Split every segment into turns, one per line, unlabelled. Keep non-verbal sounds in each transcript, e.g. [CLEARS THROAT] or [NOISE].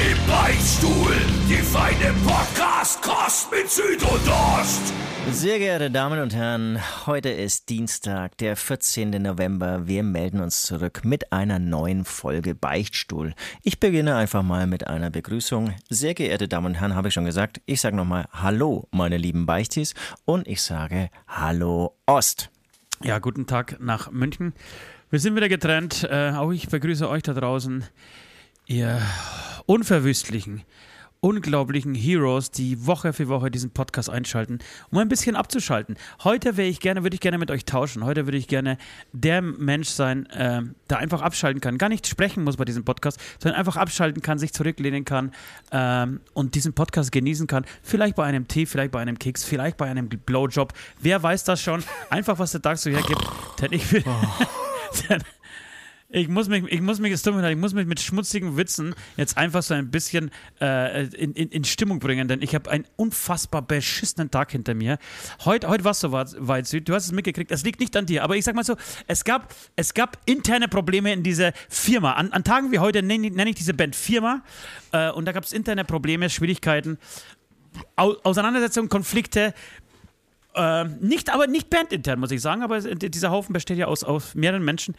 Im Beichtstuhl, die feine Podcast-Kost mit Süd und Ost.
Sehr geehrte Damen und Herren, heute ist Dienstag, der 14. November. Wir melden uns zurück mit einer neuen Folge Beichtstuhl. Ich beginne einfach mal mit einer Begrüßung. Sehr geehrte Damen und Herren, habe ich schon gesagt. Ich sage nochmal Hallo, meine lieben Beichtis. Und ich sage Hallo Ost.
Ja, guten Tag nach München. Wir sind wieder getrennt. Äh, auch ich begrüße euch da draußen. Ihr unverwüstlichen, unglaublichen Heroes, die Woche für Woche diesen Podcast einschalten, um ein bisschen abzuschalten. Heute wäre ich gerne, würde ich gerne mit euch tauschen. Heute würde ich gerne der Mensch sein, äh, der einfach abschalten kann, gar nicht sprechen muss bei diesem Podcast, sondern einfach abschalten kann, sich zurücklehnen kann ähm, und diesen Podcast genießen kann. Vielleicht bei einem Tee, vielleicht bei einem Keks, vielleicht bei einem Blowjob. Wer weiß das schon? Einfach, was der Tag so hergibt. Denn ich will. Oh. [LAUGHS] denn, ich muss mich, ich muss mich, es tut mir leid, ich muss mich mit schmutzigen Witzen jetzt einfach so ein bisschen äh, in, in, in, Stimmung bringen, denn ich habe einen unfassbar beschissenen Tag hinter mir. Heute, heute war es so weit, Süd, du hast es mitgekriegt, es liegt nicht an dir, aber ich sag mal so, es gab, es gab interne Probleme in dieser Firma. An, an Tagen wie heute nenne, nenne ich diese Band Firma äh, und da gab es interne Probleme, Schwierigkeiten, Au Auseinandersetzungen, Konflikte, äh, nicht, aber nicht bandintern, muss ich sagen, aber dieser Haufen besteht ja aus, aus mehreren Menschen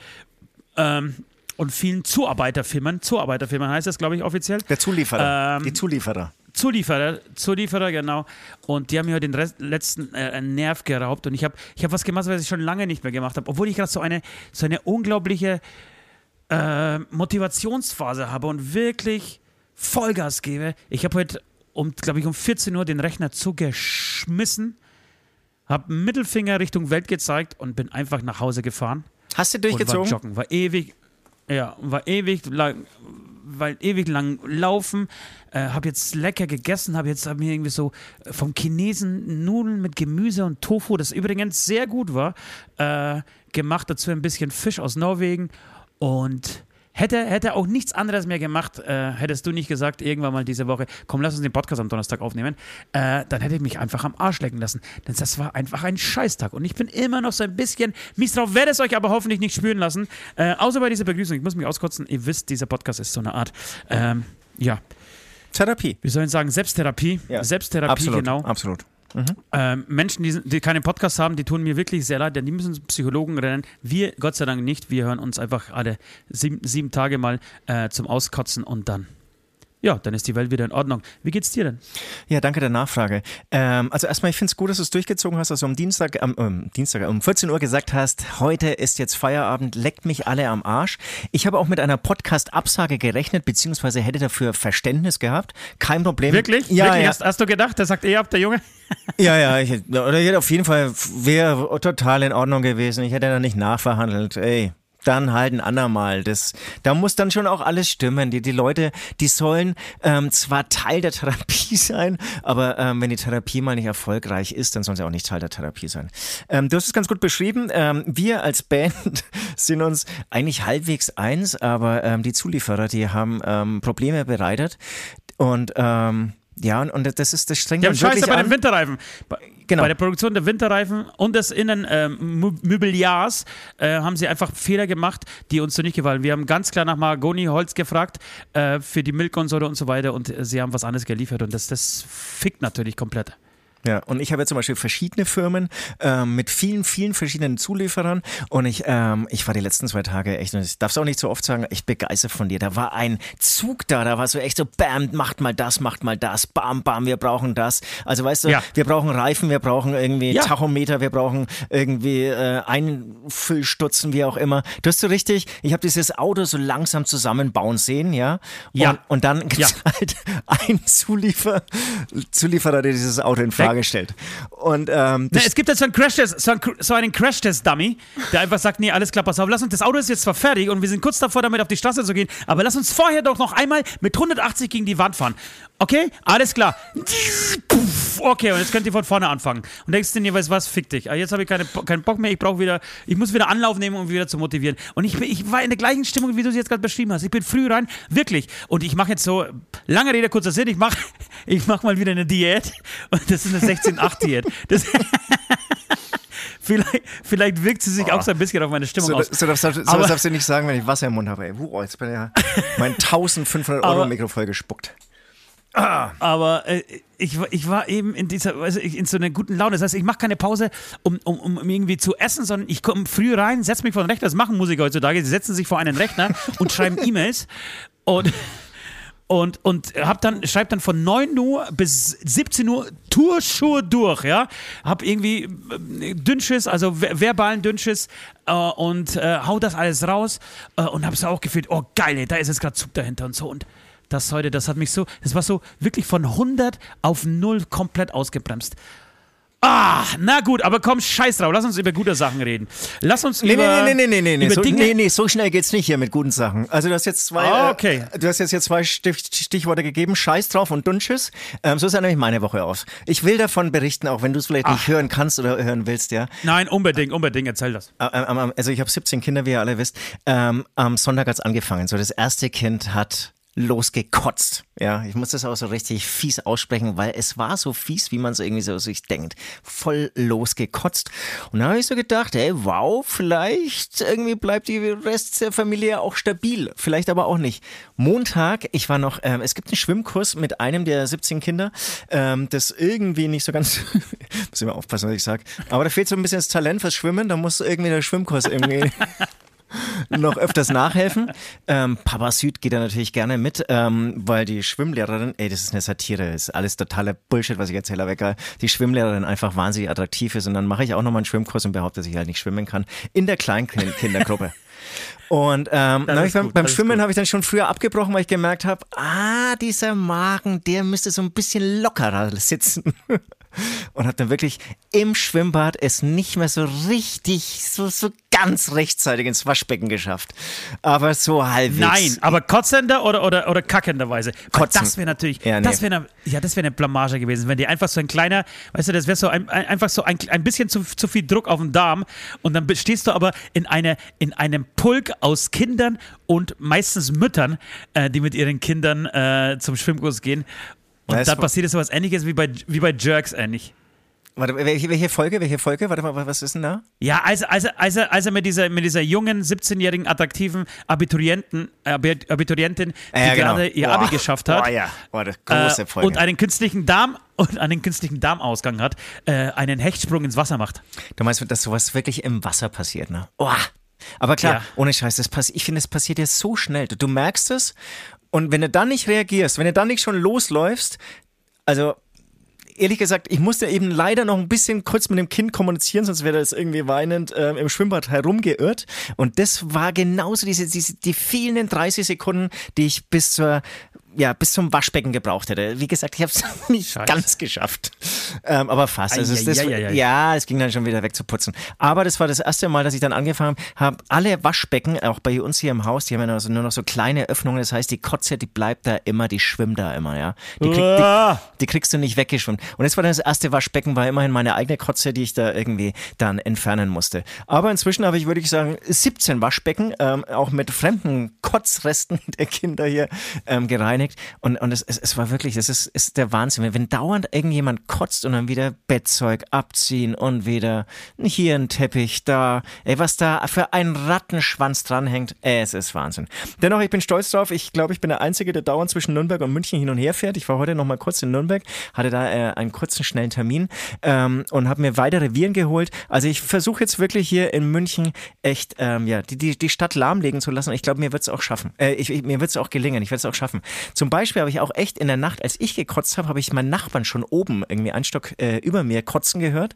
ähm, und vielen Zuarbeiterfirmen. Zuarbeiterfirmen heißt das, glaube ich, offiziell.
Der Zulieferer. Ähm, die Zulieferer.
Zulieferer, Zulieferer, genau. Und die haben mir den Rest, letzten äh, Nerv geraubt. Und ich habe ich hab was gemacht, was ich schon lange nicht mehr gemacht habe. Obwohl ich gerade so eine, so eine unglaubliche äh, Motivationsphase habe und wirklich Vollgas gebe. Ich habe heute, um, glaube ich, um 14 Uhr den Rechner zugeschmissen, habe Mittelfinger Richtung Welt gezeigt und bin einfach nach Hause gefahren.
Hast du durchgezogen?
war joggen, war ewig, ja, war ewig lang, weil ewig lang laufen, äh, habe jetzt lecker gegessen, habe jetzt hab mir irgendwie so äh, vom Chinesen Nudeln mit Gemüse und Tofu, das übrigens sehr gut war, äh, gemacht. Dazu ein bisschen Fisch aus Norwegen und Hätte, hätte auch nichts anderes mehr gemacht, äh, hättest du nicht gesagt, irgendwann mal diese Woche, komm, lass uns den Podcast am Donnerstag aufnehmen, äh, dann hätte ich mich einfach am Arsch lecken lassen. Denn das war einfach ein Scheißtag. Und ich bin immer noch so ein bisschen mies drauf, werde es euch aber hoffentlich nicht spüren lassen. Äh, außer bei dieser Begrüßung. Ich muss mich auskotzen. Ihr wisst, dieser Podcast ist so eine Art, ähm, ja.
Therapie.
Wir sollen sagen, Selbsttherapie.
Ja.
Selbsttherapie,
absolut,
genau.
Absolut.
Mhm. Ähm, Menschen, die, die keinen Podcast haben, die tun mir wirklich sehr leid, denn die müssen zum Psychologen rennen. Wir, Gott sei Dank nicht. Wir hören uns einfach alle sieben, sieben Tage mal äh, zum Auskotzen und dann ja, dann ist die Welt wieder in Ordnung. Wie geht's dir denn?
Ja, danke der Nachfrage. Ähm, also erstmal, ich finde es gut, dass du es durchgezogen hast, also am Dienstag, ähm, ähm, Dienstag um 14 Uhr gesagt hast, heute ist jetzt Feierabend, leckt mich alle am Arsch. Ich habe auch mit einer Podcast-Absage gerechnet, beziehungsweise hätte dafür Verständnis gehabt. Kein Problem.
Wirklich?
Ja,
Wirklich?
ja.
Hast, hast, du gedacht, der sagt eh ab, der Junge? [LAUGHS]
ja, ja, ich, oder ich hätte auf jeden Fall, wäre total in Ordnung gewesen. Ich hätte da nicht nachverhandelt. Ey, dann halt ein andermal. Das, da muss dann schon auch alles stimmen. Die, die Leute, die sollen ähm, zwar Teil der Therapie [LAUGHS] sein, aber ähm, wenn die Therapie mal nicht erfolgreich ist, dann sollen sie auch nicht Teil der Therapie sein. Ähm, du hast es ganz gut beschrieben. Ähm, wir als [LAUGHS] Band sind uns eigentlich halbwegs eins, aber ähm, die Zulieferer, die haben ähm, Probleme bereitet und ähm, ja, und, und das ist das streng.
Die haben Scheiße bei den Winterreifen.
Genau.
Bei der Produktion der Winterreifen und des Innenmöbliars ähm, äh, haben sie einfach Fehler gemacht, die uns so nicht gefallen. Wir haben ganz klar nach Mahagoni-Holz gefragt äh, für die Milchkonsole und so weiter und sie haben was anderes geliefert und das, das fickt natürlich komplett.
Ja, und ich habe ja zum Beispiel verschiedene Firmen ähm, mit vielen, vielen verschiedenen Zulieferern und ich, ähm, ich war die letzten zwei Tage echt, ich darf es auch nicht so oft sagen, echt begeistert von dir. Da war ein Zug da, da war so echt so, bam, macht mal das, macht mal das, bam, bam, wir brauchen das. Also weißt du, ja. wir brauchen Reifen, wir brauchen irgendwie ja. Tachometer, wir brauchen irgendwie äh, Einfüllstutzen, wie auch immer. Du hast so richtig, ich habe dieses Auto so langsam zusammenbauen sehen, ja?
Ja.
Und, und dann gibt es ja. [LAUGHS] halt einen Zuliefer, Zulieferer, der dieses Auto in Frage Frage stellt. Und, ähm,
nee, es gibt jetzt so einen Crash-Test, so, einen, Crash-Test-Dummy, der einfach sagt, nee, alles klar, pass auf, lass uns, das Auto ist jetzt zwar fertig und wir sind kurz davor, damit auf die Straße zu gehen, aber lass uns vorher doch noch einmal mit 180 gegen die Wand fahren. Okay? Alles klar. okay, und jetzt könnt ihr von vorne anfangen. Und denkst du dir, weißt du was, fick dich. Ah, Jetzt habe ich keine, keinen Bock mehr, ich brauche wieder, ich muss wieder Anlauf nehmen, um wieder zu motivieren. Und ich, bin- ich war in der gleichen Stimmung, wie du sie jetzt gerade beschrieben hast. Ich bin früh rein, wirklich. Und ich mache jetzt so, lange Rede, kurzer Sinn, ich mache [LAUGHS] ich mach mal wieder eine Diät. Und das ist eine 16-8-Diät. Das [LAUGHS] vielleicht, vielleicht wirkt sie sich auch so ein bisschen auf meine Stimmung
So,
aus.
so, das, so,
Aber-
das darfst du nicht sagen, wenn ich Wasser im Mund habe. Ey. Wow, jetzt bin ich ja mein 1500 Euro Mikro voll gespuckt.
Aber äh, ich, war- ich war eben in dieser, also ich, in so einer guten Laune. Das heißt, ich mache keine Pause, um, um, um irgendwie zu essen, sondern ich komme früh rein, setze mich vor den Rechner. Das machen Musiker heutzutage. Sie setzen sich vor einen Rechner und schreiben [LAUGHS] E-Mails und und, und hab dann, schreib dann von 9 Uhr bis 17 Uhr Tourschuhe durch, ja. Hab irgendwie äh, Dünnschiss, also ver- verbalen Dünnschiss äh, und äh, hau das alles raus äh, und hab's auch gefühlt, oh geil, ey, da ist jetzt gerade Zug dahinter und so. Und das heute, das hat mich so, das war so wirklich von 100 auf 0 komplett ausgebremst. Ah, na gut, aber komm, scheiß drauf, lass uns über gute Sachen reden. Lass uns
Nee,
über,
nee, nee, nee, nee, nee, so,
Dinge,
nee, nee, so schnell geht's nicht hier mit guten Sachen. Also du hast jetzt zwei, äh,
okay.
du hast jetzt hier zwei Stich, Stichworte gegeben, Scheiß drauf und Dunches. Ähm, so sah nämlich meine Woche aus. Ich will davon berichten, auch wenn du es vielleicht nicht hören kannst oder hören willst, ja.
Nein, unbedingt, unbedingt, erzähl das.
Äh, ähm, ähm, Also ich habe 17 Kinder, wie ihr alle wisst. Ähm, am Sonntag hat's angefangen. So das erste Kind hat losgekotzt. Ja, ich muss das auch so richtig fies aussprechen, weil es war so fies, wie man so irgendwie so sich denkt. Voll losgekotzt. Und da habe ich so gedacht, ey, wow, vielleicht irgendwie bleibt die Rest der Familie auch stabil. Vielleicht aber auch nicht. Montag, ich war noch, ähm, es gibt einen Schwimmkurs mit einem der 17 Kinder, ähm, das irgendwie nicht so ganz, [LAUGHS] muss immer aufpassen, was ich sage, aber da fehlt so ein bisschen das Talent fürs Schwimmen, da muss irgendwie der Schwimmkurs irgendwie [LAUGHS] noch öfters nachhelfen. Ähm, Papa Süd geht da natürlich gerne mit, ähm, weil die Schwimmlehrerin, ey, das ist eine Satire, ist alles totaler Bullshit, was ich erzähle, aber egal, die Schwimmlehrerin einfach wahnsinnig attraktiv ist und dann mache ich auch nochmal einen Schwimmkurs und behaupte, dass ich halt nicht schwimmen kann, in der Kleinkindergruppe. [LAUGHS] Und ähm, beim,
gut,
beim
ist
Schwimmen habe ich dann schon früher abgebrochen, weil ich gemerkt habe, ah, dieser Magen, der müsste so ein bisschen lockerer sitzen. [LAUGHS] Und habe dann wirklich im Schwimmbad es nicht mehr so richtig, so, so ganz rechtzeitig ins Waschbecken geschafft. Aber so halbwegs.
Nein, aber kotzender oder, oder, oder kackenderweise.
Kotzen.
Das wäre natürlich,
Ja, nee.
das wäre eine, ja, das wäre eine Blamage gewesen, wenn dir einfach so ein kleiner, weißt du, das wäre so ein, ein, einfach so ein, ein bisschen zu, zu viel Druck auf den Darm und dann stehst du aber in, eine, in einem Pulk aus Kindern und meistens Müttern, äh, die mit ihren Kindern äh, zum Schwimmkurs gehen. Und
Ja,
passiert so was ähnliches wie bei, wie bei Jerks ähnlich.
Warte, welche, welche Folge? Welche Folge? Warte mal, was ist denn da?
Ja, als, als, als, er- als er mit dieser, mit dieser jungen, 17-jährigen, attraktiven Abiturienten, Abi- Abiturientin, die
Ja, genau.
gerade ihr
Boah.
Abi geschafft hat.
Boah, ja. Boah, große
äh,
Folge.
und einen künstlichen Darm und einen künstlichen Darmausgang hat, äh, einen Hechtsprung ins Wasser macht.
Du meinst, dass sowas wirklich im Wasser passiert, ne? Oh. Aber klar,
Ja.
ohne Scheiß, das ich finde, es passiert ja so schnell. Du merkst es und wenn du dann nicht reagierst, wenn du dann nicht schon losläufst, also ehrlich gesagt, ich musste eben leider noch ein bisschen kurz mit dem Kind kommunizieren, sonst wäre das irgendwie weinend ähm, im Schwimmbad herumgeirrt. Und das war genauso diese, diese die fehlenden 30 Sekunden, die ich bis zur ja, bis zum Waschbecken gebraucht hätte. Wie gesagt, ich habe es [LAUGHS] nicht
Scheiße.
ganz geschafft. Ähm, aber fast. Also es, das, ja, es ging dann schon wieder wegzuputzen. Aber das war das erste Mal, dass ich dann angefangen habe, alle Waschbecken, auch bei uns hier im Haus, die haben ja nur, so, nur noch so kleine Öffnungen. Das heißt, die Kotze, die bleibt da immer, die schwimmt da immer, ja. Die, krieg, die, die kriegst du nicht weggeschwimmt. Und das war dann das erste Waschbecken, war immerhin meine eigene Kotze, die ich da irgendwie dann entfernen musste. Aber inzwischen habe ich, würde ich sagen, 17 Waschbecken, ähm, auch mit fremden Kotzresten [LAUGHS] der Kinder hier ähm, gereinigt. Und, und es, es, es war wirklich, das ist, ist der Wahnsinn. Wenn, dauernd irgendjemand kotzt und dann wieder Bettzeug abziehen und wieder hier ein Teppich, da, ey, was da für ein Rattenschwanz dranhängt, es ist Wahnsinn. Dennoch, ich bin stolz drauf. Ich glaube, ich bin der Einzige, der dauernd zwischen Nürnberg und München hin und her fährt. Ich war heute noch mal kurz in Nürnberg, hatte da äh, einen kurzen, schnellen Termin ähm, und habe mir weitere Viren geholt. Also ich versuche jetzt wirklich hier in München echt ähm, ja, die, die, die Stadt lahmlegen zu lassen. Ich glaube, mir wird es auch schaffen. Äh, ich, ich, mir wird es auch gelingen. Ich werde es auch schaffen. Zum Beispiel habe ich auch echt in der Nacht, als ich gekotzt habe, habe ich meinen Nachbarn schon oben irgendwie einen Stock äh, über mir kotzen gehört.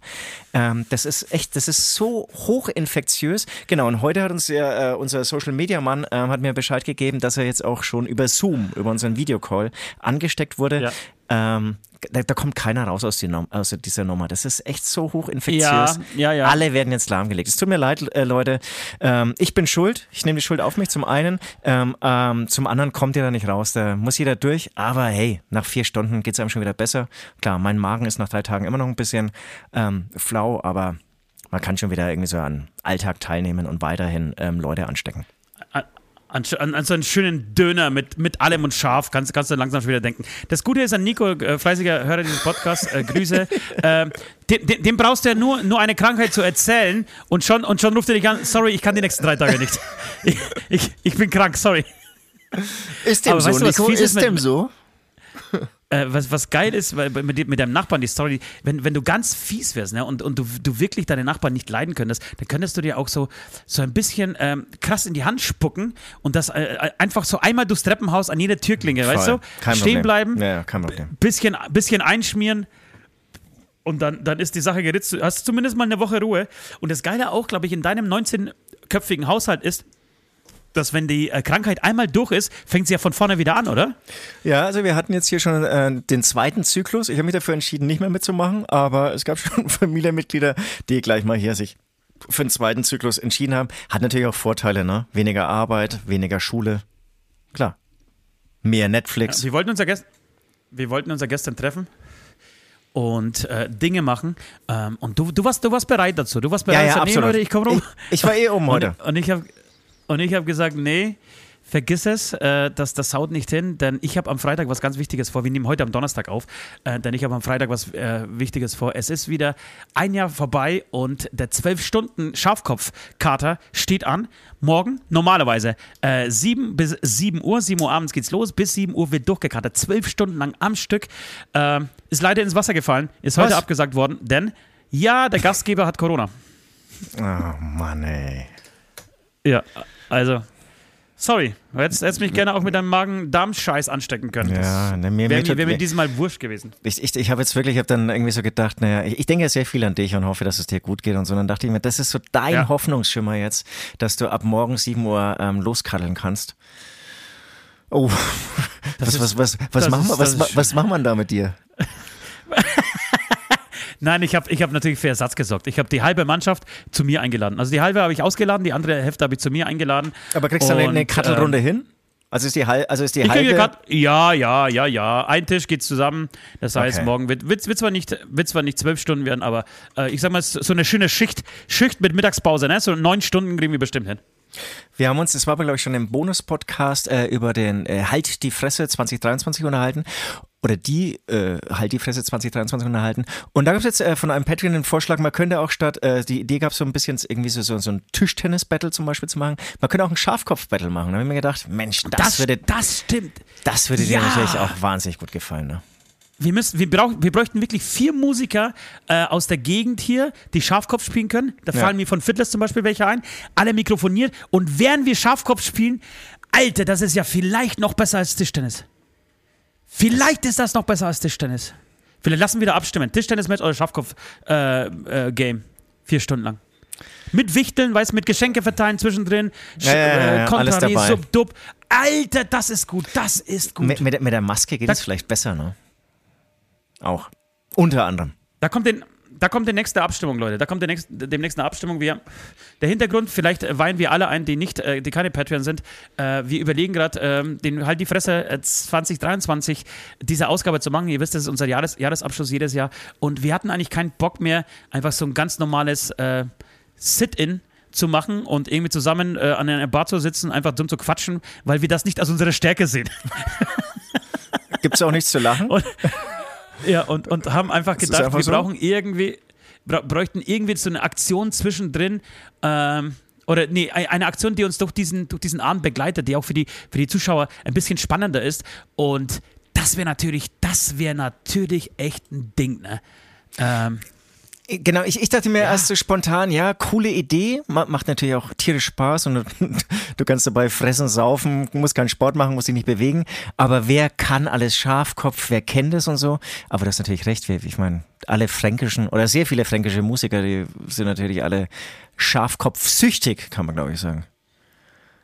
Ähm, das ist echt, das ist so hochinfektiös. Genau, und heute hat uns ja, äh, unser Social Media Mann äh, hat mir Bescheid gegeben, dass er jetzt auch schon über Zoom, über unseren Videocall angesteckt wurde.
Ja.
Ähm, da, da, kommt keiner raus aus, die, aus, dieser Nummer. Das ist echt so hochinfektiös.
Ja, ja, ja.
Alle werden jetzt lahmgelegt. Es tut mir leid, äh, Leute. Ähm, ich bin schuld. Ich nehme die Schuld auf mich zum einen. Ähm, ähm, zum anderen kommt ihr da nicht raus. Da muss jeder durch. Aber hey, nach vier Stunden geht es einem schon wieder besser. Klar, mein Magen ist nach drei Tagen immer noch ein bisschen ähm, flau, aber man kann schon wieder irgendwie so an Alltag teilnehmen und weiterhin ähm, Leute anstecken.
An, an, so einen schönen Döner mit, mit allem und scharf kannst, kannst du langsam schon wieder denken. Das Gute ist an Nico, äh, fleißiger Hörer dieses Podcasts, äh, Grüße, äh, dem, dem, dem, brauchst du ja nur, nur eine Krankheit zu erzählen und schon, und schon ruft er dich an, sorry, ich kann die nächsten drei Tage nicht. [LAUGHS] Ich, ich, ich bin krank, sorry.
Ist dem Aber so, weißt du, Nico? Ist, ist dem so? [LAUGHS]
äh, was, was geil ist, weil mit, mit deinem Nachbarn, die Story, wenn, wenn du ganz fies wärst ne, und, und du, du wirklich deine Nachbarn nicht leiden könntest, dann könntest du dir auch so, so ein bisschen ähm, krass in die Hand spucken und das äh, äh einfach so einmal durchs Treppenhaus an jeder Türklinge, Voll. weißt du?
Kein
Stehen
Problem.
bleiben,
ja, ja, kein Problem.
Bisschen, bisschen einschmieren. Und dann, dann ist die Sache geritzt. Du hast zumindest mal eine Woche Ruhe. Und das Geile auch, glaube ich, in deinem 19-köpfigen Haushalt ist, dass wenn die äh, Krankheit einmal durch ist, fängt sie ja von vorne wieder an, oder?
Ja, also wir hatten jetzt hier schon äh, den zweiten Zyklus. Ich habe mich dafür entschieden, nicht mehr mitzumachen, aber es gab [LAUGHS] schon Familienmitglieder, die gleich mal hier sich für den zweiten Zyklus entschieden haben. Hat natürlich auch Vorteile, ne? Weniger Arbeit, weniger Schule. Klar. Mehr Netflix.
Ja, wir wollten uns ja gestern, wir wollten uns ja gestern treffen und äh, Dinge machen. Ähm, und du, du, warst, du warst bereit dazu. Du warst bereit.
Ja, ja, absolut. Nee,
Leute, ich komme rum.
Ich, ich, war eh oben heute.
Und, und ich habe und ich habe gesagt, nee, vergiss es, äh, das, das haut nicht hin, denn ich habe am Freitag was ganz Wichtiges vor. Wir nehmen heute am Donnerstag auf, äh, denn ich habe am Freitag was äh, Wichtiges vor. Es ist wieder ein Jahr vorbei und der 12-Stunden-Schafkopf-Kater steht an. Morgen, normalerweise, äh, 7 bis 7 Uhr, 7 Uhr abends geht's los, bis 7 Uhr wird durchgekatert. 12 Stunden lang am Stück. Äh, ist leider ins Wasser gefallen, ist was? heute abgesagt worden, denn ja, der Gastgeber hat Corona.
Oh Mann, ey.
Ja, also, sorry, du hättest, hättest mich gerne auch mit deinem Magen-Darm-Scheiß anstecken können.
Ja, ne, mir,
wäre mir, wär mir diesmal wurscht gewesen.
Ich, ich, ich habe jetzt wirklich, ich habe dann irgendwie so gedacht, naja, ich, ich denke sehr viel an dich und hoffe, dass es dir gut geht und so. Und dann dachte ich mir, das ist so dein ja. Hoffnungsschimmer jetzt, dass du ab morgen 7 Uhr ähm, loskaddeln kannst. Oh, [LAUGHS] was, ist, was, was, was, machen, ist, was, was macht man da mit dir? [LAUGHS]
Nein, ich habe ich hab natürlich für Ersatz gesorgt. Ich habe die halbe Mannschaft zu mir eingeladen. Also die halbe habe ich ausgeladen, die andere Hälfte habe ich zu mir eingeladen.
Aber kriegst du dann eine Kattelrunde äh, hin? Also ist die, Hal also ist die halbe. Grad,
ja, ja, ja, ja. Ein Tisch geht zusammen. Das heißt, okay. morgen wird, wird, wird, zwar nicht, wird zwar nicht zwölf Stunden werden, aber äh, ich sag mal, so eine schöne Schicht, Schicht mit Mittagspause, ne? So neun Stunden kriegen wir bestimmt hin.
Wir haben uns, das war glaube ich schon im Bonus-Podcast äh, über den äh, Halt die Fresse 2023 unterhalten oder die äh, Halt die Fresse 2023 unterhalten. Und da gab es jetzt äh, von einem Patreon den Vorschlag, man könnte auch statt, äh, die Idee gab es so ein bisschen irgendwie so, so, so ein Tischtennis-Battle zum Beispiel zu machen. Man könnte auch ein Schafkopf-Battle machen. Da habe ich mir gedacht, Mensch, das, das würde,
das stimmt.
Das würde ja. dir natürlich auch wahnsinnig gut gefallen. Ne?
Wir, müssen, wir, brauch, wir bräuchten wirklich vier Musiker äh, aus der Gegend hier, die Schafkopf spielen können. Da ja. fallen mir von Fiddlers zum Beispiel welche ein. Alle mikrofoniert. Und während wir Schafkopf spielen, Alter, das ist ja vielleicht noch besser als Tischtennis. Vielleicht ist das noch besser als Tischtennis. Vielleicht lassen wir wieder abstimmen. Tischtennis-Match oder Schafkopf-Game. Äh, äh, Vier Stunden lang. Mit Wichteln, weißt du, mit Geschenke verteilen zwischendrin.
Ja, ja, ja, ja. Kontrari, Sub,
Dub. Alter, das ist gut. Das ist gut.
Mit, mit, mit der Maske geht es vielleicht besser, ne? Auch. Unter anderem.
Da kommt den, da kommt die nächste Abstimmung, Leute. Da kommt die nächste, demnächst eine Abstimmung. Wir, der Hintergrund, vielleicht weinen wir alle ein, die nicht, äh, die keine Patreon sind. Äh, wir überlegen gerade, ähm, den halt die Fresse 2023 äh, diese Ausgabe zu machen. Ihr wisst, das ist unser Jahres, Jahresabschluss jedes Jahr. Und wir hatten eigentlich keinen Bock mehr, einfach so ein ganz normales äh, Sit-in zu machen und irgendwie zusammen äh, an einer Bar zu sitzen, einfach dumm zu quatschen, weil wir das nicht als unsere Stärke sehen.
Gibt es auch nichts zu lachen?
Und, ja, und, und haben einfach gedacht, einfach wir so? brauchen irgendwie, bräuchten irgendwie so eine Aktion zwischendrin. Ähm, oder nee, eine Aktion, die uns durch diesen, durch diesen Abend begleitet, die auch für die, für die Zuschauer ein bisschen spannender ist. Und das wäre natürlich, das wäre natürlich echt ein Ding, ne? Ähm,
Genau, ich, ich dachte mir ja. erst so spontan, ja, coole Idee, macht natürlich auch tierisch Spaß und [LAUGHS] du kannst dabei fressen, saufen, musst keinen Sport machen, musst dich nicht bewegen, aber wer kann alles Schafkopf, wer kennt es und so, aber das ist natürlich recht, ich meine, alle fränkischen oder sehr viele fränkische Musiker, die sind natürlich alle Schafkopf süchtig, kann man glaube ich sagen.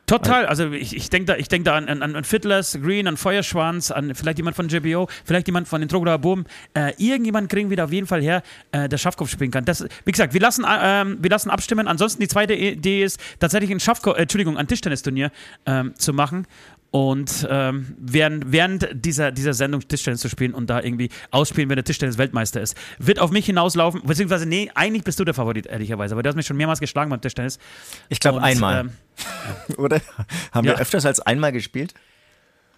Total, also ich, ich denke da, ich denk da an, an, an Fiddlers, Green, an Feuerschwanz, an vielleicht jemand von JBO, vielleicht jemand von den Trogra Boom. Äh, irgendjemand kriegen wir da auf jeden Fall her, äh, der Schafkopf spielen kann. Das, wie gesagt, wir lassen, äh, wir lassen abstimmen. Ansonsten die zweite Idee ist, tatsächlich ein Schafkopf, äh, Entschuldigung, ein Tischtennisturnier ähm, zu machen und ähm, während, während dieser, dieser Sendung Tischtennis zu spielen und da irgendwie ausspielen, wenn der Tischtennis-Weltmeister ist. Wird auf mich hinauslaufen, beziehungsweise, nee, eigentlich bist du der Favorit, ehrlicherweise, aber du hast mich schon mehrmals geschlagen beim Tischtennis.
Ich glaube einmal. Ähm, [LAUGHS] Oder? Haben ja. wir öfters als einmal gespielt?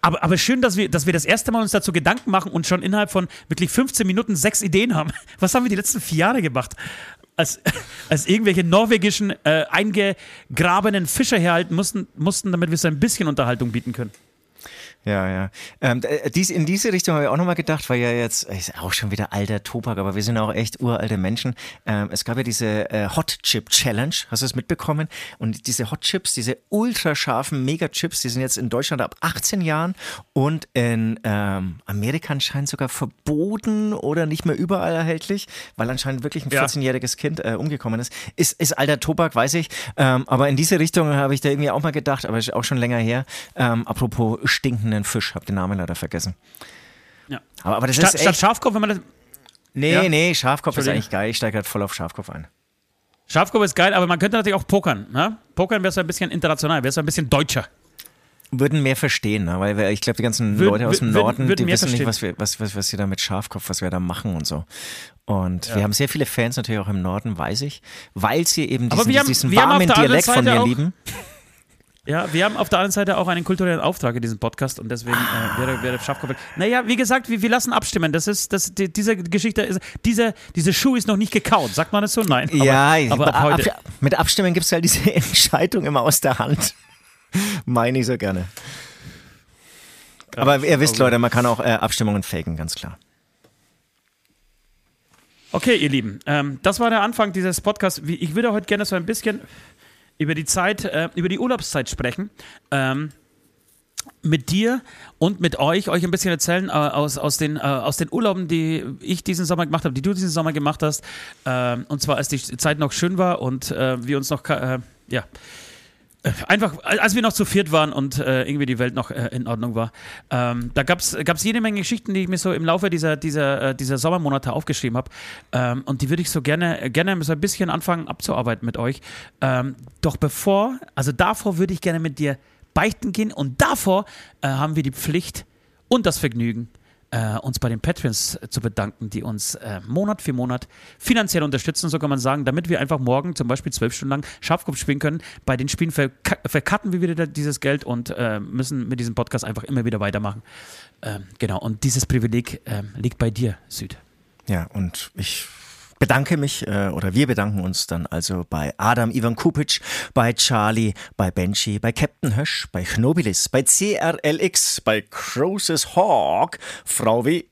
Aber, aber schön, dass wir, dass wir das erste Mal uns dazu Gedanken machen und schon innerhalb von wirklich 15 Minuten sechs Ideen haben. [LAUGHS] Was haben wir die letzten vier Jahre gemacht? Als, [LAUGHS] als irgendwelche norwegischen äh, eingegrabenen Fische herhalten mussten, mussten, damit wir so ein bisschen Unterhaltung bieten können.
Ja, ja. Ähm, äh, dies, in diese Richtung habe ich auch nochmal gedacht, weil ja jetzt, ist auch schon wieder alter Tobak, aber wir sind auch echt uralte Menschen. Ähm, es gab ja diese äh, Hot Chip Challenge, hast du es mitbekommen? Und diese Hot Chips, diese ultrascharfen Mega-Chips, die sind jetzt in Deutschland ab 18 Jahren und in ähm, Amerika anscheinend sogar verboten oder nicht mehr überall erhältlich, weil anscheinend wirklich ein 14-jähriges Kind äh, umgekommen ist. ist. Ist alter Tobak, weiß ich. Ähm, aber in diese Richtung habe ich da irgendwie auch mal gedacht, aber ist auch schon länger her. Ähm, apropos stinkende einen Fisch, hab den Namen leider vergessen.
Ja. Aber, aber das statt, ist echt, statt Schafkopf, wenn man das.
Nee, ja? nee, Schafkopf ist eigentlich geil. Ich steige halt voll auf Schafkopf ein.
Schafkopf ist geil, aber man könnte natürlich auch pokern. Ne? Pokern wäre so ein bisschen international, wäre so ein bisschen deutscher.
Würden mehr verstehen, ne? weil wir, ich glaube, die ganzen Würd, Leute aus dem Norden, würden, die wissen verstehen. nicht, was wir, was, was, was sie da mit Schafkopf, was wir da machen und so. Und ja. wir haben sehr viele Fans natürlich auch im Norden, weiß ich, weil sie eben diesen, haben, diesen warmen Dialekt von mir lieben. [LAUGHS]
Ja, wir haben auf der anderen Seite auch einen kulturellen Auftrag in diesem Podcast und deswegen äh, wäre, wäre Schafkopf. Naja, wie gesagt, wir, wir lassen abstimmen. Das ist, das, die, diese Geschichte ist, dieser, dieser Schuh ist noch nicht gekaut. Sagt man das so? Nein.
Ja, aber, aber ab, mit Abstimmen gibt es halt diese [LAUGHS] Entscheidung immer aus der Hand. Meine ich so gerne. aber ihr wisst, Leute, man kann auch äh, Abstimmungen faken, ganz klar.
Okay, ihr Lieben, ähm, das war der Anfang dieses Podcasts. Ich würde heute gerne so ein bisschen über die Zeit, äh, über die Urlaubszeit sprechen. Ähm, mit dir und mit euch, euch ein bisschen erzählen äh, aus, aus, den, äh, aus den Urlauben, die ich diesen Sommer gemacht habe, die du diesen Sommer gemacht hast. Äh, und zwar, als die Zeit noch schön war und äh, wir uns noch, äh, ja, Einfach, als wir noch zu viert waren und äh, irgendwie die Welt noch äh, in Ordnung war. Ähm, da gab es jede Menge Geschichten, die ich mir so im Laufe dieser, dieser, äh, dieser Sommermonate aufgeschrieben habe. Ähm, und die würde ich so gerne, gerne so ein bisschen anfangen abzuarbeiten mit euch. Ähm, doch bevor, also davor würde ich gerne mit dir beichten gehen und davor äh, haben wir die Pflicht und das Vergnügen, äh, uns bei den Patrons zu bedanken, die uns äh, Monat für Monat finanziell unterstützen, so kann man sagen, damit wir einfach morgen zum Beispiel zwölf Stunden lang Schafkopf spielen können. Bei den Spielen verk verkatten wir wieder dieses Geld und äh, müssen mit diesem Podcast einfach immer wieder weitermachen. Ähm, genau, und dieses Privileg ähm, liegt bei dir, Süd.
Ja, und ich bedanke mich äh, oder wir bedanken uns dann also bei Adam Ivan Kupic, bei Charlie, bei Benji, bei Captain Hösch, bei Chnobilis, bei CRLX, bei Crozes Hawk, Frau W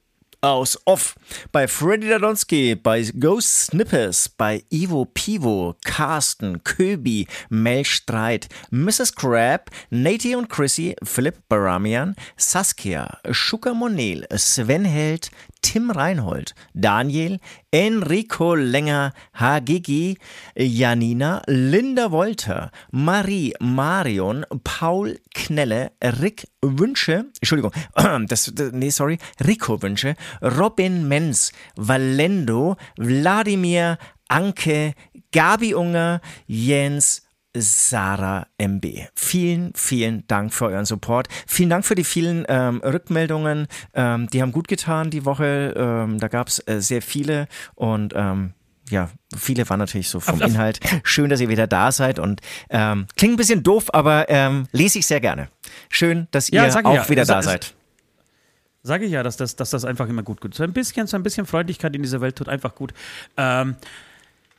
aus Off, bei Freddy Dadonski, bei Ghost Snippers, bei Ivo Pivo, Carsten, Köbi, Mel Streit, Mrs. Crab, Nati und Chrissy, Philipp Baramian, Saskia, Schuka Monel, Sven Held, Tim Reinhold, Daniel, Enrico Länger, Hagigi, Janina, Linda Wolter, Marie Marion, Paul Knelle, Rick Wünsche, Entschuldigung, [CLEARS THROAT] das, nee, sorry, Rico Wünsche, Robin Menz, Valendo, Wladimir, Anke, Gabi Unger, Jens Sarah MB. Vielen, vielen Dank für euren Support. Vielen Dank für die vielen ähm, Rückmeldungen. Ähm, die haben gut getan die Woche. Ähm, da gab es äh, sehr viele und ähm, ja, viele waren natürlich so vom Inhalt. Schön, dass ihr wieder da seid und ähm, klingt ein bisschen doof, aber ähm, lese ich sehr gerne. Schön, dass ihr ja, auch ja. wieder da seid.
Sage ich ja, dass das, dass das einfach immer gut tut. So ein bisschen, so ein bisschen Freundlichkeit in dieser Welt tut einfach gut. Ähm,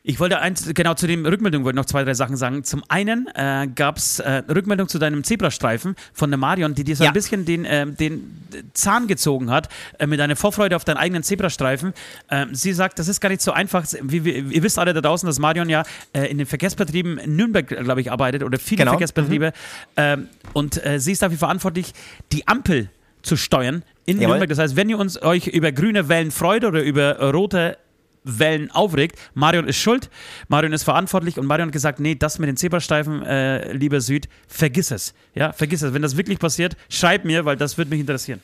ich wollte eins, genau zu den Rückmeldungen wollte noch zwei, drei Sachen sagen. Zum einen äh, gab es äh, Rückmeldung zu deinem Zebrastreifen von der Marion, die dir so ja. ein bisschen den, äh, den Zahn gezogen hat, äh, mit deiner Vorfreude auf deinen eigenen Zebrastreifen. Ähm, sie sagt, das ist gar nicht so einfach. Wie, wie, ihr wisst alle da draußen, dass Marion ja äh, in den Verkehrsbetrieben in Nürnberg, glaube ich, arbeitet oder viele genau. Verkehrsbetriebe. Mhm. Ähm, und äh, sie ist dafür verantwortlich, die Ampel zu steuern in Jawohl. Nürnberg. Das heißt, wenn ihr uns euch über grüne Wellen freut oder über rote Wellen aufregt. Marion ist schuld, Marion ist verantwortlich und Marion hat gesagt, nee, das mit den Zebrastreifen, äh, lieber Süd, vergiss es. Ja, vergiss es. Wenn das wirklich passiert, schreib mir, weil das würde mich interessieren.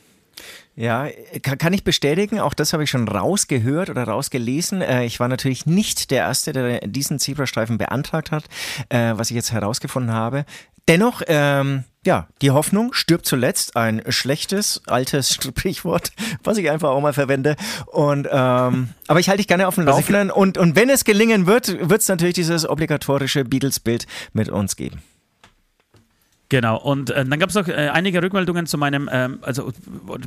Ja, kann ich bestätigen. Auch das habe ich schon rausgehört oder rausgelesen. Äh, ich war natürlich nicht der Erste, der diesen Zebrastreifen beantragt hat, äh, was ich jetzt herausgefunden habe. Dennoch, ähm, ja, die Hoffnung stirbt zuletzt. Ein schlechtes, altes [LAUGHS] Sprichwort, was ich einfach auch mal verwende. Und ähm, aber ich halte dich gerne auf dem Laufenden. Und, und wenn es gelingen wird, wird es natürlich dieses obligatorische Beatles-Bild mit uns geben.
Genau, und äh, dann gab es noch äh, einige Rückmeldungen zu meinem, ähm, also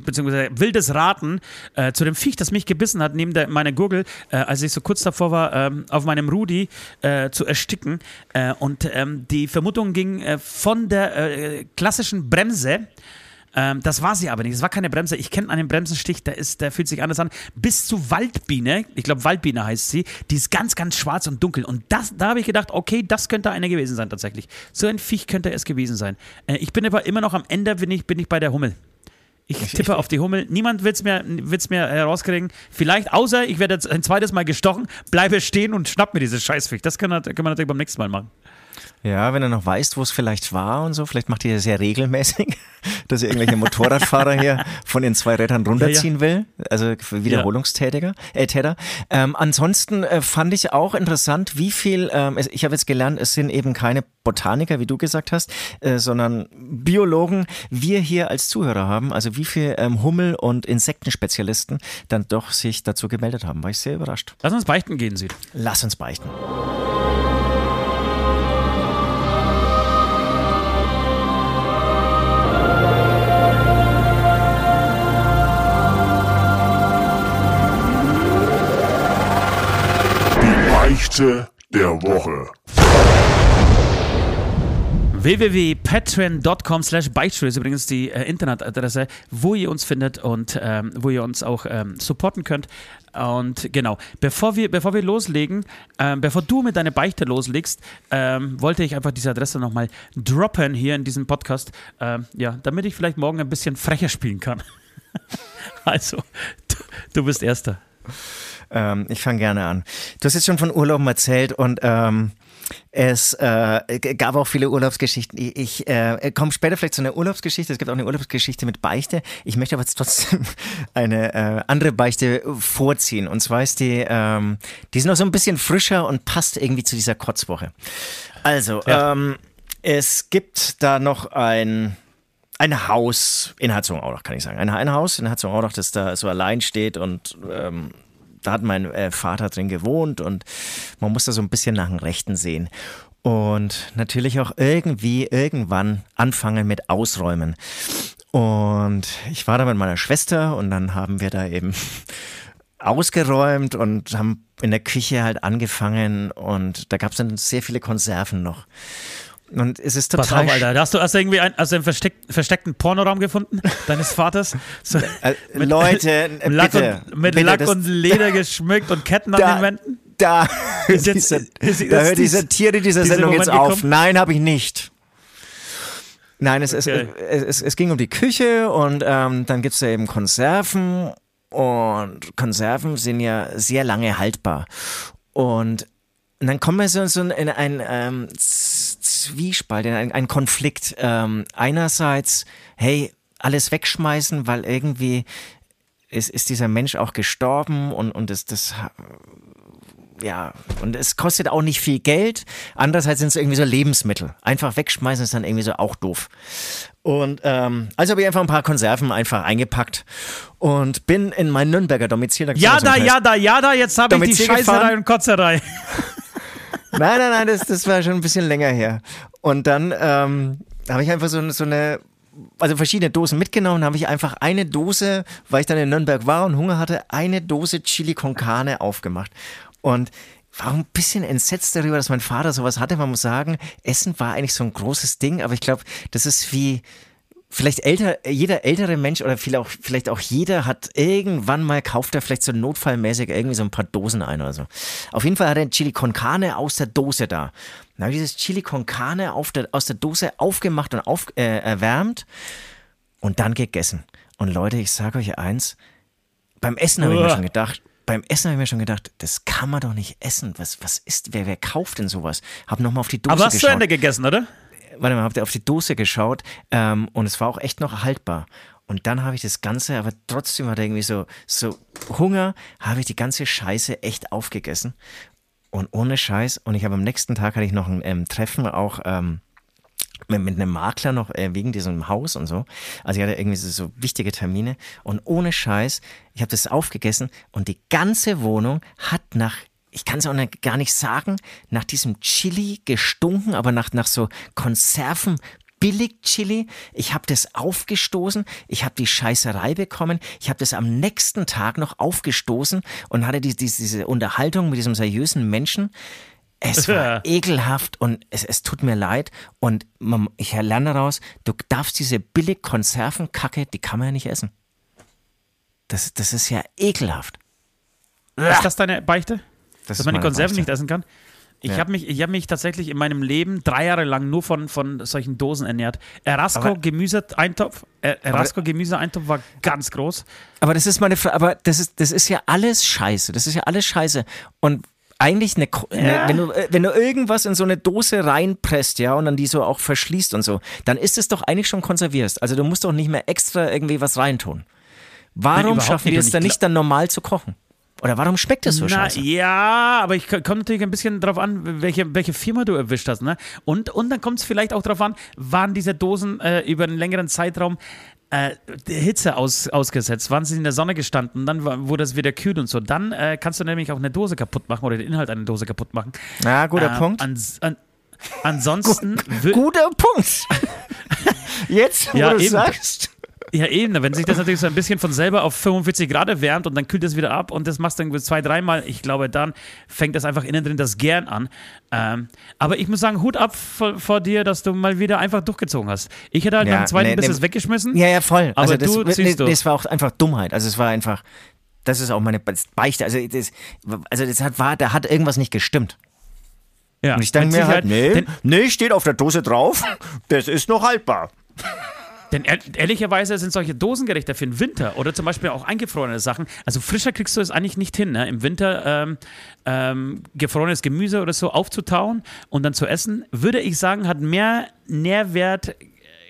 beziehungsweise wildes Raten äh, zu dem Viech, das mich gebissen hat, neben der, meiner Gurgel, äh, als ich so kurz davor war, ähm, auf meinem Rudi äh, zu ersticken. Äh, und ähm, die Vermutung ging von der klassischen Bremse ähm, das war sie aber nicht. Es war keine Bremse. Ich kenne einen Bremsenstich, der, ist, der fühlt sich anders an. Bis zu Waldbiene, ich glaube Waldbiene heißt sie, die ist ganz, ganz schwarz und dunkel. Und das, da habe ich gedacht, okay, das könnte eine gewesen sein tatsächlich. So ein Viech könnte es gewesen sein. Äh, ich bin aber immer noch am Ende, bin ich, bin ich bei der Hummel. Ich tippe auf die Hummel. Niemand wird es mir, wird's mir herauskriegen. Vielleicht, außer ich werde jetzt ein zweites Mal gestochen, bleibe stehen und schnapp mir dieses Scheißviech. Das kann, kann man natürlich beim nächsten Mal machen.
Ja, wenn er noch weiß, wo es vielleicht war und so, vielleicht macht ihr das ja regelmäßig, [LAUGHS] dass ihr irgendwelche Motorradfahrer hier von den zwei Rädern runterziehen ja, ja. will, also Wiederholungstätiger, äh, Täter. Ähm, ansonsten äh, fand ich auch interessant, wie viel, ähm, ich habe jetzt gelernt, es sind eben keine Botaniker, wie du gesagt hast, äh, sondern Biologen, wir hier als Zuhörer haben, also wie viel ähm, Hummel- und Insektenspezialisten dann doch sich dazu gemeldet haben, war ich sehr überrascht.
Lass uns beichten gehen, Süd.
Lass uns beichten.
Beichte der Woche
www.patreon.com slash Beichtstuhl ist übrigens die äh, Internetadresse, wo ihr uns findet und ähm, wo ihr uns auch ähm, supporten könnt. Und genau, bevor wir, bevor wir loslegen, ähm, bevor du mit deiner Beichte loslegst, ähm, wollte ich einfach diese Adresse nochmal droppen hier in diesem Podcast, ähm, ja, damit ich vielleicht morgen ein bisschen frecher spielen kann. [LAUGHS] also, du, du bist Erster.
Ähm, ich fange gerne an. Du hast jetzt schon von Urlauben erzählt und ähm, es äh, gab auch viele Urlaubsgeschichten. Ich, ich äh, komme später vielleicht zu einer Urlaubsgeschichte. Es gibt auch eine Urlaubsgeschichte mit Beichte. Ich möchte aber jetzt trotzdem [LAUGHS] eine äh, andere Beichte vorziehen. Und zwar ist die, ähm, die ist noch so ein bisschen frischer und passt irgendwie zu dieser Kotzwoche. Also, ja. ähm, es gibt da noch ein ein Haus in Herzogenaurach, kann ich sagen. Ein, ein Haus in Herzogenaurach, das da so allein steht und ähm, da hat mein äh, Vater drin gewohnt und man muss da so ein bisschen nach dem Rechten sehen. Und natürlich auch irgendwie irgendwann anfangen mit Ausräumen. Und ich war da mit meiner Schwester und dann haben wir da eben [LAUGHS] ausgeräumt und haben in der Küche halt angefangen und da gab es dann sehr viele Konserven noch. Und es ist total.
Pass auf, Alter. Hast du, hast du irgendwie einen, du einen versteck, versteckten Pornoraum gefunden? [LAUGHS] Deines Vaters?
So, äh, mit, Leute, [LAUGHS]
mit Lack, bitte, und, mit bitte, Lack und Leder geschmückt und Ketten
da,
an den Wänden?
Da, [LAUGHS] ist jetzt, diese, ist, da hört diese Tiere dieser Sendung jetzt auf. Gekommen? Nein, habe ich nicht. Nein, es, okay. es, es, es, ging um die Küche und ähm, dann gibt es ja eben Konserven und Konserven sind ja sehr lange haltbar. Und und dann kommen wir so, in einen ähm, Zwiespalt, in einen, einen Konflikt. Ähm, einerseits, hey, alles wegschmeißen, weil irgendwie ist, ist dieser Mensch auch gestorben und, und das, das ja, und es kostet auch nicht viel Geld. Andererseits sind es irgendwie so Lebensmittel. Einfach wegschmeißen ist dann irgendwie so auch doof. Und ähm, also habe ich einfach ein paar Konserven einfach eingepackt und bin in mein Nürnberger Domizil.
Da ja, da, ja, da, ja, da, jetzt habe ich die Scheißerei und Kotzerei. [LAUGHS]
Nein, nein, nein, das, das war schon ein bisschen länger her. Und dann ähm, habe ich einfach so, so eine also verschiedene Dosen mitgenommen, habe ich einfach eine Dose, weil ich dann in Nürnberg war und Hunger hatte, eine Dose Chili con Carne aufgemacht. Und war ein bisschen entsetzt darüber, dass mein Vater sowas hatte. Man muss sagen, Essen war eigentlich so ein großes Ding, aber ich glaube, das ist wie, vielleicht älter, jeder ältere Mensch oder vielleicht auch, vielleicht auch jeder hat irgendwann mal, kauft er vielleicht so notfallmäßig irgendwie so ein paar Dosen ein oder so. Auf jeden Fall hat er Chili con Carne aus der Dose da. Dann habe ich dieses Chili con Carne der, aus der Dose aufgemacht und auf, äh, erwärmt und dann gegessen. Und Leute, ich sage euch eins, beim Essen habe ich mir schon gedacht, beim Essen habe ich mir schon gedacht, das kann man doch nicht essen. Was, was ist, wer, wer kauft denn sowas? Hab nochmal auf die Dose
Aber hast
geschaut.
du Ende gegessen, oder?
Warte mal, habt ihr auf die Dose geschaut ähm, und es war auch echt noch haltbar. Und dann habe ich das Ganze, aber trotzdem hatte irgendwie so, so Hunger, habe ich die ganze Scheiße echt aufgegessen. Und ohne Scheiß. Und ich habe am nächsten Tag hatte ich noch ein ähm, Treffen auch ähm, mit, mit einem Makler noch äh, wegen diesem Haus und so. Also ich hatte irgendwie so, so wichtige Termine. Und ohne Scheiß, ich habe das aufgegessen und die ganze Wohnung hat nach ich kann es auch nicht, gar nicht sagen, nach diesem Chili gestunken, aber nach, nach so Konserven, Billig-Chili. Ich habe das aufgestoßen, ich habe die Scheißerei bekommen, ich habe das am nächsten Tag noch aufgestoßen und hatte die, die, diese Unterhaltung mit diesem seriösen Menschen. Es war ekelhaft und es, es tut mir leid. Und man, ich lerne daraus, du darfst diese billig Konservenkacke, die kann man ja nicht essen. Das, das ist ja ekelhaft.
Ist das deine Beichte?
Das
dass man die Konserven nicht essen kann? Ich
Ja.
habe mich, ich hab mich tatsächlich in meinem Leben drei Jahre lang nur von, von solchen Dosen ernährt. Erasco Gemüseeintopf, äh, Erasco Gemüseeintopf war ganz groß.
Aber das ist meine Frage, aber das ist, das ist ja alles scheiße. Das ist ja alles scheiße. Und eigentlich eine, eine wenn, du, äh, wenn du irgendwas in so eine Dose reinpresst, ja, und dann die so auch verschließt und so, dann ist es doch eigentlich schon konservierst. Also du musst doch nicht mehr extra irgendwie was reintun. Warum
überhaupt
schaffen wir es dann nicht dann normal zu kochen? Oder warum schmeckt es so
Na,
scheiße?
ja, aber ich komme natürlich ein bisschen drauf an, welche, welche Firma du erwischt hast. Ne? Und, und dann kommt es vielleicht auch drauf an, waren diese Dosen äh, über einen längeren Zeitraum äh, Hitze aus, ausgesetzt, waren sie in der Sonne gestanden, dann war- wurde es wieder kühl und so. Dann äh, kannst du nämlich auch eine Dose kaputt machen oder den Inhalt einer Dose kaputt machen.
Na, guter
Äh,
Punkt.
Ans, an, ansonsten wür-
Guter Punkt. [LAUGHS] Jetzt, wo
Ja,
du
eben.
sagst.
Ja, eben. Wenn sich das natürlich so ein bisschen von selber auf 45 Grad erwärmt und dann kühlt es wieder ab und das machst du irgendwie zwei, dreimal, ich glaube, dann fängt das einfach innen drin das Gern an. Ähm, aber ich muss sagen, Hut ab vor, vor dir, dass du mal wieder einfach durchgezogen hast. Ich hätte halt
Ja,
nach dem zweiten
nee,
Biss
nee.
es weggeschmissen.
Ja, ja, voll.
Aber
also das,
du
nee,
ziehst durch.
das war auch einfach Dummheit. Also es war einfach, das ist auch meine Beichte. Also das, also das hat, war, da hat irgendwas nicht gestimmt.
Ja,
Und ich denke mir halt, nee, nee, steht auf der Dose drauf, das ist noch haltbar.
Denn ehr- ehrlicherweise sind solche Dosengerichte für den Winter oder zum Beispiel auch eingefrorene Sachen. Also frischer kriegst du es eigentlich nicht hin, ne? im Winter ähm, ähm, gefrorenes Gemüse oder so aufzutauen und dann zu essen, würde ich sagen, hat mehr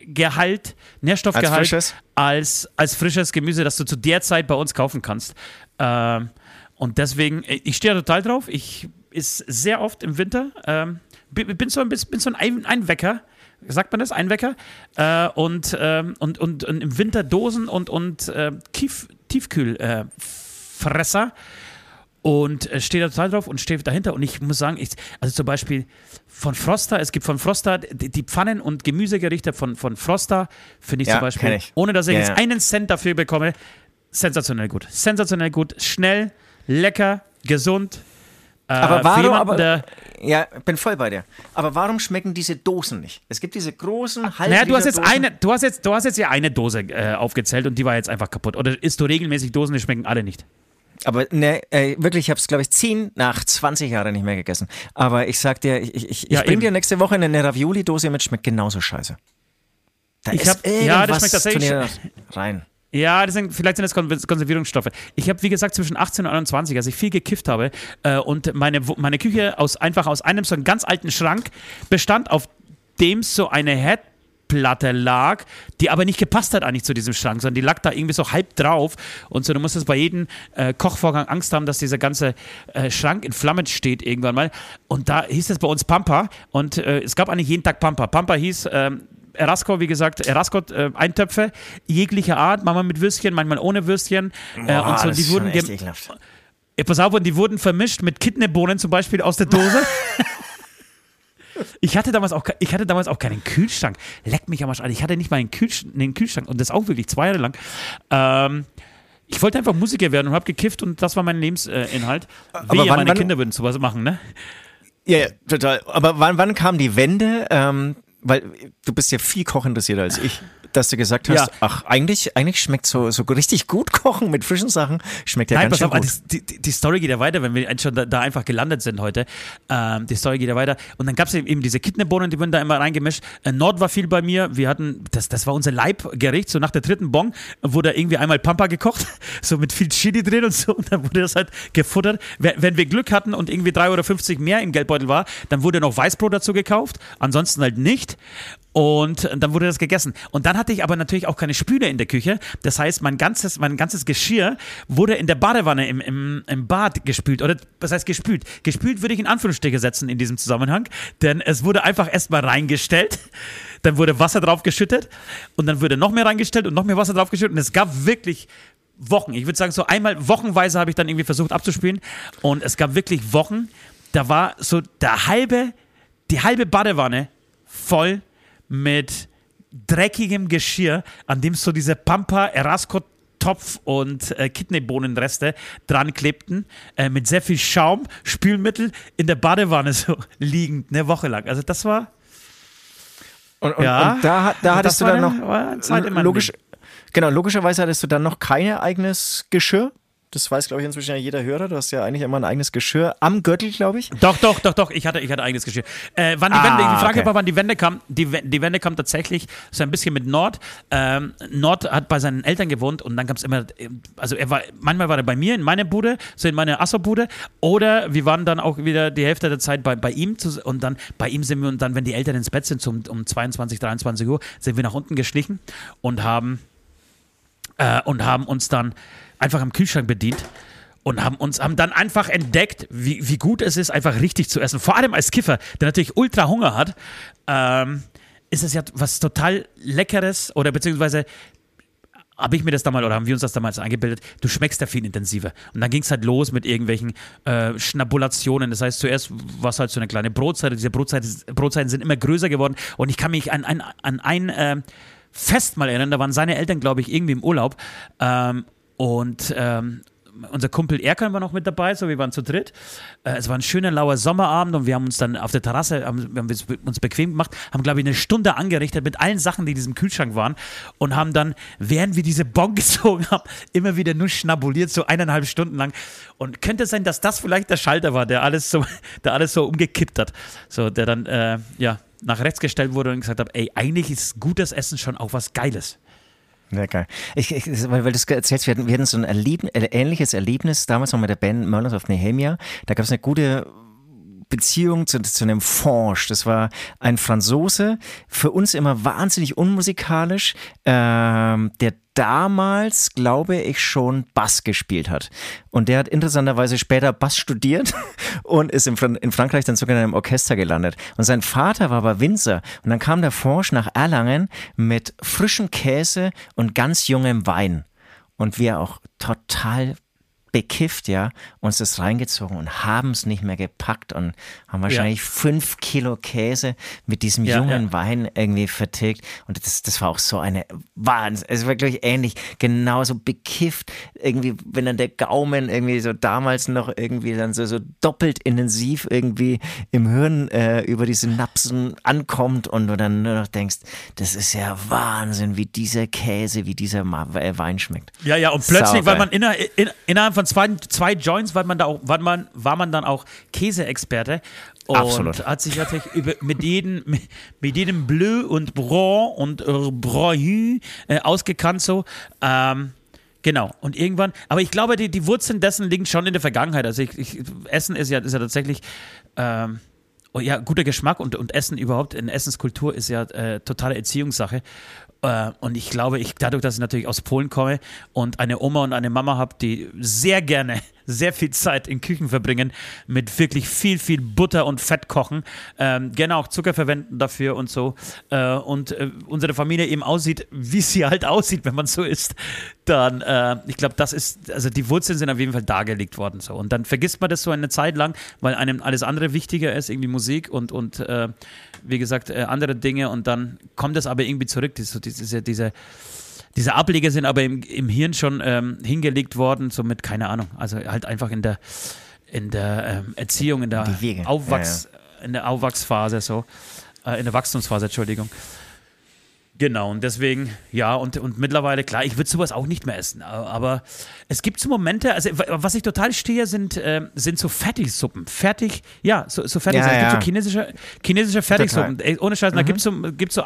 Nährwertgehalt, Nährstoffgehalt
Als frisches?
als, als frisches Gemüse, das du zu der Zeit bei uns kaufen kannst. Ähm, und deswegen, äh, ich stehe da total drauf. Ich ist sehr oft im Winter. Ähm, bin, so ein bin so Ein- Einwecker. Sagt man das? Einwecker? Äh, und, ähm, und, und, und im Winter Dosen und, und äh, Tief, Tiefkühlfresser. Äh, Fresser. und äh, stehe da total drauf und stehe dahinter. Und ich muss sagen, ich, also zum Beispiel von Froster, es gibt von Froster die, die Pfannen- und Gemüsegerichte von, von Froster, finde ich
Ja,
zum Beispiel,
ich.
ohne dass ich
Ja,
jetzt
ja.
einen Cent dafür bekomme, sensationell gut. Sensationell gut, schnell, lecker, gesund. Äh,
Aber warum,
jemanden,
aber, ja, bin voll bei dir. Aber warum schmecken diese Dosen nicht? Es gibt diese großen halb
naja, du hast jetzt
Dosen.
eine, du hast jetzt, du hast jetzt ja eine Dose äh, aufgezählt und die war jetzt einfach kaputt. Oder isst du regelmäßig Dosen, die schmecken alle nicht?
Aber ne, äh, wirklich, ich habe es, glaube ich, 10 nach 20 Jahren nicht mehr gegessen. Aber ich sag dir, ich, ich,
Ja,
ich bring
eben.
dir nächste Woche eine Ravioli-Dose mit, schmeckt genauso scheiße. Da
Ich
ist
hab- ja, das schmeckt tatsächlich
rein.
Ja, sind, vielleicht sind das Kon Konservierungsstoffe. Ich habe, wie gesagt, zwischen 18 und 21, als ich viel gekifft habe äh, und meine, meine Küche aus, einfach aus einem so einem ganz alten Schrank bestand, auf dem so eine Herdplatte lag, die aber nicht gepasst hat eigentlich zu diesem Schrank, sondern die lag da irgendwie so halb drauf und so, du musstest bei jedem äh, Kochvorgang Angst haben, dass dieser ganze äh, Schrank in Flammen steht irgendwann mal und da hieß es bei uns Pampa und äh, es gab eigentlich jeden Tag Pampa. Pampa hieß... Ähm, Erasco, wie gesagt, Erasco äh, Eintöpfe jeglicher Art, manchmal mit Würstchen, manchmal ohne Würstchen. äh,
Boah,
und so, die wurden
echt ekelhaft.
ja, pass auf, und die wurden vermischt mit Kidneybohnen zum Beispiel aus der Dose. [LAUGHS] ich, hatte damals auch, ich hatte damals auch keinen Kühlschrank. Leck mich am Arsch an. Ich hatte nicht mal einen, Kühlsch einen Kühlschrank und das auch wirklich zwei Jahre lang. Ähm, ich wollte einfach Musiker werden und habe gekifft und das war mein Lebensinhalt. Wehe,
wann-
meine
wann-
Kinder würden sowas machen, ne?
Ja, ja, total. Aber wann, wann kam die Wende? Ähm, weil du bist ja viel kochinteressierter als ich. Dass du gesagt hast, ja. ach, eigentlich, eigentlich schmeckt so, so richtig gut kochen mit frischen Sachen, schmeckt ja Nein, ganz schön auf, gut.
Die, die, die, Story geht ja weiter, wenn wir schon da, da einfach gelandet sind heute. Ähm, die Story geht ja weiter. Und dann gab es eben diese Kidneybohnen, die wurden da immer reingemischt. Äh, Nord war viel bei mir. Wir hatten, das, das war unser Leibgericht, so nach der dritten Bon wurde irgendwie einmal Pampa gekocht, [LAUGHS] so mit viel Chili drin und so. Und dann wurde das halt gefuttert. Wenn wir Glück hatten und irgendwie 3,50 Euro mehr im Geldbeutel war, dann wurde noch Weißbrot dazu gekauft. Ansonsten halt nicht. Und dann wurde das gegessen. Und dann hatte ich aber natürlich auch keine Spüle in der Küche. Das heißt, mein ganzes, mein ganzes Geschirr wurde in der Badewanne im, im, im Bad gespült. Oder was heißt gespült? Gespült würde ich in Anführungsstriche setzen in diesem Zusammenhang. Denn es wurde einfach erstmal reingestellt. Dann wurde Wasser draufgeschüttet. Und dann wurde noch mehr reingestellt und noch mehr Wasser draufgeschüttet. Und es gab wirklich Wochen. Ich würde sagen, so einmal wochenweise habe ich dann irgendwie versucht abzuspielen. Und es gab wirklich Wochen, da war so der halbe, die halbe Badewanne voll mit dreckigem Geschirr, an dem so diese Pampa Erasco Topf und äh, Kidneybohnenreste dran klebten, äh, mit sehr viel Schaum, Spülmittel in der Badewanne so [LAUGHS] liegend, eine Woche lang. Also das war.
Und, und, ja, und da, da hattest du dann eine, noch logisch, genau, logischerweise hattest du dann noch kein eigenes Geschirr. Das weiß, glaube ich, inzwischen ja jeder Hörer. Du hast ja eigentlich immer ein eigenes Geschirr am Gürtel, glaube ich.
Doch, doch, doch, doch. Ich hatte, ich hatte eigenes Geschirr. Äh, wann die ah, Wende, die Frage okay. war, wann die Wende kam. Die, die Wende kam tatsächlich so ein bisschen mit Nord. Ähm, Nord hat bei seinen Eltern gewohnt und dann gab es immer, also er war, manchmal war er bei mir in meiner Bude, so in meiner Asso-Bude. Oder wir waren dann auch wieder die Hälfte der Zeit bei, bei ihm zu, und dann bei ihm sind wir und dann, wenn die Eltern ins Bett sind, um, um 22, 23 Uhr, sind wir nach unten geschlichen und haben, äh, und haben uns dann einfach am Kühlschrank bedient und haben uns haben dann einfach entdeckt, wie, wie gut es ist, einfach richtig zu essen. Vor allem als Kiffer, der natürlich ultra Hunger hat, ähm, ist es ja was total Leckeres oder beziehungsweise habe ich mir das damals oder haben wir uns das damals eingebildet, du schmeckst ja viel intensiver. Und dann ging es halt los mit irgendwelchen äh, Schnabulationen. Das heißt, zuerst war es halt so eine kleine Brotzeit. Diese Brotzeit, Brotzeiten sind immer größer geworden. Und ich kann mich an, an, an ein äh, Fest mal erinnern, da waren seine Eltern, glaube ich, irgendwie im Urlaub. Ähm, und ähm, unser Kumpel Erkan war noch mit dabei, so wir waren zu dritt. Äh, es war ein schöner lauer Sommerabend und wir haben uns dann auf der Terrasse haben, wir haben uns bequem gemacht, haben glaube ich eine Stunde angerichtet mit allen Sachen, die in diesem Kühlschrank waren und haben dann, während wir diese Bon [LAUGHS] gezogen haben, immer wieder nur schnabuliert, so eineinhalb Stunden lang. Und könnte sein, dass das vielleicht der Schalter war, der alles so, [LAUGHS] der alles so umgekippt hat, so der dann äh, ja nach rechts gestellt wurde und gesagt hat, ey, eigentlich ist gutes Essen schon auch was Geiles.
Ja, geil. Ich, ich, weil, weil du es erzählst, wir hatten, wir hatten so ein Erleb äh, ähnliches Erlebnis damals noch mit der Band Merlins of Nehemia. Da gab es eine gute Beziehung zu, zu einem Forge. Das war ein Franzose, für uns immer wahnsinnig unmusikalisch, ähm, der damals, glaube ich, schon Bass gespielt hat. Und der hat interessanterweise später Bass studiert [LAUGHS] und ist in, in Frankreich dann sogar in einem Orchester gelandet. Und sein Vater war aber Winzer. Und dann kam der Forsch nach Erlangen mit frischem Käse und ganz jungem Wein. Und wir auch total bekifft, ja, uns das reingezogen und haben es nicht mehr gepackt und haben wahrscheinlich ja. fünf Kilo Käse mit diesem ja, jungen ja. Wein irgendwie vertilgt. Und das, das war auch so eine Wahnsinn. Es war wirklich ähnlich, genauso bekifft. Irgendwie, wenn dann der Gaumen irgendwie so damals noch irgendwie dann so, so doppelt intensiv irgendwie im Hirn äh, über die Synapsen ankommt und du dann nur noch denkst, das ist ja Wahnsinn, wie dieser Käse, wie dieser äh, Wein schmeckt.
Ja, ja, und plötzlich, weil man inner, in, innerhalb von von zwei, zwei Joints war man, da auch, war, man, war man dann auch Käseexperte. Und Absolut. hat sich natürlich über, mit, jedem, mit jedem Bleu und Blanc und äh, Brahu äh, ausgekannt so. Ähm, Genau, und irgendwann, aber ich glaube, die, die Wurzeln dessen liegen schon in der Vergangenheit. Also ich, ich, Essen ist ja, ist ja tatsächlich ähm, oh ja, guter Geschmack und, und Essen überhaupt, in Essenskultur ist ja äh, totale Erziehungssache. Äh, und ich glaube, ich dadurch, dass ich natürlich aus Polen komme und eine Oma und eine Mama habe, die sehr gerne sehr viel Zeit in Küchen verbringen, mit wirklich viel, viel Butter und Fett kochen, ähm, gerne auch Zucker verwenden dafür und so. Äh, und äh, unsere Familie eben aussieht, wie sie halt aussieht, wenn man so isst, dann, äh, ich glaube, das ist, also die Wurzeln sind auf jeden Fall dargelegt worden. So. Und dann vergisst man das so eine Zeit lang, weil einem alles andere wichtiger ist, irgendwie Musik und, und äh, wie gesagt, äh, andere Dinge. Und dann kommt das aber irgendwie zurück, diese, diese, diese diese Ableger sind aber im, im Hirn schon ähm, hingelegt worden, somit keine Ahnung. Also halt einfach in der, in der ähm, Erziehung, in der, Aufwachs, ja, ja. in der Aufwachsphase, so, äh, in der Wachstumsphase, Entschuldigung. Genau, und deswegen, ja, und, und mittlerweile, klar, ich würde sowas auch nicht mehr essen. Aber es gibt so Momente, also was ich total stehe, sind, äh, sind so Fertigsuppen. Fertig, ja, so, so fertig.
Ja,
es
ja.
gibt so chinesische, chinesische Fertigsuppen. Ey, ohne Scheiß, da gibt es so, gibt's so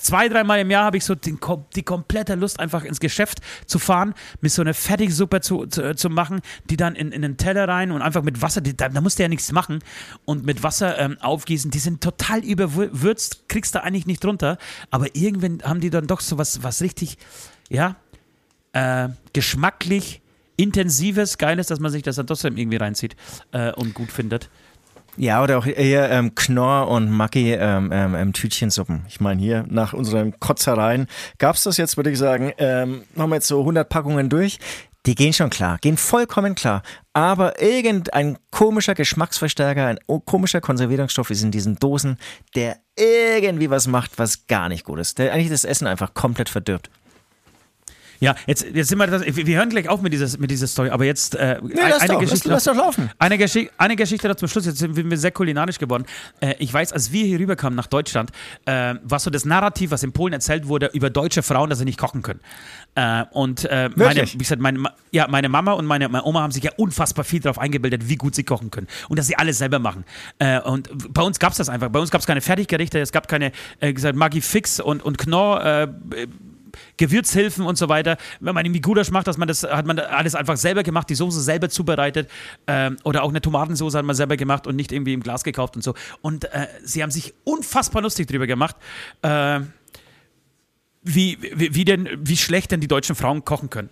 zwei, dreimal im Jahr habe ich so den, die komplette Lust, einfach ins Geschäft zu fahren, mir so eine Fertigsuppe zu, zu, zu machen, die dann in, in einen Teller rein und einfach mit Wasser, die, da, da musst du ja nichts machen und mit Wasser ähm, aufgießen. Die sind total überwürzt, kriegst du eigentlich nicht runter, aber irgendwann haben die dann doch so was, was richtig, ja, äh, geschmacklich intensives, geiles, dass man sich das dann trotzdem irgendwie reinzieht äh, und gut findet.
Ja, oder auch eher ähm, Knorr und Maggi ähm, ähm, ähm, Tütchensuppen. Ich meine, hier nach unseren Kotzereien gab's das jetzt, würde ich sagen, ähm, haben wir jetzt so 100 Packungen durch. Die gehen schon klar, gehen vollkommen klar. Aber irgendein komischer Geschmacksverstärker, ein komischer Konservierungsstoff ist in diesen Dosen, der irgendwie was macht, was gar nicht gut ist. Der eigentlich das Essen einfach komplett verdirbt.
Ja, jetzt, jetzt sind wir, das, wir hören gleich auf mit, dieses, mit dieser Story, aber jetzt äh,
Nee, lass doch, lass, lass doch laufen.
Eine, Geschi eine Geschichte noch zum Schluss, jetzt sind wir sehr kulinarisch geworden. Äh, ich weiß, als wir hier rüberkamen nach Deutschland, äh, war so das Narrativ, was in Polen erzählt wurde über deutsche Frauen, dass sie nicht kochen können. Äh, und äh, meine, wie gesagt, meine, ja, meine Mama und meine, meine Oma haben sich ja unfassbar viel darauf eingebildet, wie gut sie kochen können. Und dass sie alles selber machen. Äh, und bei uns gab es das einfach. Bei uns gab es keine Fertiggerichte, es gab keine, äh, gesagt, Maggi Fix und, und Knorr. Gewürzhilfen und so weiter. Wenn man irgendwie Gulasch macht, dass man das, hat man alles einfach selber gemacht, die Soße selber zubereitet ähm, oder auch eine Tomatensauce hat man selber gemacht und nicht irgendwie im Glas gekauft und so. Und äh, sie haben sich unfassbar lustig drüber gemacht, äh, wie, wie, wie, denn, wie schlecht denn die deutschen Frauen kochen können.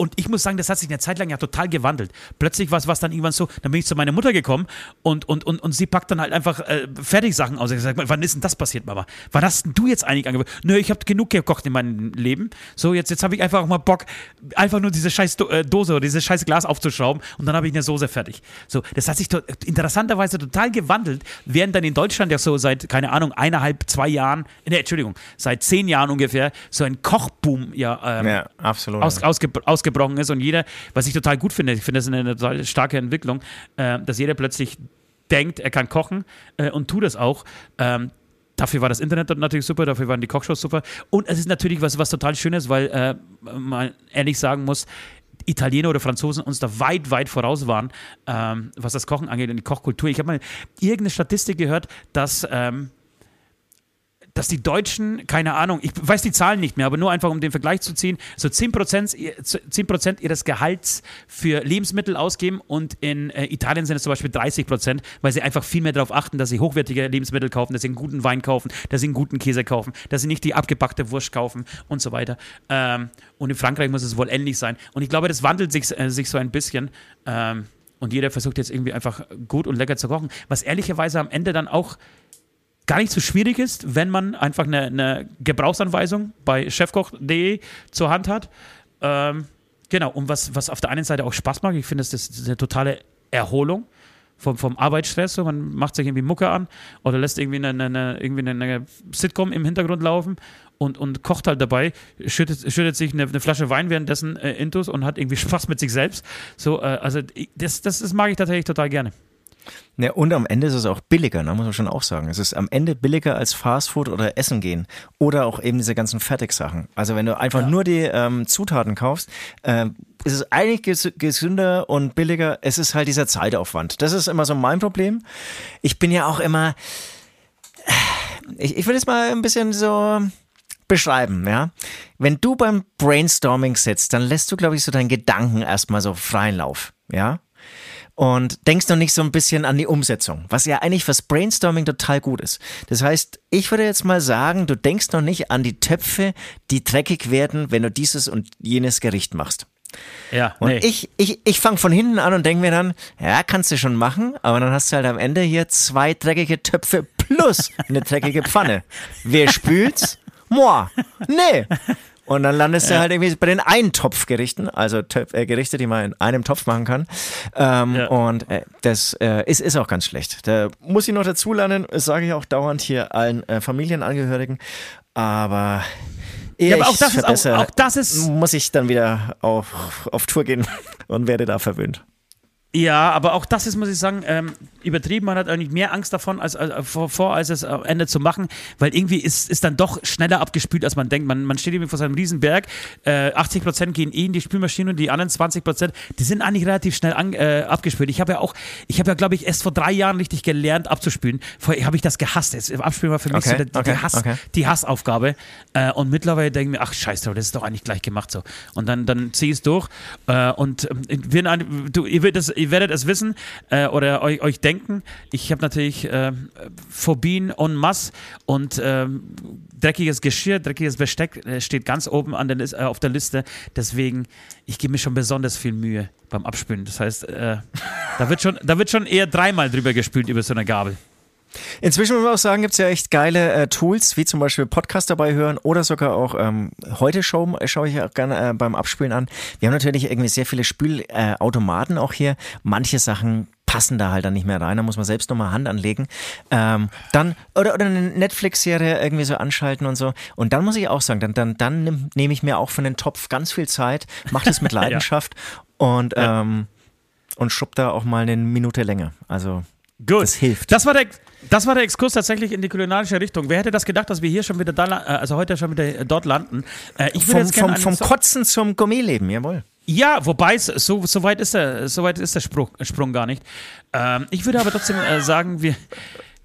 Und ich muss sagen, das hat sich eine Zeit lang ja total gewandelt. Plötzlich war es was dann irgendwann so, dann bin ich zu meiner Mutter gekommen und, und, und, und sie packt dann halt einfach äh, Fertigsachen aus. Ich gesagt, wann ist denn das passiert, Mama? Wann hast denn du jetzt eigentlich angeboten? Nö, ich habe genug gekocht in meinem Leben. So, jetzt, jetzt habe ich einfach auch mal Bock, einfach nur diese scheiß äh, Dose oder dieses scheiß Glas aufzuschrauben und dann habe ich eine Soße fertig. So, das hat sich interessanterweise total gewandelt, während dann in Deutschland ja so seit, keine Ahnung, eineinhalb, zwei Jahren, ne, Entschuldigung, seit zehn Jahren ungefähr, so ein Kochboom ja, ähm,
Ja, absolut.
aus, ausge, ausgebrochen ist und jeder, was ich total gut finde, ich finde das eine total starke Entwicklung, äh, dass jeder plötzlich denkt, er kann kochen äh, und tut es auch. Ähm, Dafür war das Internet natürlich super, dafür waren die Kochshows super. Und es ist natürlich was, was total Schönes, weil äh, man ehrlich sagen muss, Italiener oder Franzosen uns da weit, weit voraus waren, ähm, was das Kochen angeht und die Kochkultur. Ich habe mal irgendeine Statistik gehört, dass ähm, dass die Deutschen, keine Ahnung, ich weiß die Zahlen nicht mehr, aber nur einfach um den Vergleich zu ziehen, so 10%, ihr- 10 ihres Gehalts für Lebensmittel ausgeben und in äh, Italien sind es zum Beispiel 30%, weil sie einfach viel mehr darauf achten, dass sie hochwertige Lebensmittel kaufen, dass sie einen guten Wein kaufen, dass sie einen guten Käse kaufen, dass sie nicht die abgepackte Wurst kaufen und so weiter. Ähm, und in Frankreich muss es wohl ähnlich sein. Und ich glaube, das wandelt sich, äh, sich so ein bisschen. Ähm, und jeder versucht jetzt irgendwie einfach gut und lecker zu kochen, was ehrlicherweise am Ende dann auch gar nicht so schwierig ist, wenn man einfach eine, eine Gebrauchsanweisung bei chefkoch.de zur Hand hat. Ähm, genau, und was, was auf der einen Seite auch Spaß macht, ich finde, das ist eine totale Erholung vom, vom Arbeitsstress. So. Man macht sich irgendwie Mucke an oder lässt irgendwie eine, eine, irgendwie eine Sitcom im Hintergrund laufen und, und kocht halt dabei, schüttet, schüttet sich eine, eine Flasche Wein währenddessen äh, intus und hat irgendwie [LAUGHS] Spaß mit sich selbst. So, äh, also das, das, das mag ich tatsächlich total gerne.
Ja, und am Ende ist es auch billiger, ne, muss man schon auch sagen. Es ist am Ende billiger als Fastfood oder Essen gehen. Oder auch eben diese ganzen Fertigsachen. Also wenn du einfach
Ja.
nur die ähm, Zutaten kaufst, ähm, ist es eigentlich ges gesünder und billiger. Es ist halt dieser Zeitaufwand. Das ist immer so mein Problem. Ich bin ja auch immer, ich, ich will jetzt mal ein bisschen so beschreiben, ja. Wenn du beim Brainstorming sitzt, dann lässt du, glaube ich, so deinen Gedanken erstmal so freien Lauf, ja und denkst noch nicht so ein bisschen an die Umsetzung, was ja eigentlich fürs Brainstorming total gut ist. Das heißt, ich würde jetzt mal sagen, du denkst noch nicht an die Töpfe, die dreckig werden, wenn du dieses und jenes Gericht machst.
Ja,
Und
nee.
ich, ich, ich fange von hinten an und denke mir dann, ja, kannst du schon machen, aber dann hast du halt am Ende hier zwei dreckige Töpfe plus eine dreckige Pfanne. Wer spült's? Moi. Nee. Und dann landest du halt irgendwie bei den Eintopfgerichten, also Töpf, äh, Gerichte, die man in einem Topf machen kann. Ähm,
Ja.
Und äh, das äh, ist, ist auch ganz schlecht. Da muss ich noch dazu lernen, das sage ich auch dauernd hier allen äh, Familienangehörigen. Aber
Ja, aber auch das ist- auch-
verbessere,
auch das ist-
muss ich dann wieder auf, auf Tour gehen [LAUGHS] und werde da verwöhnt.
Ja, aber auch das ist, muss ich sagen, ähm, übertrieben. Man hat eigentlich mehr Angst davon, als, als, vor, vor, als es am Ende zu machen, weil irgendwie ist, ist dann doch schneller abgespült, als man denkt. Man, man steht irgendwie vor seinem Riesenberg. Äh, 80 Prozent gehen eh in die Spülmaschine und die anderen 20 Prozent, die sind eigentlich relativ schnell an, äh, abgespült. Ich habe ja auch, ich habe ja, glaube ich, erst vor drei Jahren richtig gelernt abzuspülen. Vorher habe ich das gehasst. Das Abspülen war für mich
Okay,
so die,
okay,
die, Hass,
okay.
die Hassaufgabe. Äh, und mittlerweile denke ich mir, ach scheiße, drauf, das ist doch eigentlich gleich gemacht so. Und dann, dann ziehe ich es durch. Äh, und ähm, wir, du, ihr, werdet es, ihr werdet es wissen äh, oder euch, euch denken. Ich habe natürlich äh, Phobien en masse und ähm, dreckiges Geschirr, dreckiges Besteck äh, steht ganz oben an der Lis- äh, auf der Liste. Deswegen, ich gebe mir schon besonders viel Mühe beim Abspülen. Das heißt, äh, da, wird schon, da wird schon eher dreimal drüber gespült über so eine Gabel.
Inzwischen muss man auch sagen, gibt es ja echt geile äh, Tools, wie zum Beispiel Podcast dabei hören oder sogar auch ähm, heute Show äh, schaue ich auch gerne äh, beim Abspielen an. Wir haben natürlich irgendwie sehr viele Spülautomaten äh, auch hier. Manche Sachen passen da halt dann nicht mehr rein, da muss man selbst nochmal Hand anlegen. Ähm, dann, oder, oder eine Netflix-Serie irgendwie so anschalten und so. Und dann muss ich auch sagen, dann, dann, dann nehme nehm ich mir auch für den Topf ganz viel Zeit, mache das mit [LAUGHS] Leidenschaft und,
Ja.
ähm, und schub da auch mal eine Minute länger. Also
Gut.
das hilft.
Das war, der, das war der Exkurs tatsächlich in die kulinarische Richtung. Wer hätte das gedacht, dass wir hier schon wieder da, äh, also heute schon wieder äh, dort landen? Äh, ich würde
Vom,
jetzt gerne
vom, vom Kotzen zum Gourmetleben, jawohl.
Ja, wobei es- so, so weit ist der, so weit ist der Sprung, Sprung gar nicht. Ähm, ich würde aber trotzdem äh, sagen, wir,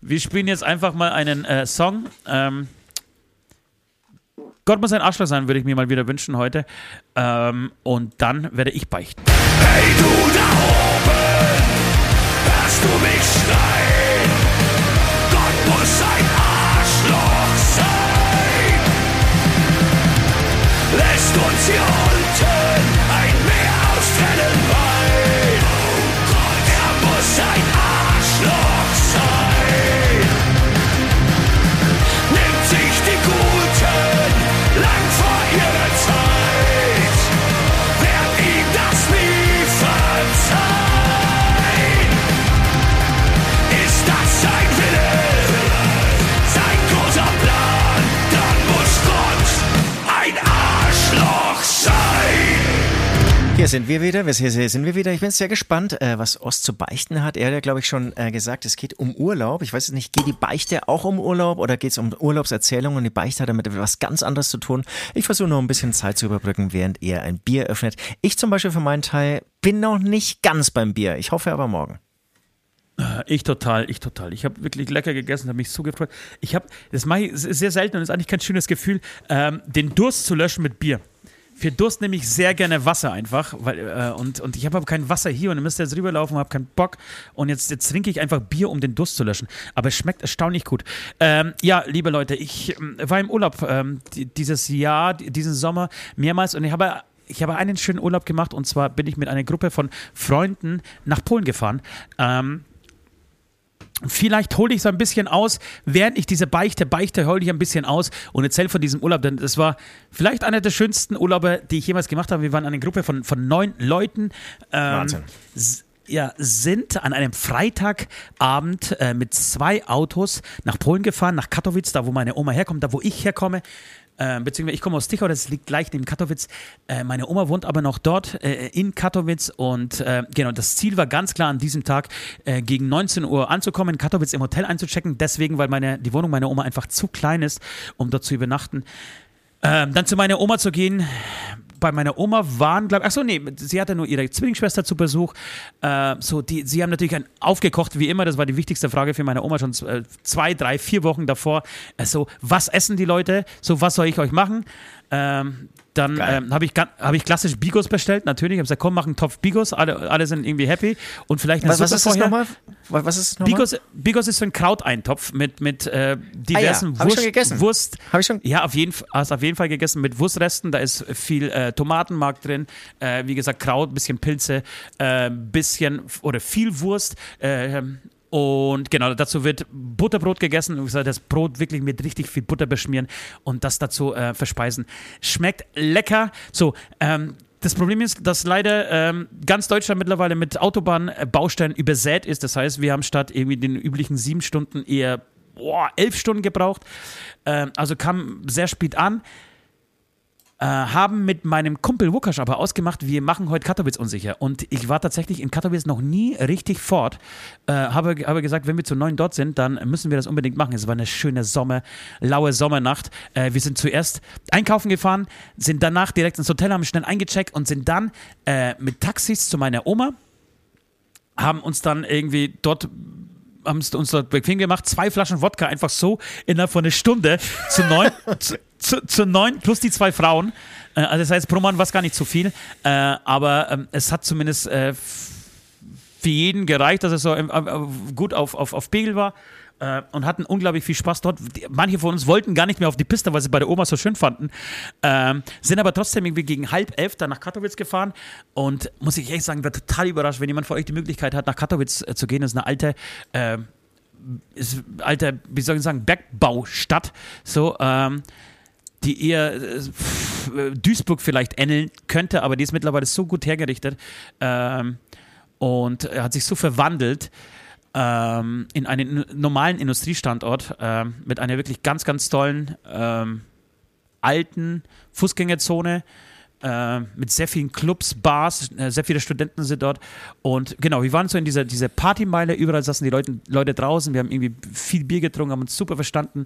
wir spielen jetzt einfach mal einen äh, Song. Ähm, Gott muss ein Arschloch sein, würde ich mir mal wieder wünschen heute. Ähm, und dann werde ich beichten.
Hey du da oben, Uns hier
Hier sind wir wieder, hier sind wir wieder. Ich bin sehr gespannt, äh, was Ost zu beichten hat. Er hat ja, glaube ich, schon äh, gesagt, es geht um Urlaub. Ich weiß nicht, geht die Beichte auch um Urlaub oder geht es um Urlaubserzählung und die Beichte hat damit was ganz anderes zu tun? Ich versuche nur ein bisschen Zeit zu überbrücken, während ihr ein Bier öffnet. Ich zum Beispiel für meinen Teil bin noch nicht ganz beim Bier. Ich hoffe aber morgen.
Ich total, ich total. Ich habe wirklich lecker gegessen, habe mich so gefreut. Ich habe, das mache ich sehr selten und ist eigentlich kein schönes Gefühl, ähm, den Durst zu löschen mit Bier. Für Durst nehme ich sehr gerne Wasser einfach, weil, äh, und, und ich habe aber kein Wasser hier und dann müsste jetzt rüberlaufen und habe keinen Bock. Und jetzt, jetzt trinke ich einfach Bier, um den Durst zu löschen. Aber es schmeckt erstaunlich gut. Ähm, ja, liebe Leute, ich ähm, war im Urlaub ähm, die, dieses Jahr, die- diesen Sommer mehrmals und ich habe ich habe einen schönen Urlaub gemacht und zwar bin ich mit einer Gruppe von Freunden nach Polen gefahren. Ähm, Vielleicht hole ich so ein bisschen aus, während ich diese Beichte beichte, hole ich ein bisschen aus und erzähle von diesem Urlaub, denn es war vielleicht einer der schönsten Urlaube, die ich jemals gemacht habe. Wir waren eine Gruppe von, von neun Leuten. Ähm,
Wahnsinn.
Ja, sind an einem Freitagabend äh, mit zwei Autos nach Polen gefahren, nach Katowice, da wo meine Oma herkommt, da wo ich herkomme. Äh, beziehungsweise ich komme aus Tichau, das liegt gleich neben Katowice. Äh, meine Oma wohnt aber noch dort äh, in Katowice und äh, genau, das Ziel war ganz klar an diesem Tag äh, gegen 19 Uhr anzukommen, in Katowice im Hotel einzuchecken, deswegen, weil meine, die Wohnung meiner Oma einfach zu klein ist, um dort zu übernachten. Ähm, dann zu meiner Oma zu gehen. Bei meiner Oma waren, glaube ich, achso, nee, sie hatte nur ihre Zwillingsschwester zu Besuch. Äh, so, die, sie haben natürlich ein, aufgekocht, wie immer. Das war die wichtigste Frage für meine Oma schon äh, zwei, drei, vier Wochen davor. Äh, so, was essen die Leute? So, was soll ich euch machen? Ähm, dann ähm, habe ich, hab ich klassisch Bigos bestellt, natürlich. Ich habe gesagt, komm, mach einen Topf Bigos. Alle, alle sind irgendwie happy. Und vielleicht eine
Was, was
Suppe
ist das nochmal? Was was ist nochmal?
Bigos, Bigos ist so ein Krauteintopf mit, mit äh, diversen
Ah hab ich schon gegessen.
Wurst.
Habe ich schon.
Ja, auf jeden, hast auf jeden Fall gegessen mit Wurstresten. Da ist viel äh, Tomatenmark drin. Äh, wie gesagt, Kraut, bisschen Pilze, äh, bisschen oder viel Wurst. Und genau, dazu wird Butterbrot gegessen. Wie gesagt, Das Brot wirklich mit richtig viel Butter beschmieren und das dazu äh, verspeisen. Schmeckt lecker. So, ähm, das Problem ist, dass leider ähm, ganz Deutschland mittlerweile mit Autobahnbaustellen übersät ist. Das heißt, wir haben statt irgendwie den üblichen sieben Stunden eher boah, elf Stunden gebraucht. Ähm, also kam sehr spät an. Äh, haben mit meinem Kumpel Wukasch aber ausgemacht, wir machen heute Katowice unsicher. Und ich war tatsächlich in Katowice noch nie richtig fort. Äh, habe, habe gesagt, wenn wir zu neun dort sind, dann müssen wir das unbedingt machen. Es war eine schöne Sommer, laue Sommernacht. Äh, wir sind zuerst einkaufen gefahren, sind danach direkt ins Hotel, haben schnell eingecheckt und sind dann äh, mit Taxis zu meiner Oma, haben uns dann irgendwie dort haben es uns dort bequem gemacht, zwei Flaschen Wodka einfach so innerhalb von einer Stunde zu neun, [LAUGHS] zu, zu, neun plus die zwei Frauen. Äh, also das heißt, pro Mann war es gar nicht zu viel, äh, aber ähm, es hat zumindest äh, für jeden gereicht, dass es so ähm, äh, gut auf, auf, auf Pegel war und hatten unglaublich viel Spaß dort. Manche von uns wollten gar nicht mehr auf die Piste, weil sie bei der Oma so schön fanden, ähm, sind aber trotzdem irgendwie gegen halb elf dann nach Katowice gefahren und muss ich echt sagen, war total überrascht, wenn jemand von euch die Möglichkeit hat, nach Katowice zu gehen. Das ist eine alte äh, ist alte, wie soll ich sagen, Bergbaustadt. So, ähm, die eher äh, Duisburg vielleicht ähneln könnte, aber die ist mittlerweile so gut hergerichtet ähm, und hat sich so verwandelt ähm, in einen normalen Industriestandort ähm, mit einer wirklich ganz, ganz tollen ähm, alten Fußgängerzone. Äh, mit sehr vielen Clubs, Bars, äh, sehr viele Studenten sind dort. Und genau, wir waren so in dieser, dieser Partymeile, überall saßen die Leute, Leute draußen, wir haben irgendwie viel Bier getrunken, haben uns super verstanden.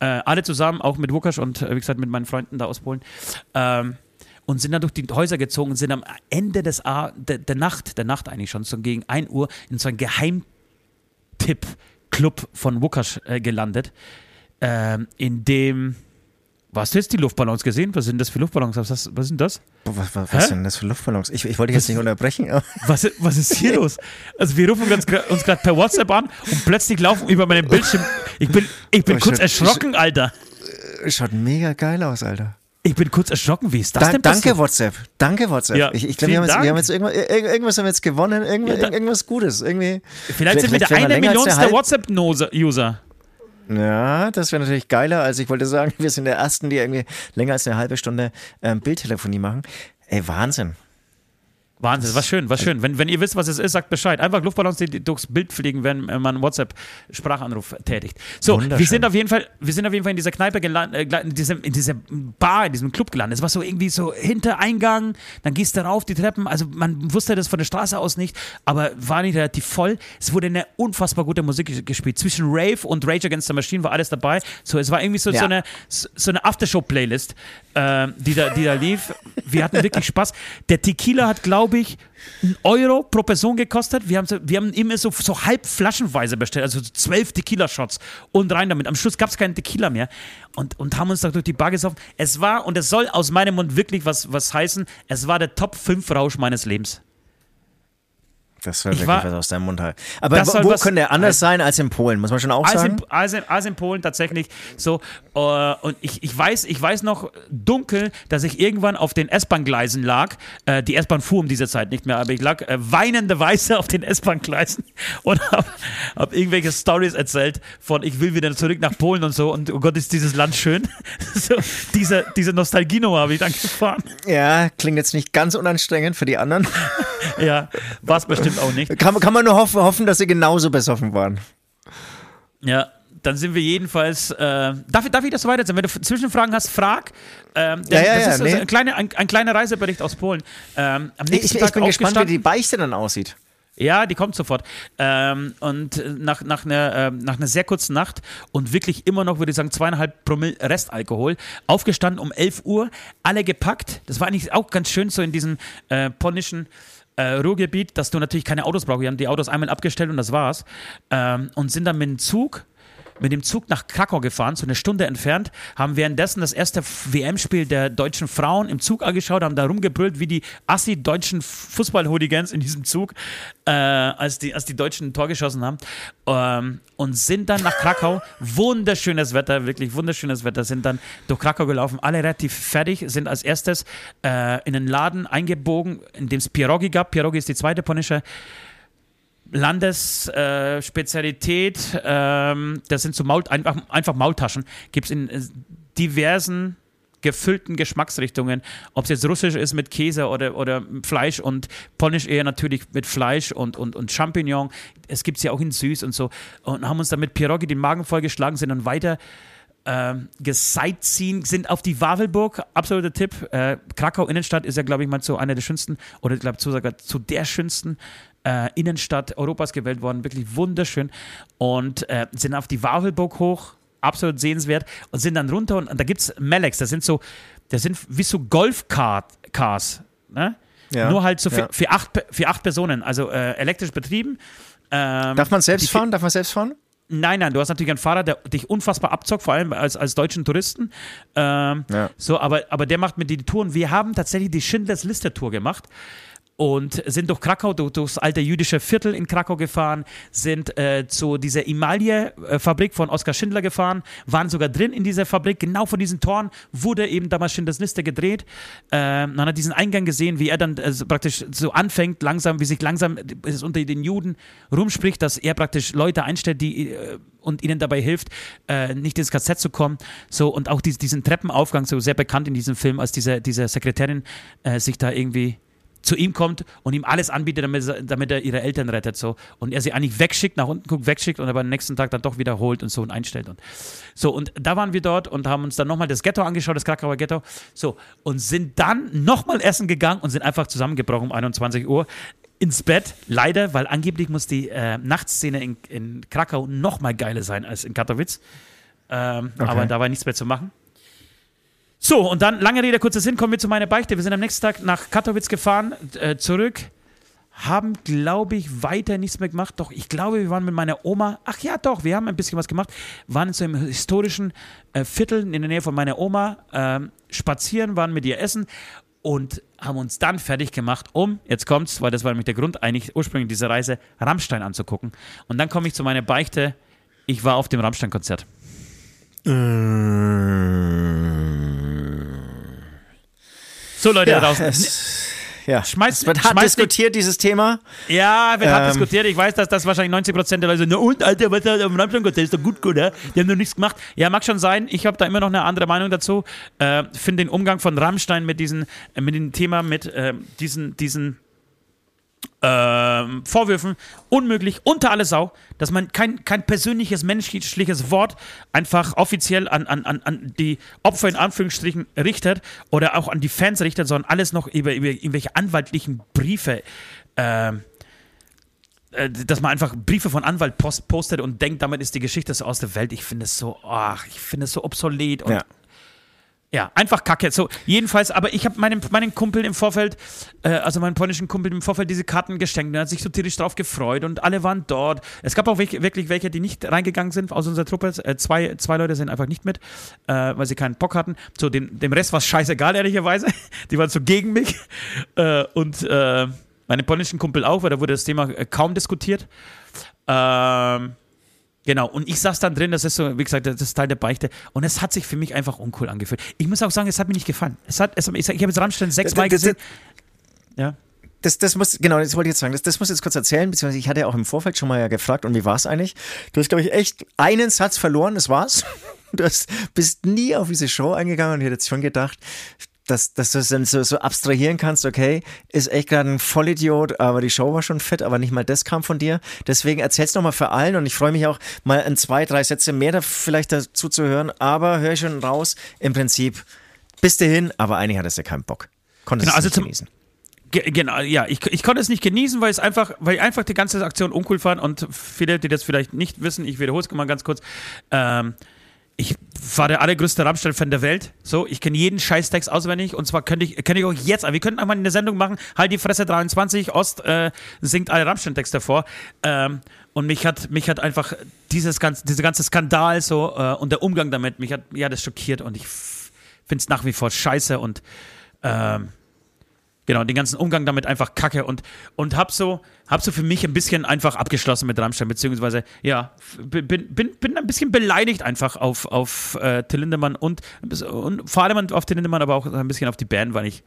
Äh, alle zusammen, auch mit Wukasch und äh, wie gesagt mit meinen Freunden da aus Polen. Ähm, und sind dann durch die Häuser gezogen und sind am Ende des A der, der Nacht, der Nacht eigentlich schon, so gegen 1 Uhr in so ein Geheim Tipp-Club von Wukasch äh, gelandet, äh, in dem. Was hast du jetzt die Luftballons gesehen? Was sind das für Luftballons? Was, was, was sind das?
Was, was, was sind das für Luftballons? Ich, ich wollte dich jetzt nicht unterbrechen. [LAUGHS]
Was, was ist hier los? Also wir rufen uns gerade per WhatsApp an und plötzlich laufen über meinen Bildschirm. Ich bin, ich bin oh, kurz schaut, erschrocken, Alter.
Schaut mega geil aus, Alter.
Ich bin kurz erschrocken, wie ist das da, denn
passiert? Danke WhatsApp, danke WhatsApp. Ja, ich, ich glaube, wir, wir, haben jetzt irgendwas, irgendwas haben wir jetzt gewonnen, irgendwas, ja, irgendwas Gutes. Irgendwie,
vielleicht, vielleicht sind wir der eine Millionste WhatsApp-User.
Ja, das wäre natürlich geiler. Also ich wollte sagen, [LAUGHS] wir sind der Ersten, die irgendwie länger als eine halbe Stunde ähm, Bildtelefonie machen. Ey, Wahnsinn.
Wahnsinn, was schön, was schön. Wenn, wenn ihr wisst, was es ist, sagt Bescheid. Einfach Luftballons, die durchs Bild fliegen, wenn man WhatsApp-Sprachanruf tätigt. So, wir sind auf jeden Fall, wir sind auf jeden Fall in dieser Kneipe gelandet, äh, in, diesem, in dieser Bar, in diesem Club gelandet. Es war so irgendwie so Hintereingang, dann gehst du rauf die Treppen. Also man wusste das von der Straße aus nicht, aber war nicht relativ voll. Es wurde eine unfassbar gute Musik gespielt. Zwischen Rave und Rage Against the Machine war alles dabei. So, es war irgendwie so, ja. so eine, so eine Aftershow-Playlist, äh, die, da, die da lief. Wir hatten wirklich Spaß. Der Tequila hat, glaube glaube ich, einen Euro pro Person gekostet. Wir haben, wir haben immer so, so halb flaschenweise bestellt, also zwölf Tequila-Shots und rein damit. Am Schluss gab es keinen Tequila mehr und, und haben uns da durch die Bar gesoffen. Es war, und es soll aus meinem Mund wirklich was, was heißen, es war der Top 5 Rausch meines Lebens.
Das soll wirklich war, was aus deinem Mund halt. Aber wo, wo könnte er anders sein als in Polen, muss man schon auch
als
sagen?
In, als, in, als in Polen tatsächlich so. Uh, und ich, ich, weiß, ich weiß noch dunkel, dass ich irgendwann auf den S-Bahn-Gleisen lag. Uh, die S-Bahn fuhr um diese Zeit nicht mehr, aber ich lag uh, weinende Weiße auf den S-Bahn-Gleisen [LAUGHS] und habe hab irgendwelche Stories erzählt von ich will wieder zurück nach Polen und so und oh Gott, ist dieses Land schön. [LAUGHS] so, diese, diese Nostalgie-Nummer habe ich dann gefahren.
Ja, klingt jetzt nicht ganz unanstrengend für die anderen. [LAUGHS] [LAUGHS]
ja, war es bestimmt auch nicht.
Kann, kann man nur hoffen, hoffen, dass sie genauso besoffen waren.
Ja, dann sind wir jedenfalls. Äh, darf, darf ich das weitersetzen? Wenn du Zwischenfragen hast, frag. Ähm, ja, ja, das ja, ist nee. ein, kleine, ein, ein, kleiner Reisebericht aus Polen. Ähm, am
nächsten ich, ich bin gespannt, wie die Beichte dann aussieht.
Ja, die kommt sofort. Ähm, und nach, nach, einer, äh, nach einer sehr kurzen Nacht und wirklich immer noch, würde ich sagen, zweieinhalb Promille Restalkohol, aufgestanden um 11 Uhr, alle gepackt. Das war eigentlich auch ganz schön so in diesem äh, polnischen äh, Ruhrgebiet, dass du natürlich keine Autos brauchst. Wir haben die Autos einmal abgestellt und das war's. Ähm, und sind dann mit dem Zug mit dem Zug nach Krakau gefahren, so eine Stunde entfernt, haben währenddessen das erste WM-Spiel der deutschen Frauen im Zug angeschaut, haben da rumgebrüllt wie die assi-deutschen Fußball-Hooligans in diesem Zug, äh, als, die, als die Deutschen ein Tor geschossen haben. Ähm, und sind dann nach Krakau, [LAUGHS] wunderschönes Wetter, wirklich wunderschönes Wetter, sind dann durch Krakau gelaufen, alle relativ fertig, sind als erstes äh, in einen Laden eingebogen, in dem es Pierogi gab. Pierogi ist die zweite polnische Landesspezialität, äh, ähm, das sind so Maul, einfach, einfach Maultaschen, gibt es in äh, diversen gefüllten Geschmacksrichtungen, ob es jetzt russisch ist mit Käse oder, oder Fleisch und polnisch eher natürlich mit Fleisch und, und, und Champignon. Es gibt es ja auch in süß und so. Und haben uns dann mit Pierogi den Magen vollgeschlagen, sind dann weiter ähm, gesightseeing, sind auf die Wawelburg, absoluter Tipp. Äh, Krakau Innenstadt ist ja, glaube ich, mal zu einer der schönsten, oder ich glaube sogar zu der schönsten äh, Innenstadt Europas gewählt worden. Wirklich wunderschön. Und äh, sind auf die Wawelburg hoch, absolut sehenswert, und sind dann runter und, und da gibt es Melex, das sind so, das sind wie so Golfcars, ne?
Ja,
Nur halt so für,
ja.
für, acht, für acht Personen, also äh, elektrisch betrieben. Ähm,
Darf man selbst fahren? Darf man selbst fahren?
Nein, nein, du hast natürlich einen Fahrer, der dich unfassbar abzockt, vor allem als, als deutschen Touristen. Ähm,
Ja.
So, aber, aber der macht mit dir die Touren. Wir haben tatsächlich die Schindlers Liste Tour gemacht und sind durch Krakau, durch, durchs alte jüdische Viertel in Krakau gefahren, sind äh, zu dieser Emaille-Fabrik von Oskar Schindler gefahren, waren sogar drin in dieser Fabrik, genau vor diesen Toren wurde eben damals Schindlers Liste gedreht. Ähm, man hat diesen Eingang gesehen, wie er dann äh, praktisch so anfängt, langsam, wie sich langsam es unter den Juden rumspricht, dass er praktisch Leute einstellt, die äh, und ihnen dabei hilft, äh, nicht ins KZ zu kommen. So, und auch dies, diesen Treppenaufgang, so sehr bekannt in diesem Film, als diese, diese Sekretärin äh, sich da irgendwie zu ihm kommt und ihm alles anbietet, damit, er- damit er ihre Eltern rettet. So. Und er sie eigentlich wegschickt, nach unten guckt, wegschickt und aber am nächsten Tag dann doch wiederholt und so und einstellt. Und so, und da waren wir dort und haben uns dann nochmal das Ghetto angeschaut, das Krakauer Ghetto. So, und sind dann nochmal essen gegangen und sind einfach zusammengebrochen um 21 Uhr ins Bett. Leider, weil angeblich muss die äh, Nachtszene in, in Krakau nochmal geiler sein als in Katowice. Ähm, Aber da war nichts mehr zu machen. So, und dann, lange Rede, kurzer Sinn, kommen wir zu meiner Beichte. Wir sind am nächsten Tag nach Katowice gefahren, äh, zurück, haben, glaube ich, weiter nichts mehr gemacht. Doch, ich glaube, wir waren mit meiner Oma, ach ja, doch, wir haben ein bisschen was gemacht, waren in so einem historischen äh, Viertel in der Nähe von meiner Oma, ähm, spazieren, waren mit ihr essen und haben uns dann fertig gemacht, um, jetzt kommt's, weil das war nämlich der Grund eigentlich ursprünglich dieser Reise, Rammstein anzugucken. Und dann komme ich zu meiner Beichte, ich war auf dem Rammstein-Konzert. So, Leute da draußen.
es, ja.
Schmeißt-
es wird hart diskutiert, dieses Thema.
Ja, wird hart
Ähm.
diskutiert. Ich weiß, dass das wahrscheinlich 90% der Leute sagen, und, Alter, was hat am Rammstein-Konzert ist doch gut, oder? Die haben noch nichts gemacht. Ja, mag schon sein. Ich habe da immer noch eine andere Meinung dazu. Äh, Finde den Umgang von Rammstein mit diesem äh, mit dem Thema, mit ähm, diesen, diesen ähm, Vorwürfen unmöglich, unter alle Sau, dass man kein, kein persönliches, menschliches Wort einfach offiziell an, an, an, an die Opfer in Anführungsstrichen richtet oder auch an die Fans richtet, sondern alles noch über, über irgendwelche anwaltlichen Briefe ähm, äh, dass man einfach Briefe von Anwalt post postet und denkt, damit ist die Geschichte so aus der Welt. Ich finde es so, ach, ich finde es so obsolet und
Ja.
Ja, einfach kacke. So, jedenfalls, aber ich habe meinem, meinen Kumpel im Vorfeld, äh, also meinen polnischen Kumpel im Vorfeld diese Karten geschenkt. Er hat sich so tierisch drauf gefreut und alle waren dort. Es gab auch welche, wirklich welche, die nicht reingegangen sind aus unserer Truppe. Äh, zwei, zwei Leute sind einfach nicht mit, äh, weil sie keinen Bock hatten. So, dem, dem Rest war es scheißegal, ehrlicherweise. [LAUGHS] Die waren so gegen mich. Äh, und äh, meinen polnischen Kumpel auch, weil da wurde das Thema äh, kaum diskutiert. Ähm, Genau, und ich saß dann drin, das ist so, wie gesagt, das ist Teil der Beichte. Und es hat sich für mich einfach uncool angefühlt. Ich muss auch sagen, es hat mir nicht gefallen. Es hat, es, ich, ich habe jetzt Rammstein sechsmal gesehen. Ja.
Das, das muss, genau, das wollte ich jetzt sagen. Das, das muss ich jetzt kurz erzählen, beziehungsweise ich hatte ja auch im Vorfeld schon mal ja gefragt, und wie war es eigentlich? Du hast, glaube ich, echt einen Satz verloren, das war's. [LAUGHS] Du hast, bist nie auf diese Show eingegangen und ich hätte jetzt schon gedacht, dass, dass du es dann so, so abstrahieren kannst, okay, ist echt gerade ein Vollidiot, aber die Show war schon fett, aber nicht mal das kam von dir. Deswegen erzähl's nochmal für allen und ich freue mich auch, mal in zwei, drei Sätze mehr da vielleicht dazu zu hören, aber höre ich schon raus, im Prinzip bist du hin, aber eigentlich hattest du keinen Bock. Konntest
Genau,
es
also
nicht
zum-
genießen.
Ge genau, ja, ich, ich konnte es nicht genießen, weil es einfach, weil ich einfach die ganze Aktion uncool fand und viele, die das vielleicht nicht wissen, ich wiederhole es mal ganz kurz. Ähm, ich war der allergrößte Rammstein-Fan der Welt. So, ich kenne jeden Scheißtext auswendig und zwar könnte ich, könnte ich auch jetzt, wir könnten einmal eine Sendung machen, halt die Fresse 23, Ost äh, singt alle Rammstein-Texte vor. Ähm, und mich hat, mich hat einfach dieses ganze, dieser ganze Skandal so äh, und der Umgang damit, mich hat, ja, das schockiert und ich finde es nach wie vor scheiße und ähm, Genau, den ganzen Umgang damit einfach kacke und, und hab so, hab so für mich ein bisschen einfach abgeschlossen mit Rammstein, beziehungsweise, ja, bin, bin, bin ein bisschen beleidigt einfach auf, auf äh, Till Lindemann und, und vor allem auf Till Lindemann, aber auch ein bisschen auf die Band, weil ich,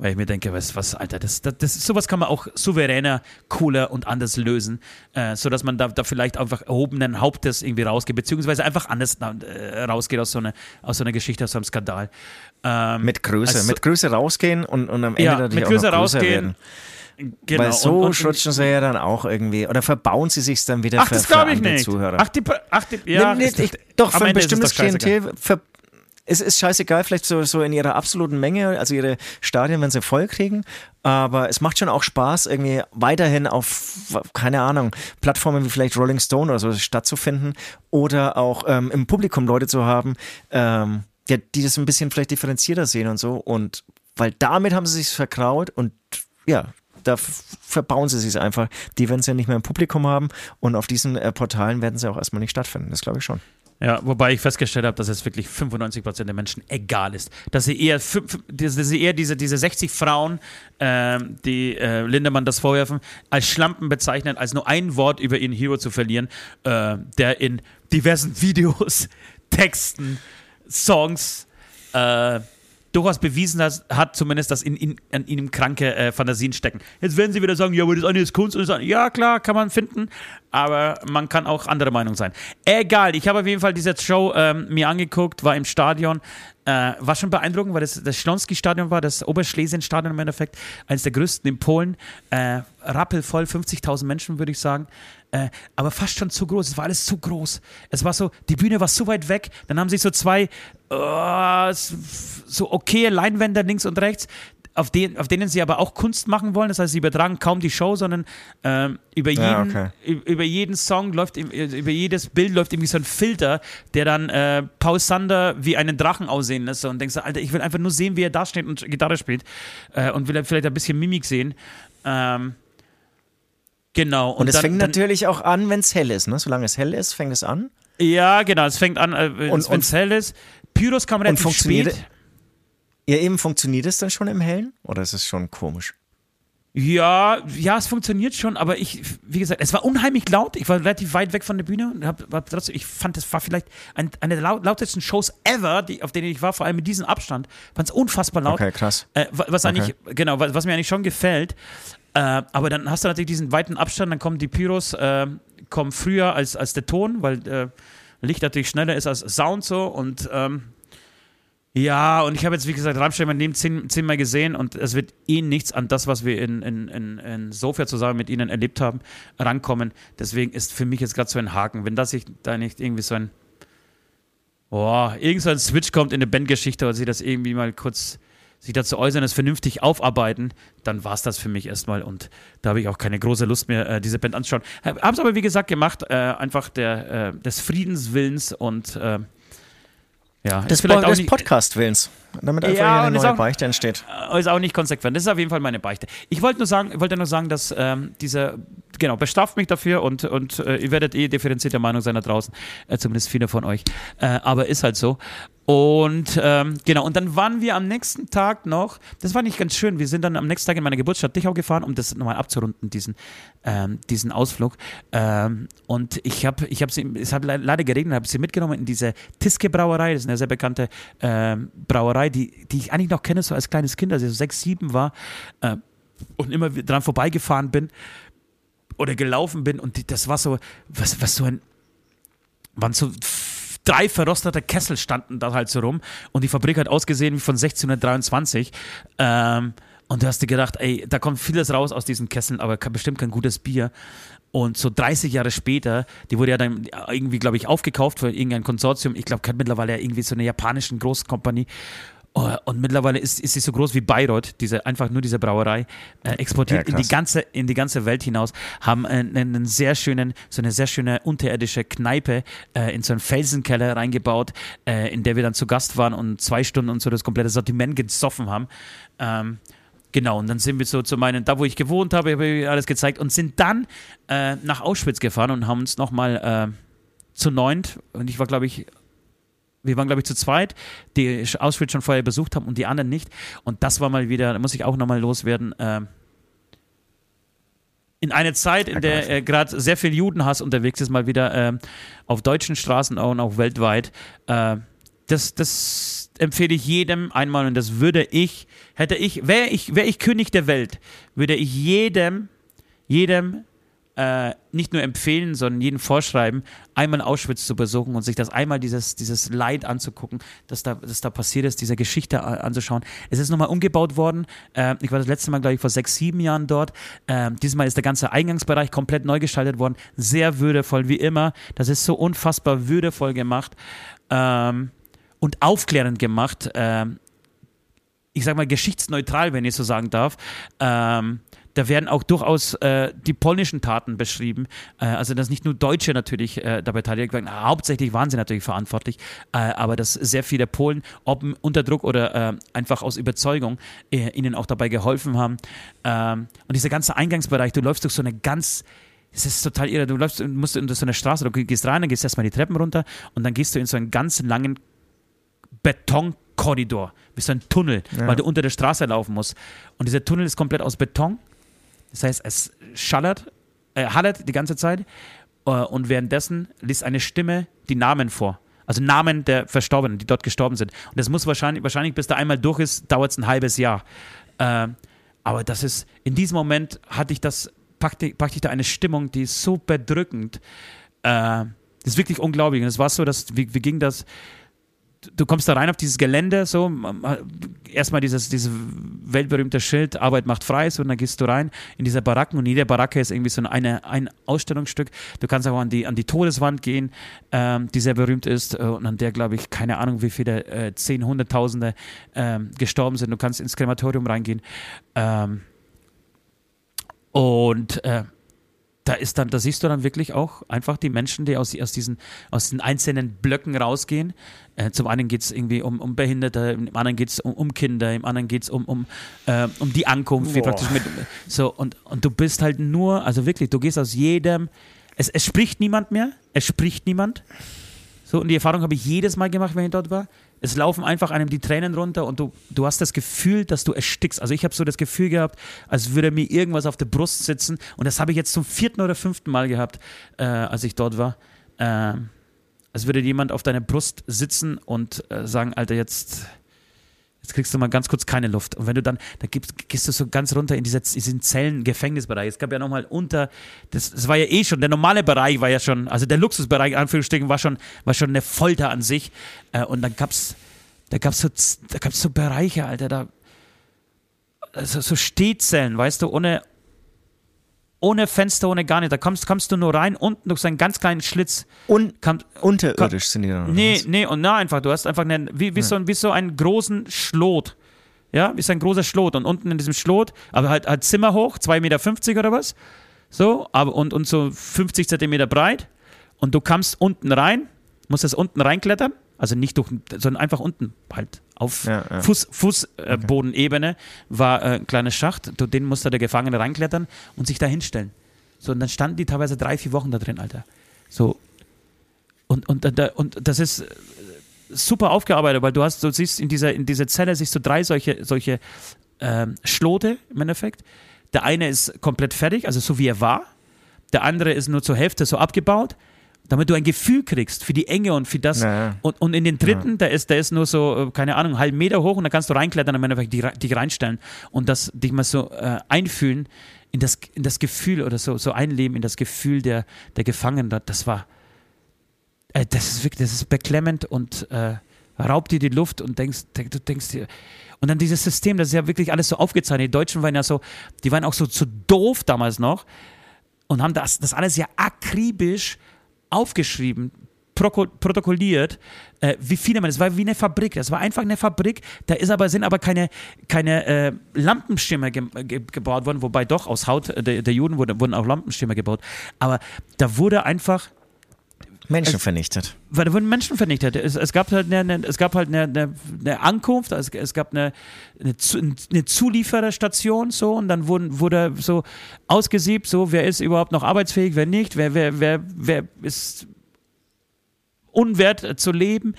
weil ich mir denke, was, was, Alter, das, das, das, sowas kann man auch souveräner, cooler und anders lösen, äh, sodass man da, da vielleicht einfach erhobenen Hauptes irgendwie rausgeht, beziehungsweise einfach anders äh, rausgeht aus so, einer, aus so einer Geschichte, aus so einem Skandal. Ähm,
Mit Größe,
also-
mit Größe rausgehen und, und am Ende
Ja,
natürlich
mit
auch
Größe
noch größer
rausgehen.
werden. Genau. Weil so und, und, schrutschen sie ja dann auch irgendwie. Oder verbauen sie sich dann wieder
ach, für, das für ich nicht.
Zuhörer.
Ach, die, ach, die, ja,
nee, nee, ich, doch, für ein bestimmtes Klientel ver, es ist scheißegal, vielleicht so, so in ihrer absoluten Menge, also ihre Stadien, wenn sie voll kriegen. Aber es macht schon auch Spaß, irgendwie weiterhin auf, keine Ahnung, Plattformen wie vielleicht Rolling Stone oder so stattzufinden oder auch ähm, im Publikum Leute zu haben, ähm, ja, die das ein bisschen vielleicht differenzierter sehen und so. Und weil damit haben sie sich verkraut und ja, da verbauen sie sich einfach. Die werden sie ja nicht mehr im Publikum haben und auf diesen äh, Portalen werden sie auch erstmal nicht stattfinden. Das glaube ich schon.
Ja, wobei ich festgestellt habe, dass es wirklich 95% der Menschen egal ist. Dass sie eher, dass sie eher diese, diese 60 Frauen, äh, die äh, Lindemann das vorwerfen, als Schlampen bezeichnen, als nur ein Wort über ihren Hero zu verlieren, äh, der in diversen [LAUGHS] Videos, Texten, Songs, äh, durchaus bewiesen hat, hat zumindest, dass in, in, in ihm kranke äh, Fantasien stecken. Jetzt werden sie wieder sagen, ja, aber das eine ist Kunst und das. Ja, klar, kann man finden, aber man kann auch andere Meinung sein. Egal, ich habe auf jeden Fall diese Show ähm, mir angeguckt, war im Stadion. Äh, war schon beeindruckend, weil das das Schlonski-Stadion war, das Oberschlesien-Stadion im Endeffekt, eines der größten in Polen. Äh, rappelvoll, 50.000 Menschen, würde ich sagen. Äh, aber fast schon zu groß. Es war alles zu groß. Es war so, die Bühne war so weit weg. Dann haben sich so zwei uh, so okay Leinwände links und rechts, auf, den, auf denen sie aber auch Kunst machen wollen. Das heißt, sie übertragen kaum die Show, sondern ähm, über, jeden, ja, okay. über jeden Song läuft, über jedes Bild läuft irgendwie so ein Filter, der dann äh, Paul Sander wie einen Drachen aussehen lässt. Und denkst du, Alter, ich will einfach nur sehen, wie er da steht und Gitarre spielt. Äh, und will vielleicht ein bisschen Mimik sehen. Ähm, genau.
Und, und es fängt natürlich auch an, wenn es hell ist. Ne? Solange es hell ist, fängt es an.
Ja, genau. Es fängt an, äh, wenn es hell ist. Pyros kam relativ und funktioniert, spät.
Ja, eben funktioniert es dann schon im Hellen oder ist es schon komisch?
Ja, ja, es funktioniert schon, aber ich, wie gesagt, es war unheimlich laut. Ich war relativ weit weg von der Bühne und hab, hab trotzdem, ich fand, es war vielleicht ein, eine der lautesten Shows ever, die, auf denen ich war, vor allem mit diesem Abstand. Fand es unfassbar laut.
Okay, krass.
Äh, was eigentlich, okay. genau, was, was, mir eigentlich schon gefällt. Äh, aber dann hast du natürlich diesen weiten Abstand, dann kommen die Pyros, äh, kommen früher als, als der Ton, weil äh, Licht natürlich schneller ist als Sound so und ähm, ja, und ich habe jetzt, wie gesagt, Rammstein mein Leben zehn, zehnmal gesehen und es wird eh nichts an das, was wir in, in, in, in Sofia zusammen mit ihnen erlebt haben, rankommen. Deswegen ist für mich jetzt gerade so ein Haken. Wenn das ich da nicht irgendwie so ein, boah, irgend so ein Switch kommt in eine Bandgeschichte oder sie das irgendwie mal kurz sich dazu äußern, es vernünftig aufarbeiten, dann war es das für mich erstmal und da habe ich auch keine große Lust mehr, äh, diese Band anzuschauen. Habe es aber, wie gesagt, gemacht, äh, einfach der, äh, des Friedenswillens und äh, ja,
des, vielleicht auch des Podcast-Willens. Damit einfach ja, eine neue auch, Beichte entsteht.
Ist auch nicht konsequent. Das ist auf jeden Fall meine Beichte. Ich wollte nur sagen, wollte nur sagen, dass ähm, dieser, genau, bestraft mich dafür und, und äh, ihr werdet eh differenzierte Meinung sein da draußen. Äh, zumindest viele von euch. Äh, aber ist halt so. Und ähm, genau, und dann waren wir am nächsten Tag noch, das war nicht ganz schön, wir sind dann am nächsten Tag in meine Geburtsstadt Dichau gefahren, um das nochmal abzurunden, diesen, ähm, diesen Ausflug. Ähm, und ich habe, ich habe sie, es hat leider geregnet, habe sie mitgenommen in diese Tiske Brauerei, das ist eine sehr bekannte ähm, Brauerei, die, die ich eigentlich noch kenne, so als kleines Kind, als ich so sechs, sieben war äh, und immer dran vorbeigefahren bin oder gelaufen bin. Und die, das war so, was, was so ein, waren so drei verrostete Kessel standen da halt so rum und die Fabrik hat ausgesehen wie von 1623. Ähm, und du hast dir gedacht, ey, da kommt vieles raus aus diesen Kesseln, aber bestimmt kein gutes Bier. Und so 30 Jahre später, die wurde ja dann irgendwie, glaube ich, aufgekauft von irgendein Konsortium. Ich glaube, mittlerweile ja irgendwie so eine japanische Großkompanie. Oh, und mittlerweile ist, ist sie so groß wie Bayreuth, diese, einfach nur diese Brauerei, äh, exportiert ja, in, die ganze, in die ganze Welt hinaus, haben einen, einen sehr schönen, so eine sehr schöne unterirdische Kneipe äh, in so einen Felsenkeller reingebaut, äh, in der wir dann zu Gast waren und zwei Stunden und so das komplette Sortiment gesoffen haben. Ähm, Genau, und dann sind wir so zu meinen, da wo ich gewohnt habe, habe ich alles gezeigt und sind dann äh, nach Auschwitz gefahren und haben uns nochmal äh, zu neunt, und ich war, glaube ich, wir waren, glaube ich, zu zweit, die Auschwitz schon vorher besucht haben und die anderen nicht. Und das war mal wieder, da muss ich auch nochmal loswerden, äh, in eine Zeit, in der äh, gerade sehr viel Judenhass unterwegs ist, mal wieder äh, auf deutschen Straßen und auch weltweit. Äh, das, das empfehle ich jedem einmal und das würde ich, hätte ich, wäre ich, wäre ich König der Welt, würde ich jedem, jedem äh, nicht nur empfehlen, sondern jeden vorschreiben, einmal Auschwitz zu besuchen und sich das einmal dieses, dieses Leid anzugucken, das da, das da passiert ist, diese Geschichte anzuschauen. Es ist nochmal umgebaut worden. Äh, ich war das letzte Mal, glaube ich, vor sechs, sieben Jahren dort. Äh, diesmal ist der ganze Eingangsbereich komplett neu gestaltet worden. Sehr würdevoll, wie immer. Das ist so unfassbar würdevoll gemacht ähm, und aufklärend gemacht. Ähm, ich sag mal, geschichtsneutral, wenn ich so sagen darf. Ähm, da werden auch durchaus äh, die polnischen Taten beschrieben. Äh, also, dass nicht nur Deutsche natürlich äh, dabei beteiligt waren, hauptsächlich waren sie natürlich verantwortlich, äh, aber dass sehr viele Polen, ob unter Druck oder äh, einfach aus Überzeugung, äh, ihnen auch dabei geholfen haben. Ähm, und dieser ganze Eingangsbereich, du läufst durch so eine ganz es ist total irre. Du läufst, musst in so eine Straße, du gehst rein, dann gehst erstmal die Treppen runter und dann gehst du in so einen ganz langen Betonkorridor, wie so ein Tunnel, ja. weil du unter der Straße laufen musst. Und dieser Tunnel ist komplett aus Beton das heißt, es schallert, äh, hallert die ganze Zeit äh, und währenddessen liest eine Stimme die Namen vor. Also Namen der Verstorbenen, die dort gestorben sind. Und das muss wahrscheinlich, wahrscheinlich bis da einmal durch ist, dauert es ein halbes Jahr. Äh, aber das ist, in diesem Moment hatte ich das, packte, packte ich da eine Stimmung, die ist so bedrückend. Äh, das ist wirklich unglaublich. Und es war so, dass, wie, wie ging das? Du kommst da rein auf dieses Gelände, so, erstmal dieses, dieses weltberühmte Schild, Arbeit macht frei, so, und dann gehst du rein in diese Baracken und jede Baracke ist irgendwie so eine, ein Ausstellungsstück. Du kannst auch an die, an die Todeswand gehen, ähm, die sehr berühmt ist äh, und an der, glaube ich, keine Ahnung, wie viele, äh, zehn, hunderttausende ähm, gestorben sind. Du kannst ins Krematorium reingehen. Ähm, und äh, da ist dann, da siehst du dann wirklich auch einfach die Menschen, die aus, aus, diesen, aus diesen einzelnen Blöcken rausgehen. Äh, zum einen geht es irgendwie um, um Behinderte, im anderen geht es um, um, Kinder, im anderen geht es um, um, äh, um die Ankunft, wie praktisch mit. So, und, und du bist halt nur, also wirklich, du gehst aus jedem, es, es spricht niemand mehr, es spricht niemand. So, und die Erfahrung habe ich jedes Mal gemacht, wenn ich dort war. Es laufen einfach einem die Tränen runter und du, du hast das Gefühl, dass du erstickst. Also ich habe so das Gefühl gehabt, als würde mir irgendwas auf der Brust sitzen. Und das habe ich jetzt zum vierten oder fünften Mal gehabt, äh, als ich dort war. Äh, als würde jemand auf deiner Brust sitzen und äh, sagen, Alter, jetzt Jetzt kriegst du mal ganz kurz keine Luft. Und wenn du dann, da gehst, du so ganz runter in diese, diesen Zellen-Gefängnisbereich. Es gab ja nochmal unter, das, das war ja eh schon, der normale Bereich war ja schon, also der Luxusbereich, Anführungsstrichen, war schon, war schon eine Folter an sich. Äh, und dann gab's, da gab's so, da gab's so Bereiche, Alter, da, also so Stehzellen, weißt du, ohne, ohne Fenster, ohne gar nicht. Da kommst, kommst du nur rein, unten durch so einen ganz kleinen Schlitz.
Un Kam, unterirdisch sind die
dann. Nee, was? nee, und na einfach, du hast einfach einen, wie, wie, ja. so, wie so einen großen Schlot. Ja, wie so ein großer Schlot. Und unten in diesem Schlot, aber halt, halt Zimmer hoch, 2,50 Meter oder was. So, aber und, und so 50 Zentimeter breit. Und du kommst unten rein, musst das unten reinklettern. Also nicht durch, sondern einfach unten halt auf ja, ja. Fuß, Fußbodenebene äh, okay. war äh, ein kleiner Schacht. Den musste der Gefangene reinklettern und sich da hinstellen. So, und dann standen die teilweise drei, vier Wochen da drin, Alter. So. Und, und, und, und das ist äh, super aufgearbeitet, weil du hast, du siehst in dieser, in dieser Zelle siehst du drei solche, solche ähm, Schlote im Endeffekt. Der eine ist komplett fertig, also so wie er war. Der andere ist nur zur Hälfte so abgebaut damit du ein Gefühl kriegst für die Enge und für das. Naja. Und, und in den dritten, ja. der, ist, der ist nur so, äh, keine Ahnung, einen halben Meter hoch und da kannst du reinklettern und einfach dich, dich reinstellen und das dich mal so äh, einfühlen in das, in das Gefühl oder so, so einleben in das Gefühl der, der Gefangenen. Das war, äh, das ist wirklich, das ist beklemmend und äh, raubt dir die Luft und denkst, du denkst dir, und dann dieses System, das ist ja wirklich alles so aufgezeichnet. Die Deutschen waren ja so, die waren auch so zu so doof damals noch und haben das, das alles ja akribisch aufgeschrieben, protokolliert, äh, wie viele man, es war wie eine Fabrik, es war einfach eine Fabrik, da ist aber, sind aber keine, keine äh, Lampenschirme ge ge gebaut worden, wobei doch aus Haut der, der Juden wurde, wurden auch Lampenschirme gebaut, aber da wurde einfach
Menschen es, vernichtet.
Weil da wurden Menschen vernichtet. Es, es gab halt eine, eine, es gab halt eine, eine, eine Ankunft, es, es gab eine, eine, eine Zuliefererstation so und dann wurden, wurde so ausgesiebt, so wer ist überhaupt noch arbeitsfähig, wer nicht, wer, wer, wer, wer ist unwert zu leben.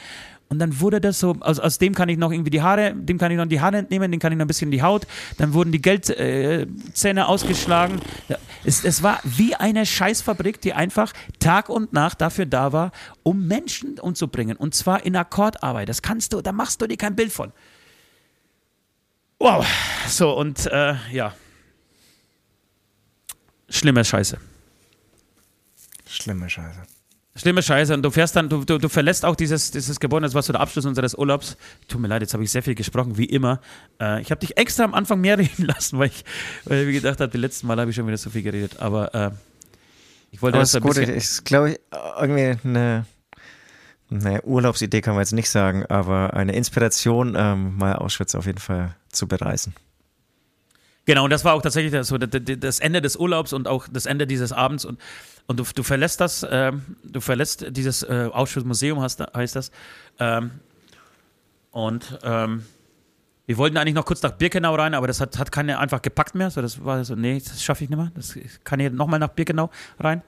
Und dann wurde das so, aus, aus dem kann ich noch irgendwie die Haare, dem kann ich noch die Haare entnehmen, dem kann ich noch ein bisschen die Haut. Dann wurden die Geldzähne äh, ausgeschlagen. Es, es war wie eine Scheißfabrik, die einfach Tag und Nacht dafür da war, um Menschen umzubringen. Und zwar in Akkordarbeit. Das kannst du, da machst du dir kein Bild von. Wow. So, und äh, ja. Schlimme Scheiße.
Schlimme Scheiße.
Schlimme Scheiße. Und du fährst dann, du, du, du verlässt auch dieses, dieses Gebäude, das war so der Abschluss unseres Urlaubs. Tut mir leid, jetzt habe ich sehr viel gesprochen, wie immer. Äh, ich habe dich extra am Anfang mehr [LAUGHS] reden lassen, weil ich, weil ich gedacht habe, die letzten Mal habe ich schon wieder so viel geredet. Aber äh, ich wollte
Aber
das
das
ein
ist gut,
bisschen.
ist, glaube ich, irgendwie eine, eine Urlaubsidee kann man jetzt nicht sagen, aber eine Inspiration, ähm, mal Auschwitz auf jeden Fall zu bereisen.
Genau, und das war auch tatsächlich das- das Ende des Urlaubs und auch das Ende dieses Abends. Und, und du, du verlässt das, ähm, du verlässt dieses äh, Auschwitz-Museum, heißt, das. Ähm, und ähm, wir wollten eigentlich noch kurz nach Birkenau rein, aber das hat, hat keiner einfach gepackt mehr. So, das war so, nee, das schaffe ich nicht mehr. Das kann ich nochmal nach Birkenau rein.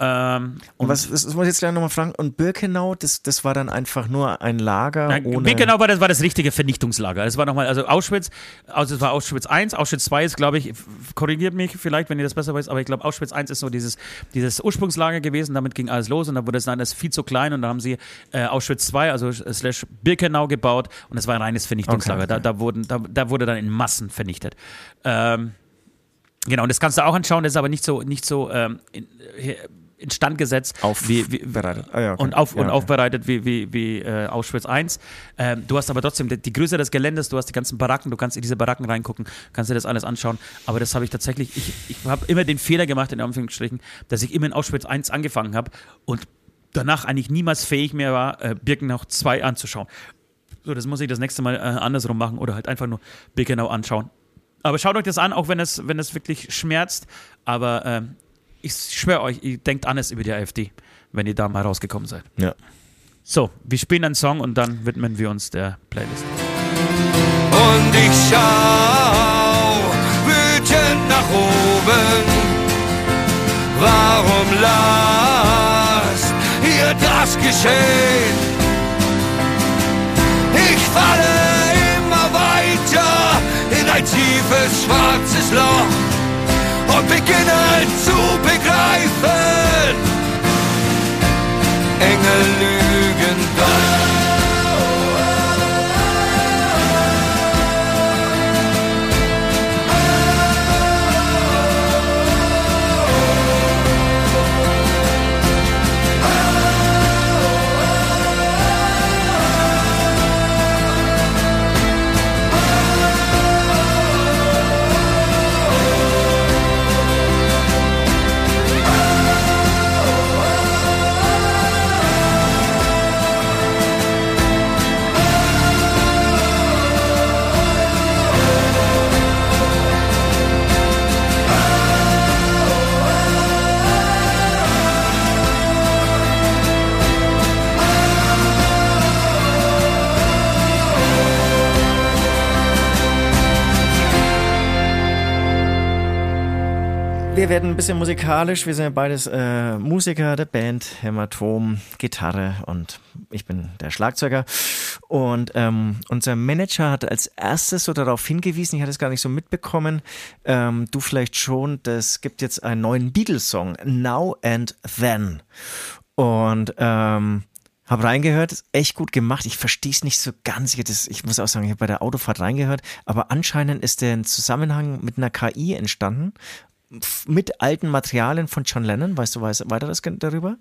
Ähm,
Und was, das muss ich jetzt gleich nochmal fragen, und Birkenau, das, das war dann einfach nur ein Lager
Nein,
ohne...
Birkenau war das, war das richtige Vernichtungslager. Es war nochmal, also Auschwitz, also es war Auschwitz 1, Auschwitz 2 ist, glaube ich, korrigiert mich vielleicht, wenn ihr das besser weiß, aber ich glaube, Auschwitz 1 ist so dieses, dieses Ursprungslager gewesen, damit ging alles los und dann wurde es dann alles viel zu klein und dann haben sie äh, Auschwitz 2, also slash Birkenau gebaut und es war ein reines Vernichtungslager.
Okay, okay.
Da, da, wurden, da, da wurde dann in Massen vernichtet. Ähm, genau, und das kannst du auch anschauen, das ist aber nicht so, nicht so ähm, in, äh, instand gesetzt, wie, wie,
Aufbereitet. Ah, ja, okay.
und, auf,
Ja,
und
okay.
aufbereitet wie, wie, wie äh, Auschwitz I. Ähm, du hast aber trotzdem die, die Größe des Geländes, du hast die ganzen Baracken, du kannst in diese Baracken reingucken, kannst dir das alles anschauen. Aber das habe ich tatsächlich, ich, ich habe immer den Fehler gemacht, in Anführungsstrichen, dass ich immer in Auschwitz I angefangen habe und danach eigentlich niemals fähig mehr war, äh, Birkenau 2 anzuschauen. So, das muss ich das nächste Mal äh, andersrum machen oder halt einfach nur Birkenau anschauen. Aber schaut euch das an, auch wenn es, wenn es wirklich schmerzt. Aber ähm, ich schwöre euch, ihr denkt anders über die AfD, wenn ihr da mal rausgekommen seid.
Ja.
So, wir spielen einen Song und dann widmen wir uns der Playlist.
Und ich schau wütend nach oben. Warum lasst ihr das geschehen? Ich falle immer weiter in ein tiefes schwarzes Loch und beginne zu begreifen. Engel lügen doch.
Wir werden ein bisschen musikalisch. Wir sind ja beides äh, Musiker der Band, Hämatom, Gitarre und ich bin der Schlagzeuger. Und ähm, unser Manager hat als erstes so darauf hingewiesen, ich hatte es gar nicht so mitbekommen, ähm, du vielleicht schon, das gibt jetzt einen neuen Beatles-Song, Now and Then. Und ähm, hab reingehört, ist echt gut gemacht. Ich verstehe es nicht so ganz. Ich, das, ich muss auch sagen, ich habe bei der Autofahrt reingehört, aber anscheinend ist der Zusammenhang mit einer KI entstanden, mit alten Materialien von John Lennon. Weißt du weißt, weiteres darüber?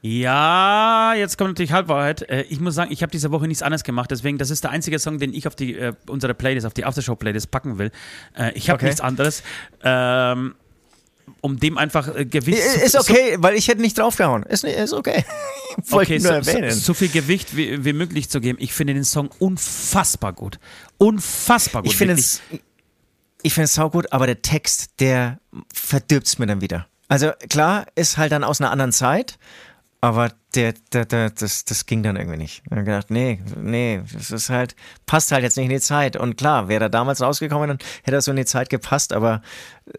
Ja, jetzt kommt natürlich Halbwahrheit. Äh, ich muss sagen, ich habe diese Woche nichts anderes gemacht, deswegen, das ist der einzige Song, den ich auf die, äh, unsere Playlist, auf die Aftershow-Playlist packen will. Äh, ich habe
Okay.
nichts anderes. Ähm, um dem einfach äh, Gewicht
Ist okay, weil ich hätte nicht draufgehauen. Ist, ist okay. [LAUGHS]
Okay, so,
erwähnen.
so, so viel Gewicht wie, wie möglich zu geben. Ich finde den Song unfassbar gut. Unfassbar gut.
ich finde es ich finde es saugut, aber der Text, der verdirbt es mir dann wieder. Also klar, ist halt dann aus einer anderen Zeit, aber der, der, der, das, das ging dann irgendwie nicht. Ich habe gedacht, nee, nee, das ist halt, passt halt jetzt nicht in die Zeit. Und klar, wäre er damals rausgekommen, dann hätte er so in die Zeit gepasst, aber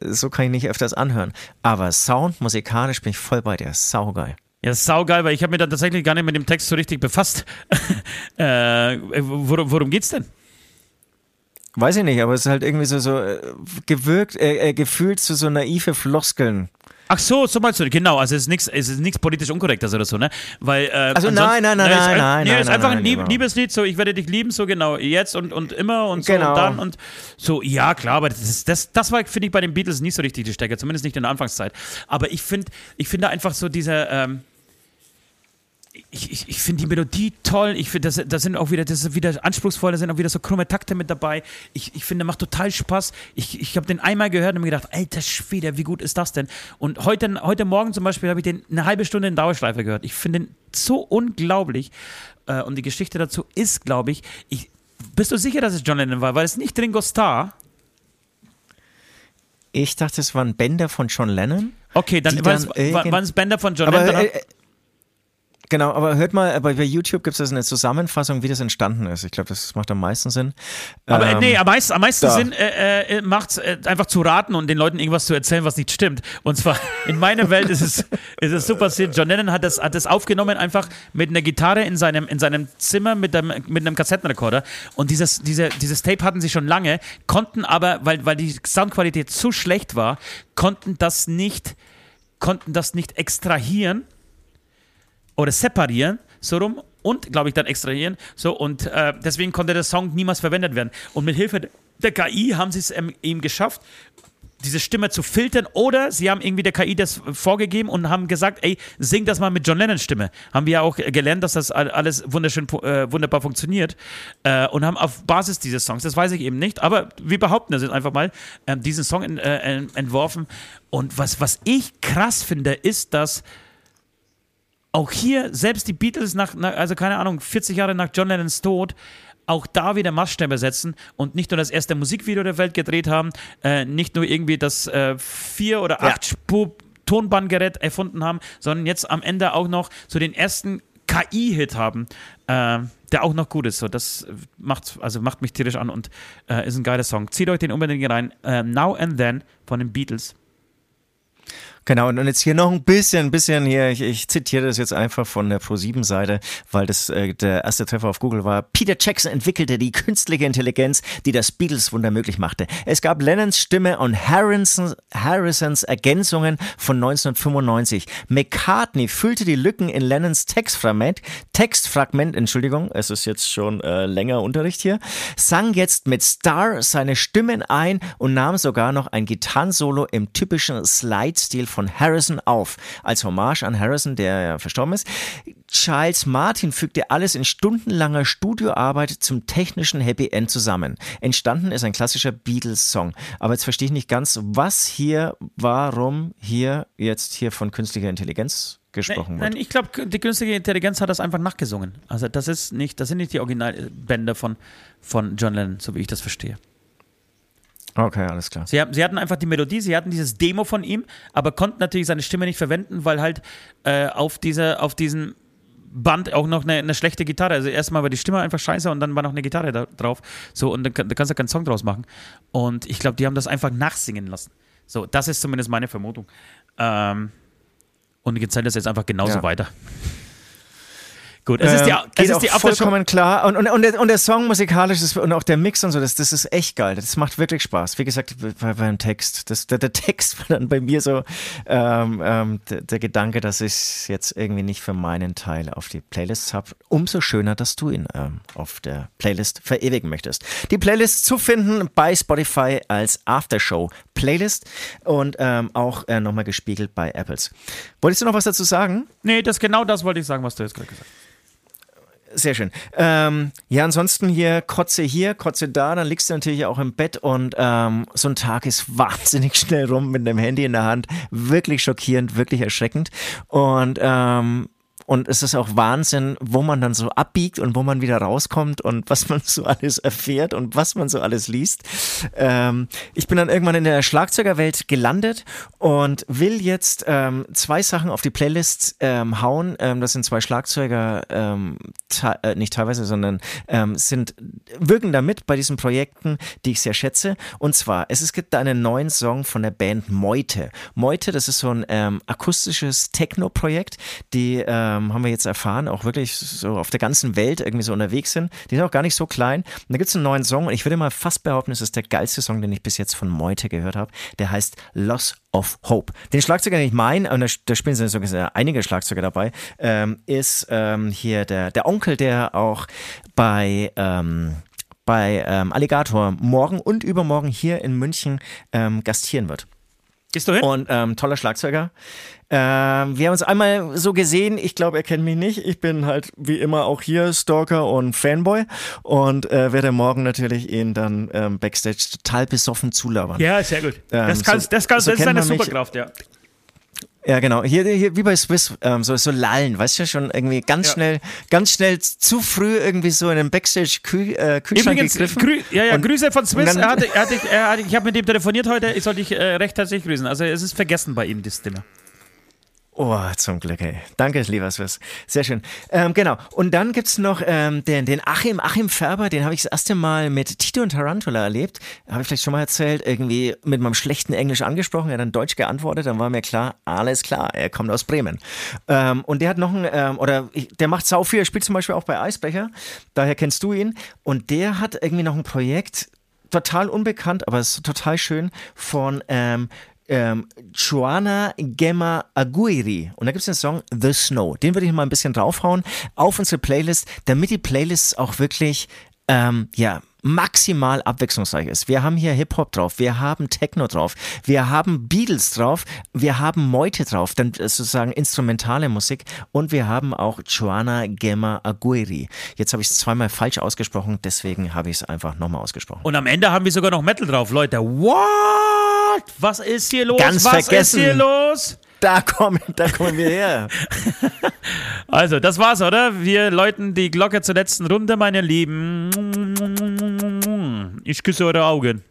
äh, so kann ich nicht öfters anhören. Aber Sound, musikalisch bin ich voll bei dir, saugeil.
Ja, saugeil, weil ich habe mich dann tatsächlich gar nicht mit dem Text so richtig befasst. [LAUGHS] äh, worum, worum geht's denn?
Weiß ich nicht, aber es ist halt irgendwie so, so äh, gewirkt, äh, äh, gefühlt so, so naive Floskeln.
Ach so, so meinst du, genau, also es ist nichts, es ist nichts politisch Unkorrektes oder so, ne? Weil, äh,
also nein, nein, nein,
ne,
nein,
ist,
nein,
nee,
nein,
ist
nein,
einfach
nein,
ein Lieb
genau.
Liebeslied, so ich werde dich lieben, so genau, jetzt und, und immer und so
Genau.
und dann und so, ja klar, aber das, ist- das, das war, finde ich, bei den Beatles nicht so richtig die Stärke, zumindest nicht in der Anfangszeit. Aber ich finde, ich finde einfach so diese, ähm, ich, ich, ich finde die Melodie toll. Ich finde, das, das sind auch wieder, das ist wieder anspruchsvoll, da sind auch wieder so krumme Takte mit dabei. Ich, ich finde, macht total Spaß. Ich, ich habe den einmal gehört und mir gedacht, alter Schwede, wie gut ist das denn? Und heute, heute Morgen zum Beispiel habe ich den eine halbe Stunde in Dauerschleife gehört. Ich finde den so unglaublich. Äh, Und die Geschichte dazu ist, glaube ich, ich, bist du sicher, dass es John Lennon war? Weil es nicht Ringo Starr.
Ich dachte, es waren Bänder von John Lennon.
Okay, dann, war es, war, waren es Bänder von John
Aber
Lennon.
äh, genau, aber hört mal, aber bei YouTube gibt es eine Zusammenfassung, wie das entstanden ist. Ich glaube, das macht am meisten Sinn.
Aber äh,
Ähm,
nee, am meisten, am meisten
da.
Sinn äh, äh, macht äh, einfach zu raten und den Leuten irgendwas zu erzählen, was nicht stimmt. Und zwar [LAUGHS] in meiner Welt ist es, ist es super passiert. John Lennon hat das, hat das aufgenommen einfach mit einer Gitarre in seinem, in seinem Zimmer mit einem, mit einem Kassettenrekorder. Und dieses, diese, dieses Tape hatten sie schon lange, konnten aber, weil, weil die Soundqualität zu schlecht war, konnten das nicht, konnten das nicht extrahieren oder separieren, so rum, und, glaube ich, dann extrahieren. So, und äh, deswegen konnte der Song niemals verwendet werden. Und mit Hilfe der KI haben sie es ähm, ihm geschafft, diese Stimme zu filtern oder sie haben irgendwie der KI das vorgegeben und haben gesagt, ey, sing das mal mit John Lennons Stimme. Haben wir ja auch gelernt, dass das all- alles wunderschön, äh, wunderbar funktioniert äh, und haben auf Basis dieses Songs, das weiß ich eben nicht, aber wir behaupten das jetzt einfach mal, ähm, diesen Song en, äh, en- entworfen. Und was, was ich krass finde, ist, dass auch hier, selbst die Beatles nach, nach, also keine Ahnung, 40 Jahre nach John Lennons Tod, auch da wieder Maßstäbe setzen und nicht nur das erste Musikvideo der Welt gedreht haben, äh, nicht nur irgendwie das äh, vier- oder
Ja.
acht Spur Tonbandgerät erfunden haben, sondern jetzt am Ende auch noch so den ersten KI-Hit haben, äh, der auch noch gut ist. So, das macht, also macht mich tierisch an und äh, ist ein geiler Song. Zieht euch den unbedingt rein. Äh, Now and Then von den Beatles.
Genau, und jetzt hier noch ein bisschen, ein bisschen hier, ich, ich zitiere das jetzt einfach von der Pro7-Seite, weil das äh, der erste Treffer auf Google war. Peter Jackson entwickelte die künstliche Intelligenz, die das Beatles-Wunder möglich machte. Es gab Lennons Stimme und Harrisons, Harrisons Ergänzungen von 1995. McCartney füllte die Lücken in Lennons Textfragment, Textfragment, Entschuldigung, es ist jetzt schon äh, länger Unterricht hier, sang jetzt mit Star seine Stimmen ein und nahm sogar noch ein Gitarrensolo im typischen Slide-Stil von Harrison auf. Als Hommage an Harrison, der ja verstorben ist. Charles Martin fügte alles in stundenlanger Studioarbeit zum technischen Happy End zusammen. Entstanden ist ein klassischer Beatles-Song. Aber jetzt verstehe ich nicht ganz, was hier, warum hier jetzt hier von künstlicher Intelligenz gesprochen
Nein,
wird.
nein, ich glaube, die künstliche Intelligenz hat das einfach nachgesungen. Also das ist nicht, das sind nicht die Originalbänder von, von John Lennon, so wie ich das verstehe.
Okay, alles klar.
Sie, sie hatten einfach die Melodie, sie hatten dieses Demo von ihm, aber konnten natürlich seine Stimme nicht verwenden, weil halt äh, auf, dieser, auf diesem Band auch noch eine, eine schlechte Gitarre. Also erstmal war die Stimme einfach scheiße und dann war noch eine Gitarre da drauf. So, und dann, kann- da kannst du keinen Song draus machen. Und ich glaube, die haben das einfach nachsingen lassen. So, das ist zumindest meine Vermutung. Ähm, und die zeigen das jetzt einfach genauso
Ja.
weiter. Gut, es ist die,
Ähm,
es ist
auch
die
vollkommen klar. Und, und, und, der, und der Song musikalisch ist, und auch der Mix und so, das, das ist echt geil. Das macht wirklich Spaß. Wie gesagt, bei, beim Text. Das, der, der Text war dann bei mir so ähm, ähm, der, der Gedanke, dass ich es jetzt irgendwie nicht für meinen Teil auf die Playlist habe. Umso schöner, dass du ihn ähm, auf der Playlist verewigen möchtest. Die Playlist zu finden bei Spotify als Aftershow-Playlist und ähm, auch äh, nochmal gespiegelt bei Apples. Wolltest du noch was dazu sagen?
Nee, das genau das wollte ich sagen, was du jetzt gerade gesagt hast.
Sehr schön. Ähm, ja, ansonsten hier Kotze hier, Kotze da, dann liegst du natürlich auch im Bett und ähm, so ein Tag ist [LAUGHS] wahnsinnig schnell rum mit einem Handy in der Hand. Wirklich schockierend, wirklich erschreckend. Und ähm, und es ist auch Wahnsinn, wo man dann so abbiegt und wo man wieder rauskommt und was man so alles erfährt und was man so alles liest. Ähm, ich bin dann irgendwann in der Schlagzeugerwelt gelandet und will jetzt ähm, zwei Sachen auf die Playlist ähm, hauen. Ähm, das sind zwei Schlagzeuger, ähm, äh, nicht teilweise, sondern ähm, sind wirken damit bei diesen Projekten, die ich sehr schätze. Und zwar, es, gibt da einen neuen Song von der Band Meute. Meute, das ist so ein akustisches Techno-Projekt, die ähm, ähm, haben wir jetzt erfahren, auch wirklich so auf der ganzen Welt irgendwie so unterwegs sind. Die sind auch gar nicht so klein. Und da gibt es einen neuen Song und ich würde mal fast behaupten, es ist der geilste Song, den ich bis jetzt von Meute gehört habe. Der heißt Loss of Hope. Den Schlagzeuger, den ich meine, und da, da spielen sogar einige Schlagzeuger dabei, ähm, ist ähm, hier der, der Onkel, der auch bei ähm, bei ähm, Alligator morgen und übermorgen hier in München ähm, gastieren wird.
Gehst du hin?
Und ähm, toller Schlagzeuger. Ähm, wir haben uns einmal so gesehen. Ich glaube, er kennt mich nicht. Ich bin halt wie immer auch hier Stalker und Fanboy und äh, werde morgen natürlich ihn dann ähm, backstage total besoffen zulabern.
Ja, sehr gut. Ähm, das, kannst, so, das, kannst, so das ist eine Superkraft, ja.
Ja, genau. Hier, hier wie bei Swiss, ähm, so, so lallen, weißt du, schon irgendwie ganz ja. schnell, ganz schnell zu früh irgendwie so in den Backstage-Kühlschrank
-Kühl gegriffen. Grü ja, ja, und, Grüße von Swiss. Er hatte, er hatte, er hatte, ich habe mit dem telefoniert heute, ich sollte dich äh, recht herzlich grüßen. Also es ist vergessen bei ihm, das Thema.
Oh, zum Glück, ey. Danke, lieber Swiss. Sehr schön. Ähm, genau. Und dann gibt's noch ähm, den, den Achim, Achim Färber, den habe ich das erste Mal mit Tito und Tarantula erlebt. Habe ich vielleicht schon mal erzählt, irgendwie mit meinem schlechten Englisch angesprochen, er hat dann Deutsch geantwortet, dann war mir klar, alles klar, er kommt aus Bremen. Ähm, und der hat noch ein, ähm, oder der macht sau viel, er spielt zum Beispiel auch bei Eisbecher, daher kennst du ihn. Und der hat irgendwie noch ein Projekt, total unbekannt, aber es ist total schön, von ähm, ähm, Joana Gemma Aguirre. Und da gibt es den Song The Snow. Den würde ich mal ein bisschen draufhauen auf unsere Playlist, damit die Playlist auch wirklich, ähm, ja, maximal abwechslungsreich ist. Wir haben hier Hip-Hop drauf, wir haben Techno drauf, wir haben Beatles drauf, wir haben Meute drauf, dann sozusagen instrumentale Musik und wir haben auch Joana Gemma Aguirre. Jetzt habe ich es zweimal falsch ausgesprochen, deswegen habe ich es einfach nochmal ausgesprochen.
Und am Ende haben wir sogar noch Metal drauf, Leute. What? Was ist hier los?
Ganz
Was
vergessen.
ist hier los?
Da kommen, da kommen wir her. [LAUGHS]
also, das war's, oder? Wir läuten die Glocke zur letzten Runde, meine Lieben. Ich küsse eure Augen.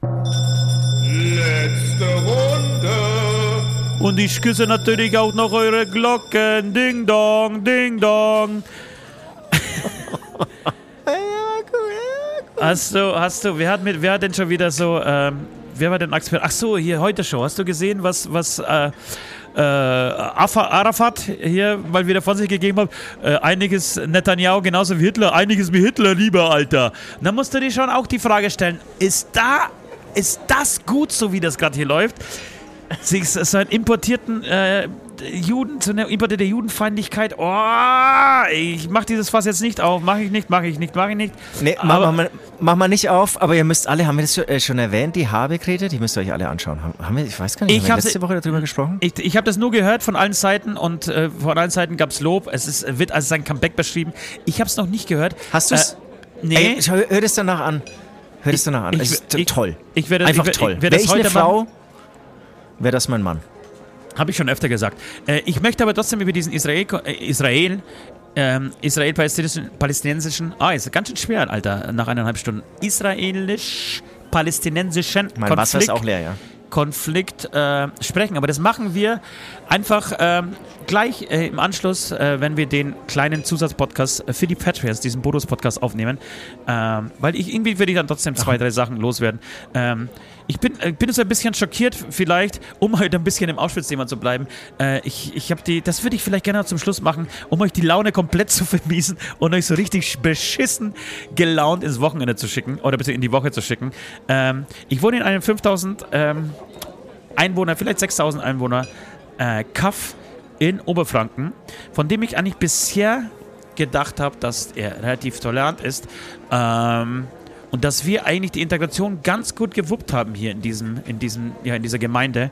Letzte Runde.
Und ich küsse natürlich auch noch eure Glocken. Ding dong, ding dong. [LAUGHS] Hast du, hast du, wer hat, mit, wer hat denn schon wieder so ähm, wer war denn Experte? Ach so, hier heute Show. Hast du gesehen, was, was äh, äh, Arafat hier mal wieder von sich gegeben hat? Äh, einiges Netanyahu genauso wie Hitler, einiges wie Hitler lieber, Alter. Dann musst du dir schon auch die Frage stellen, ist da, ist das gut, so wie das gerade hier läuft? Sich so einen importierten äh, Juden, zu einer importierte Judenfeindlichkeit. Oh, ich mach dieses Fass jetzt nicht auf. Mach ich nicht, mach ich nicht, mach ich nicht.
Nee, mach, mach, mal, mach mal nicht auf, aber ihr müsst alle, haben wir das schon, äh, schon erwähnt, die Habekrete? Die müsst ihr euch alle anschauen. Haben wir, ich weiß gar nicht,
ich haben
wir letzte Woche darüber gesprochen?
Ich, ich habe das nur gehört von allen Seiten und äh, von allen Seiten gab es Lob. Es ist, wird als sein Comeback beschrieben. Ich habe es noch nicht gehört.
Hast du es? Äh,
nee.
Ey, hör, hör das danach an. Hör das danach an.
Ich,
es ist
ich,
toll.
Ich werde,
Einfach
ich,
toll.
Wäre
ich eine Frau, wäre das mein Mann.
Habe ich schon öfter gesagt. Äh, ich möchte aber trotzdem über diesen Israel, äh, Israel ähm, israel-palästinensischen, ah, ist ganz schön schwer, Alter, nach eineinhalb Stunden. Israelisch-palästinensischen
Mein Wasser ist auch leer, ja.
Konflikt äh, sprechen. Aber das machen wir einfach ähm, gleich äh, im Anschluss, äh, wenn wir den kleinen Zusatzpodcast für die Patreons, diesen Bonus-Podcast aufnehmen. Ähm, weil ich irgendwie würde ich dann trotzdem zwei, drei Sachen loswerden. Ähm, ich bin, äh, bin jetzt ein bisschen schockiert, vielleicht, um heute ein bisschen im Auschwitz-Thema zu bleiben. Äh, ich ich habe die, das würde ich vielleicht gerne zum Schluss machen, um euch die Laune komplett [LAUGHS] zu vermiesen und euch so richtig beschissen gelaunt ins Wochenende zu schicken oder bitte in die Woche zu schicken. Ähm, ich wohne in einem 5000 ähm, Einwohner, vielleicht 6000 Einwohner äh, Kaff in Oberfranken, von dem ich eigentlich bisher gedacht habe, dass er relativ tolerant ist. Ähm, und dass wir eigentlich die Integration ganz gut gewuppt haben hier in, diesem, in, diesem, ja, in dieser Gemeinde.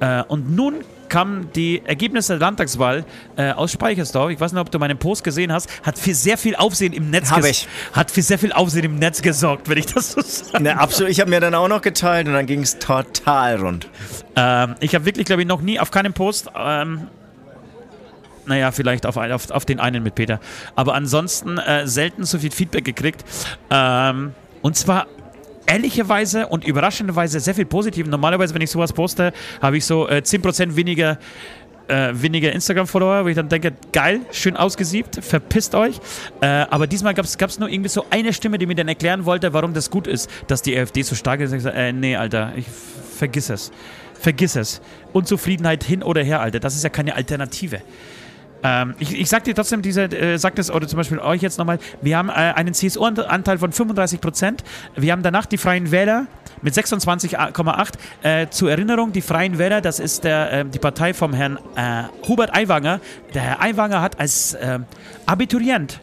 Äh, und nun kamen die Ergebnisse der Landtagswahl äh, aus Speichersdorf. Ich weiß nicht, ob du meinen Post gesehen hast. Hat für sehr viel Aufsehen im Netz
ich.
Hat für sehr viel Aufsehen im Netz gesorgt, wenn ich das so sage.
Ne, absolut. Ich habe mir dann auch noch geteilt und dann ging es total rund.
Ähm, ich habe wirklich, glaube ich, noch nie auf keinem Post. Ähm, naja, vielleicht auf, auf, auf den einen mit Peter. Aber ansonsten äh, selten so viel Feedback gekriegt. Ähm, und zwar ehrlicherweise und überraschenderweise sehr viel positiv. Normalerweise, wenn ich sowas poste, habe ich so äh, 10% weniger äh, weniger Instagram-Follower, wo ich dann denke, geil, schön ausgesiebt, verpisst euch. Äh, aber diesmal gab es nur irgendwie so eine Stimme, die mir dann erklären wollte, warum das gut ist, dass die AfD so stark ist. Ich sage, äh, nee, Alter, ich vergiss es. Vergiss es. Unzufriedenheit hin oder her, Alter, das ist ja keine Alternative. Ähm, ich, ich sag dir trotzdem, diese, äh, sagt es oder zum Beispiel euch jetzt nochmal, wir haben äh, einen CSU-Anteil von 35 Prozent. Wir haben danach die Freien Wähler mit 26,8. Äh, zur Erinnerung, die Freien Wähler, das ist der, äh, die Partei vom Herrn äh, Hubert Aiwanger. Der Herr Aiwanger hat als ähm, Abiturient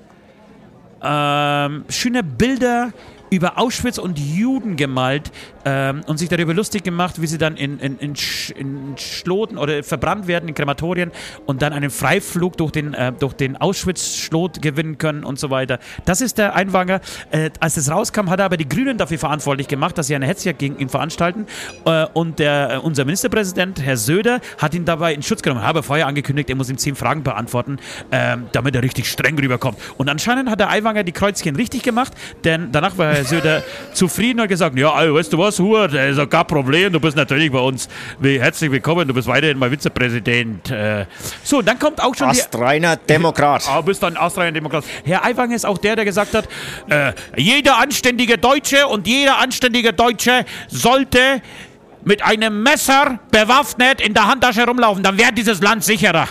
ähm, schöne Bilder über Auschwitz und Juden gemalt ähm, und sich darüber lustig gemacht, wie sie dann in, in, in, Sch in Schloten oder verbrannt werden in Krematorien und dann einen Freiflug durch den, äh, den Auschwitz-Schlot gewinnen können und so weiter. Das ist der Einwanger. Äh, als es rauskam, hat er aber die Grünen dafür verantwortlich gemacht, dass sie eine Hetzjagd gegen ihn veranstalten. Äh, und der, äh, unser Ministerpräsident, Herr Söder, hat ihn dabei in Schutz genommen. Habe vorher angekündigt, er muss ihm zehn Fragen beantworten, ähm, damit er richtig streng rüberkommt. Und anscheinend hat der Einwanger die Kreuzchen richtig gemacht, denn danach war er Herr Söder [LAUGHS] zufrieden und gesagt, ja, also, weißt du was, Hubert, ist ja kein Problem, du bist natürlich bei uns herzlich willkommen, du bist weiterhin mein Vizepräsident. Äh, so, dann kommt auch schon
Astreiner Demokrat.
Ah, bist ein Astreiner Demokrat. Herr Aiwanger ist auch der, der gesagt hat, äh, jeder anständige Deutsche und jeder anständige Deutsche sollte mit einem Messer bewaffnet in der Handtasche rumlaufen, dann wäre dieses Land sicherer.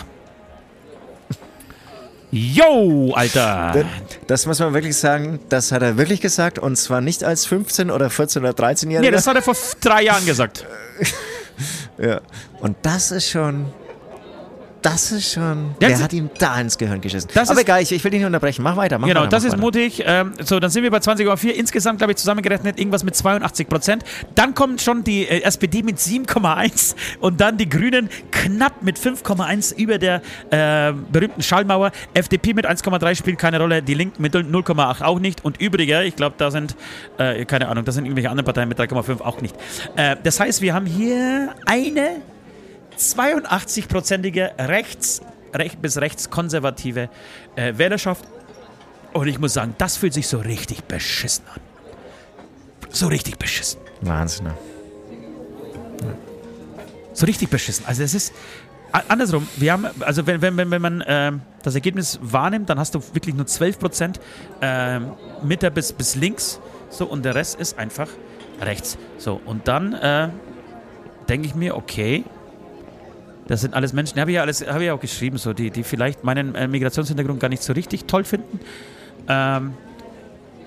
Yo, Alter!
Das muss man wirklich sagen, das hat er wirklich gesagt und zwar nicht als 15 oder 14 oder 13-Jähriger.
Nee, das hat er vor drei Jahren gesagt. [LAUGHS]
ja, und das ist schon, das ist schon.
Das
wer hat ihm da ins Gehirn geschissen?
Das
Aber
ist-
egal, ich, ich will dich nicht unterbrechen. Mach weiter. Mach
Genau,
weiter,
das ist
weiter.
mutig. Ähm, so, dann sind wir bei 20,4. Insgesamt, glaube ich, zusammengerechnet irgendwas mit 82 Prozent. Dann kommt schon die äh, SPD mit 7,1 und dann die Grünen knapp mit 5,1 über der äh, berühmten Schallmauer. FDP mit 1,3 spielt keine Rolle. Die Linken mit 0,8 auch nicht. Und übrige, ich glaube, da sind, äh, keine Ahnung, da sind irgendwelche anderen Parteien mit 3,5 auch nicht. Äh, das heißt, wir haben hier eine 82-prozentige rechts, recht bis rechtskonservative äh, Wählerschaft. Und ich muss sagen, das fühlt sich so richtig beschissen an. So richtig beschissen.
Wahnsinn. ne?
So richtig beschissen. Also es ist andersrum. Wir haben, also wenn, wenn, wenn, man ähm, das Ergebnis wahrnimmt, dann hast du wirklich nur 12 Prozent ähm, Mitte bis, bis links. So, und der Rest ist einfach rechts. So, und dann äh, denke ich mir, okay, das sind alles Menschen, habe ich ja alles, habe ich ja auch geschrieben, so, die, die vielleicht meinen äh, Migrationshintergrund gar nicht so richtig toll finden. Ähm,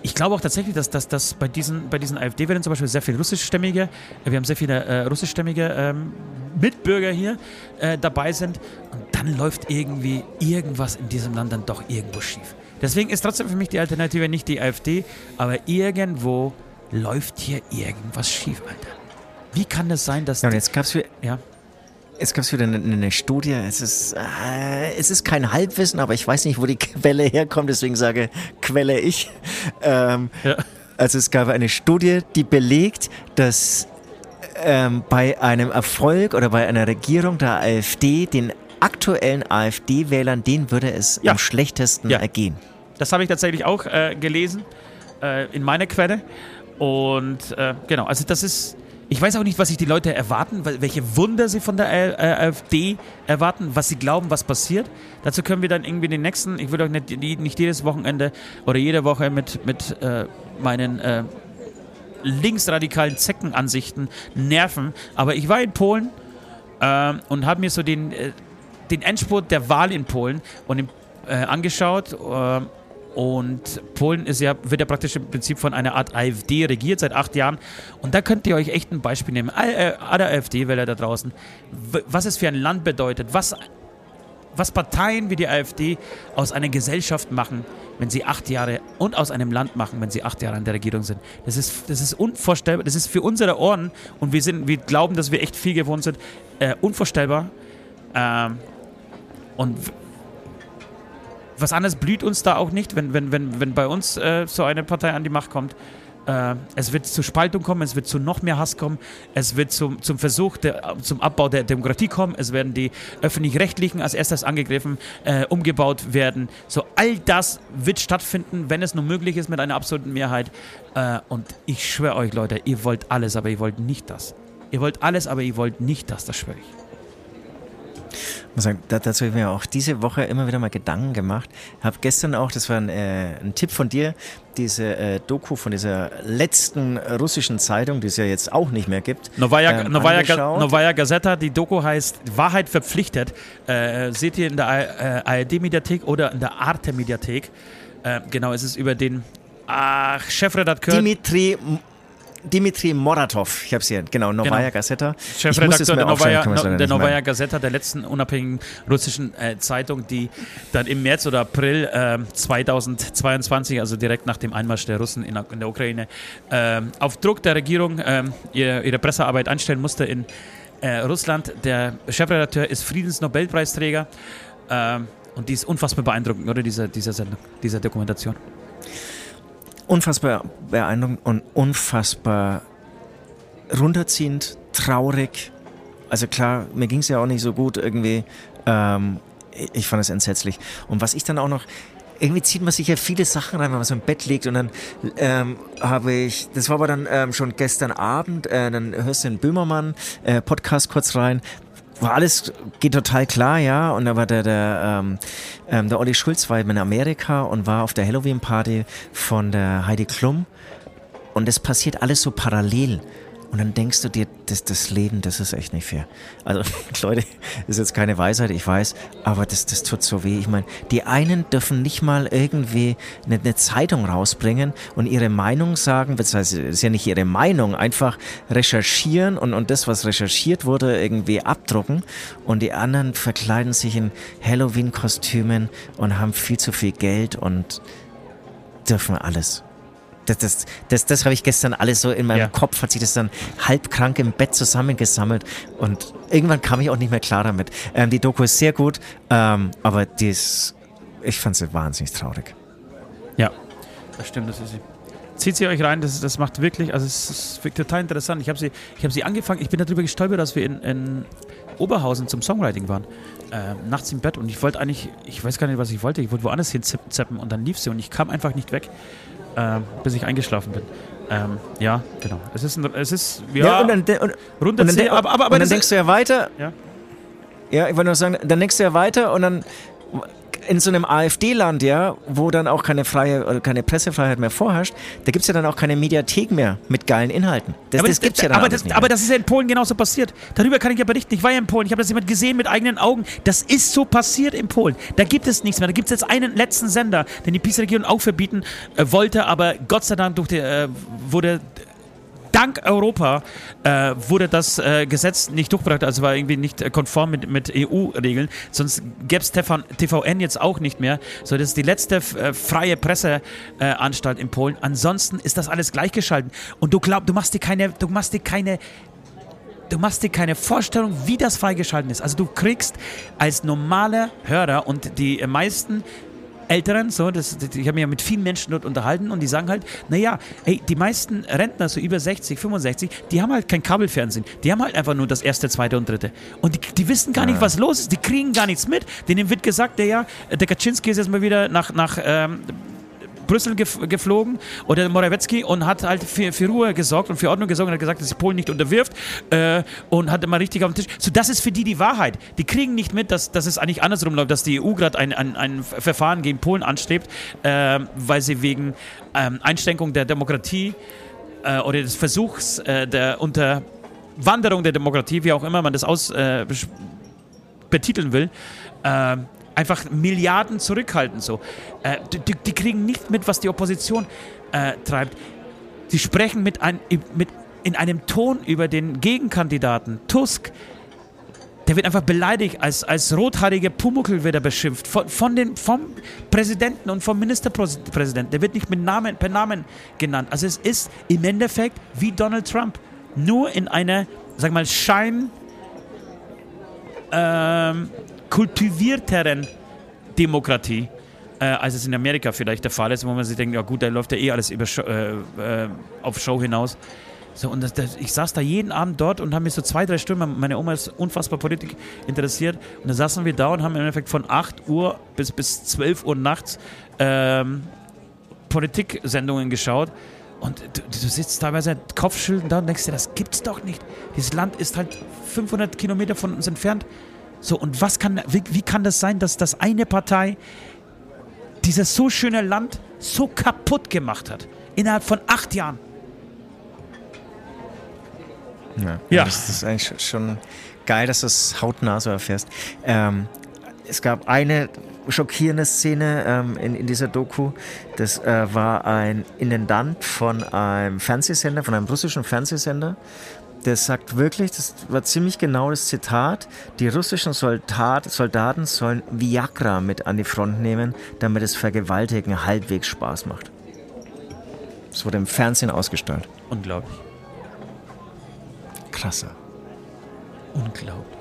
ich glaube auch tatsächlich, dass, dass, dass bei diesen, bei diesen AfD-Wählern zum Beispiel sehr viele russischstämmige, äh, wir haben sehr viele äh, russischstämmige ähm, Mitbürger hier äh, dabei sind und dann läuft irgendwie irgendwas in diesem Land dann doch irgendwo schief. Deswegen ist trotzdem für mich die Alternative nicht die AfD, aber irgendwo läuft hier irgendwas schief, Alter. Wie kann das sein, dass...
Ja, und jetzt gab es
ja.
Jetzt gab es wieder eine, eine Studie. Es ist, äh, es ist kein Halbwissen, aber ich weiß nicht, wo die Quelle herkommt, deswegen sage Quelle ich. Ähm,
Ja.
Also es gab eine Studie, die belegt, dass ähm, bei einem Erfolg oder bei einer Regierung der AfD den aktuellen AfD-Wählern, denen würde es
Ja.
am schlechtesten
Ja.
ergehen.
Das habe ich tatsächlich auch äh, gelesen äh, in meiner Quelle. Und äh, genau, also das ist. Ich weiß auch nicht, was sich die Leute erwarten, wel- welche Wunder sie von der äh, äh, AfD erwarten, was sie glauben, was passiert. Dazu können wir dann irgendwie den nächsten, ich will euch nicht, nicht jedes Wochenende oder jede Woche mit, mit äh, meinen äh, linksradikalen Zeckenansichten nerven. Aber ich war in Polen ähm, und habe mir so den, äh, den Endspurt der Wahl in Polen und im, äh, angeschaut. Und Polen ist ja, wird ja praktisch im Prinzip von einer Art AfD regiert seit acht Jahren. Und da könnt ihr euch echt ein Beispiel nehmen. Äh, Alle AfD-Wähler da draußen, was es für ein Land bedeutet, was, was Parteien wie die AfD aus einer Gesellschaft machen, wenn sie acht Jahre und aus einem Land machen, wenn sie acht Jahre an der Regierung sind. Das ist, das ist unvorstellbar. Das ist für unsere Ohren und wir sind, wir glauben, dass wir echt viel gewohnt sind, äh, unvorstellbar. Ähm, und was anderes blüht uns da auch nicht, wenn, wenn, wenn, wenn bei uns äh, so eine Partei an die Macht kommt. Äh, es wird zu Spaltung kommen, es wird zu noch mehr Hass kommen, es wird zum, zum Versuch, der, zum Abbau der Demokratie kommen, es werden die Öffentlich-Rechtlichen als erstes angegriffen, äh, umgebaut werden. So, all das wird stattfinden, wenn es nur möglich ist mit einer absoluten Mehrheit. Äh, und ich schwöre euch, Leute, ihr wollt alles, aber ihr wollt nicht das. Ihr wollt alles, aber ihr wollt nicht das, das schwöre ich.
Muss sagen, dazu habe ich mir auch diese Woche immer wieder mal Gedanken gemacht. Habe gestern auch, das war ein, äh, ein Tipp von dir, diese äh, Doku von dieser letzten russischen Zeitung, die es ja jetzt auch nicht mehr gibt.
Novaya, ähm, Novaya, Ga Novaya Gazeta, die Doku heißt Wahrheit verpflichtet. Äh, seht ihr in der ARD-Mediathek oder in der Arte-Mediathek. Äh, genau, es ist über den ach, Chefredakteur.
Dimitri Dimitri Moratov, ich habe es hier, genau, Novaya genau. Gazeta.
Chefredakteur der Novaya, no, der Novaya Gazeta, der letzten unabhängigen russischen äh, Zeitung, die dann im März oder April äh, 2022, also direkt nach dem Einmarsch der Russen in, in der Ukraine, äh, auf Druck der Regierung ähm, ihre, ihre, Pressearbeit einstellen musste in äh, Russland. Der Chefredakteur ist Friedensnobelpreisträger ähm, und die ist unfassbar beeindruckend, oder, diese, diese Sendung, diese Dokumentation
unfassbar beeindruckend und unfassbar runterziehend, traurig. Also klar, mir ging es ja auch nicht so gut irgendwie. Ähm, ich fand es entsetzlich. Und was ich dann auch noch irgendwie zieht man sich ja viele Sachen rein, wenn man so im Bett liegt und dann ähm, habe ich, das war aber dann ähm, schon gestern Abend, äh, dann hörst du den Böhmermann äh, Podcast kurz rein, war alles geht total klar, ja. Und da war der, der, ähm, ähm, der Olli Schulz war in Amerika und war auf der Halloween-Party von der Heidi Klum. Und es passiert alles so parallel. Und dann denkst du dir, das, das Leben, das ist echt nicht fair. Also, [LAUGHS] Leute, ist jetzt keine Weisheit, ich weiß, aber das, das tut so weh. Ich meine, die einen dürfen nicht mal irgendwie eine, eine Zeitung rausbringen und ihre Meinung sagen, beziehungsweise ist ja nicht ihre Meinung, einfach recherchieren und, und das, was recherchiert wurde, irgendwie abdrucken. Und die anderen verkleiden sich in Halloween-Kostümen und haben viel zu viel Geld und dürfen alles das, das, das, das habe ich gestern alles so in meinem ja. Kopf, hat sich das dann halb krank im Bett zusammengesammelt und irgendwann kam ich auch nicht mehr klar damit. Ähm, die Doku ist sehr gut, ähm, aber die ist, ich fand sie wahnsinnig traurig.
Ja, das stimmt, das ist sie. Zieht sie euch rein, das, das macht wirklich, also es ist total interessant. Ich habe sie, hab sie angefangen, ich bin darüber gestolpert, dass wir in, in Oberhausen zum Songwriting waren. Äh, nachts im Bett und ich wollte eigentlich, ich weiß gar nicht, was ich wollte, ich wollte woanders hinzeppen und dann lief sie und ich kam einfach nicht weg äh, bis ich eingeschlafen bin. Ähm, ja, genau. Es ist, ein, es ist ja, ja
und dann, und, und dann, aber, aber, aber dann denkst du ja weiter. Ja. Ja, ich wollte nur sagen, dann denkst du ja weiter und dann in so einem AfD-Land, ja, wo dann auch keine freie oder keine Pressefreiheit mehr vorherrscht, da gibt es ja dann auch keine Mediathek mehr mit geilen Inhalten.
Das, aber das, das gibt's ja dann aber das, nicht aber das ist ja in Polen genauso passiert. Darüber kann ich ja berichten. Ich war ja in Polen, ich habe das jemand gesehen mit eigenen Augen. Das ist so passiert in Polen. Da gibt es nichts mehr. Da gibt es jetzt einen letzten Sender, den die PiS-Regierung auch verbieten äh, wollte, aber Gott sei Dank die, äh, wurde dank Europa äh, wurde das äh, Gesetz nicht durchgebracht, also war irgendwie nicht konform mit, mit EU-Regeln. Sonst gäbe es TVN jetzt auch nicht mehr. So, das ist die letzte äh, freie Presseanstalt in Polen. Ansonsten ist das alles gleichgeschalten. Und du glaubst, du machst dir keine, du machst dir keine du machst dir keine Vorstellung, wie das freigeschalten ist. Also du kriegst als normaler Hörer und die meisten Älteren, so, das, ich habe mich ja mit vielen Menschen dort unterhalten und die sagen halt, naja, ey, die meisten Rentner, so über 60, 65, die haben halt kein Kabelfernsehen. Die haben halt einfach nur das erste, zweite und dritte. Und die, die wissen gar nicht, was los ist. Die kriegen gar nichts mit. Denen wird gesagt, der ja, der Kaczynski ist jetzt mal wieder nach, nach ähm, Brüssel geflogen oder Morawiecki und hat halt für, für, Ruhe gesorgt und für Ordnung gesorgt und hat gesagt, dass sich Polen nicht unterwirft äh, und hat immer richtig auf den Tisch. So, das ist für die die Wahrheit. Die kriegen nicht mit, dass, dass es eigentlich andersrum läuft, dass die EU gerade ein, ein, ein Verfahren gegen Polen anstrebt, äh, weil sie wegen ähm, Einschränkung der Demokratie äh, oder des Versuchs äh, der Unterwanderung der Demokratie, wie auch immer man das aus äh, betiteln will, äh, einfach Milliarden zurückhalten. So. Äh, die, die, kriegen nicht mit, was die Opposition äh, treibt. Sie sprechen mit, ein, mit in einem Ton über den Gegenkandidaten Tusk. Der wird einfach beleidigt, als, als rothaarige Pumuckel wird er beschimpft. Von, von den, vom Präsidenten und vom Ministerpräsidenten. Der wird nicht mit Namen, per Namen genannt. Also es ist im Endeffekt wie Donald Trump. Nur in einer, sag mal, Schein, ähm, kultivierteren Demokratie, äh, als es in Amerika vielleicht der Fall ist, wo man sich denkt, ja gut, da läuft ja eh alles über Show, äh, äh, auf Show hinaus. So, und das, das, ich saß da jeden Abend dort und habe mich so zwei, drei Stunden, meine Oma ist unfassbar Politik interessiert, und dann saßen wir da und haben im Endeffekt von 8 Uhr bis, bis 12 Uhr nachts ähm, Politiksendungen geschaut. Und du, du, sitzt teilweise Kopfschütteln da und denkst dir, das gibt's doch nicht. Dieses Land ist halt 500 Kilometer von uns entfernt. So, und was kann, wie, wie kann das sein, dass das eine Partei dieses so schöne Land so kaputt gemacht hat? Innerhalb von acht Jahren.
Ja,
Ja.
Das ist eigentlich schon geil, dass du es hautnah so erfährst. Ähm, es gab eine schockierende Szene ähm, in, in dieser Doku. Das äh, war ein Intendant von einem Fernsehsender, von einem russischen Fernsehsender. Der sagt wirklich, das war ziemlich genau das Zitat, die russischen Soldat, Soldaten sollen Viagra mit an die Front nehmen, damit das Vergewaltigen halbwegs Spaß macht. Das wurde im Fernsehen ausgestrahlt.
Unglaublich.
Krasser.
Unglaublich.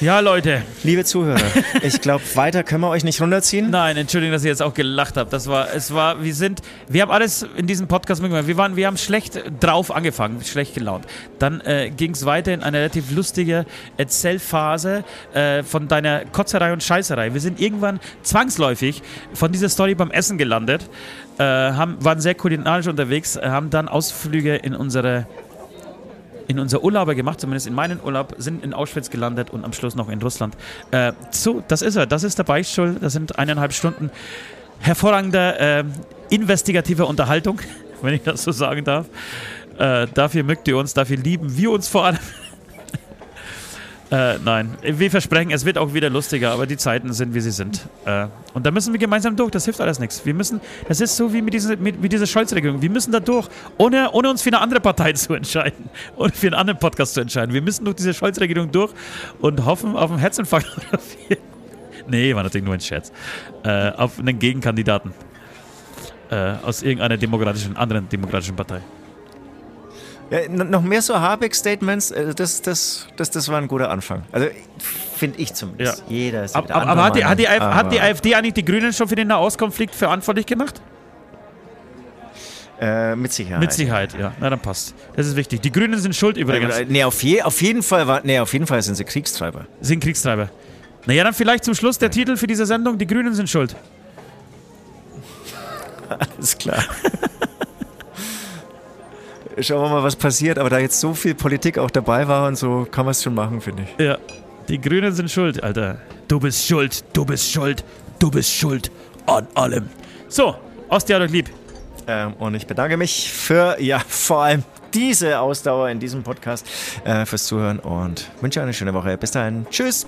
Ja, Leute.
Liebe Zuhörer, [LAUGHS] ich glaube, weiter können wir euch nicht runterziehen.
Nein, Entschuldigung, dass ich jetzt auch gelacht habe. Das war, es war, wir sind, wir haben alles in diesem Podcast mitgemacht. Wir waren, wir haben schlecht drauf angefangen, schlecht gelaunt. Dann äh, ging es weiter in eine relativ lustige Erzählphase äh, von deiner Kotzerei und Scheißerei. Wir sind irgendwann zwangsläufig von dieser Story beim Essen gelandet, äh, haben, waren sehr kulinarisch unterwegs, haben dann Ausflüge in unsere in unser Urlauber gemacht, zumindest in meinen Urlaub, sind in Auschwitz gelandet und am Schluss noch in Russland. Äh, so, das ist er. Das ist der Beichtstuhl. Das sind eineinhalb Stunden hervorragender äh, investigativer Unterhaltung, [LAUGHS] wenn ich das so sagen darf. Äh, dafür mögt ihr uns, dafür lieben wir uns vor allem. Äh, nein, wir versprechen, es wird auch wieder lustiger, aber die Zeiten sind, wie sie sind. Äh, und da müssen wir gemeinsam durch, das hilft alles nichts. Wir müssen, das ist so wie mit, diese, mit, mit dieser Scholz-Regierung, wir müssen da durch, ohne, ohne uns für eine andere Partei [LAUGHS] zu entscheiden und für einen anderen Podcast zu entscheiden. Wir müssen durch diese Scholz-Regierung durch und hoffen auf einen Herzinfarkt [LAUGHS] oder vier. Nee, war natürlich nur ein Scherz. Äh, auf einen Gegenkandidaten. Äh, aus irgendeiner demokratischen, anderen demokratischen Partei.
Ja, noch mehr so Habeck-Statements, äh, das, das, das, das war ein guter Anfang. Also finde ich zumindest.
Ja.
Jeder ist
Ab, aber hat die, hat, die, AfD
Meinung,
hat die
aber,
AfD eigentlich die Grünen schon für den Nahostkonflikt verantwortlich gemacht?
Äh, mit Sicherheit.
Mit Sicherheit, ja. Na, dann passt. Das ist wichtig. Die Grünen sind schuld übrigens.
Äh, Nee, auf, je, auf, jeden Fall war, nee, auf jeden Fall sind sie Kriegstreiber.
Sind Kriegstreiber. Naja, dann vielleicht zum Schluss der Titel für diese Sendung: Die Grünen sind schuld. [LAUGHS]
Ist klar. [LAUGHS] Schauen wir mal, was passiert. Aber da jetzt so viel Politik auch dabei war und so, kann man es schon machen, finde ich.
Ja. Die Grünen sind schuld, Alter. Du bist schuld, du bist schuld, du bist schuld an allem. So, Ostia doch lieb.
Ähm, und ich bedanke mich für, ja, vor allem diese Ausdauer in diesem Podcast, äh, fürs Zuhören und wünsche eine schöne Woche. Bis dahin. Tschüss.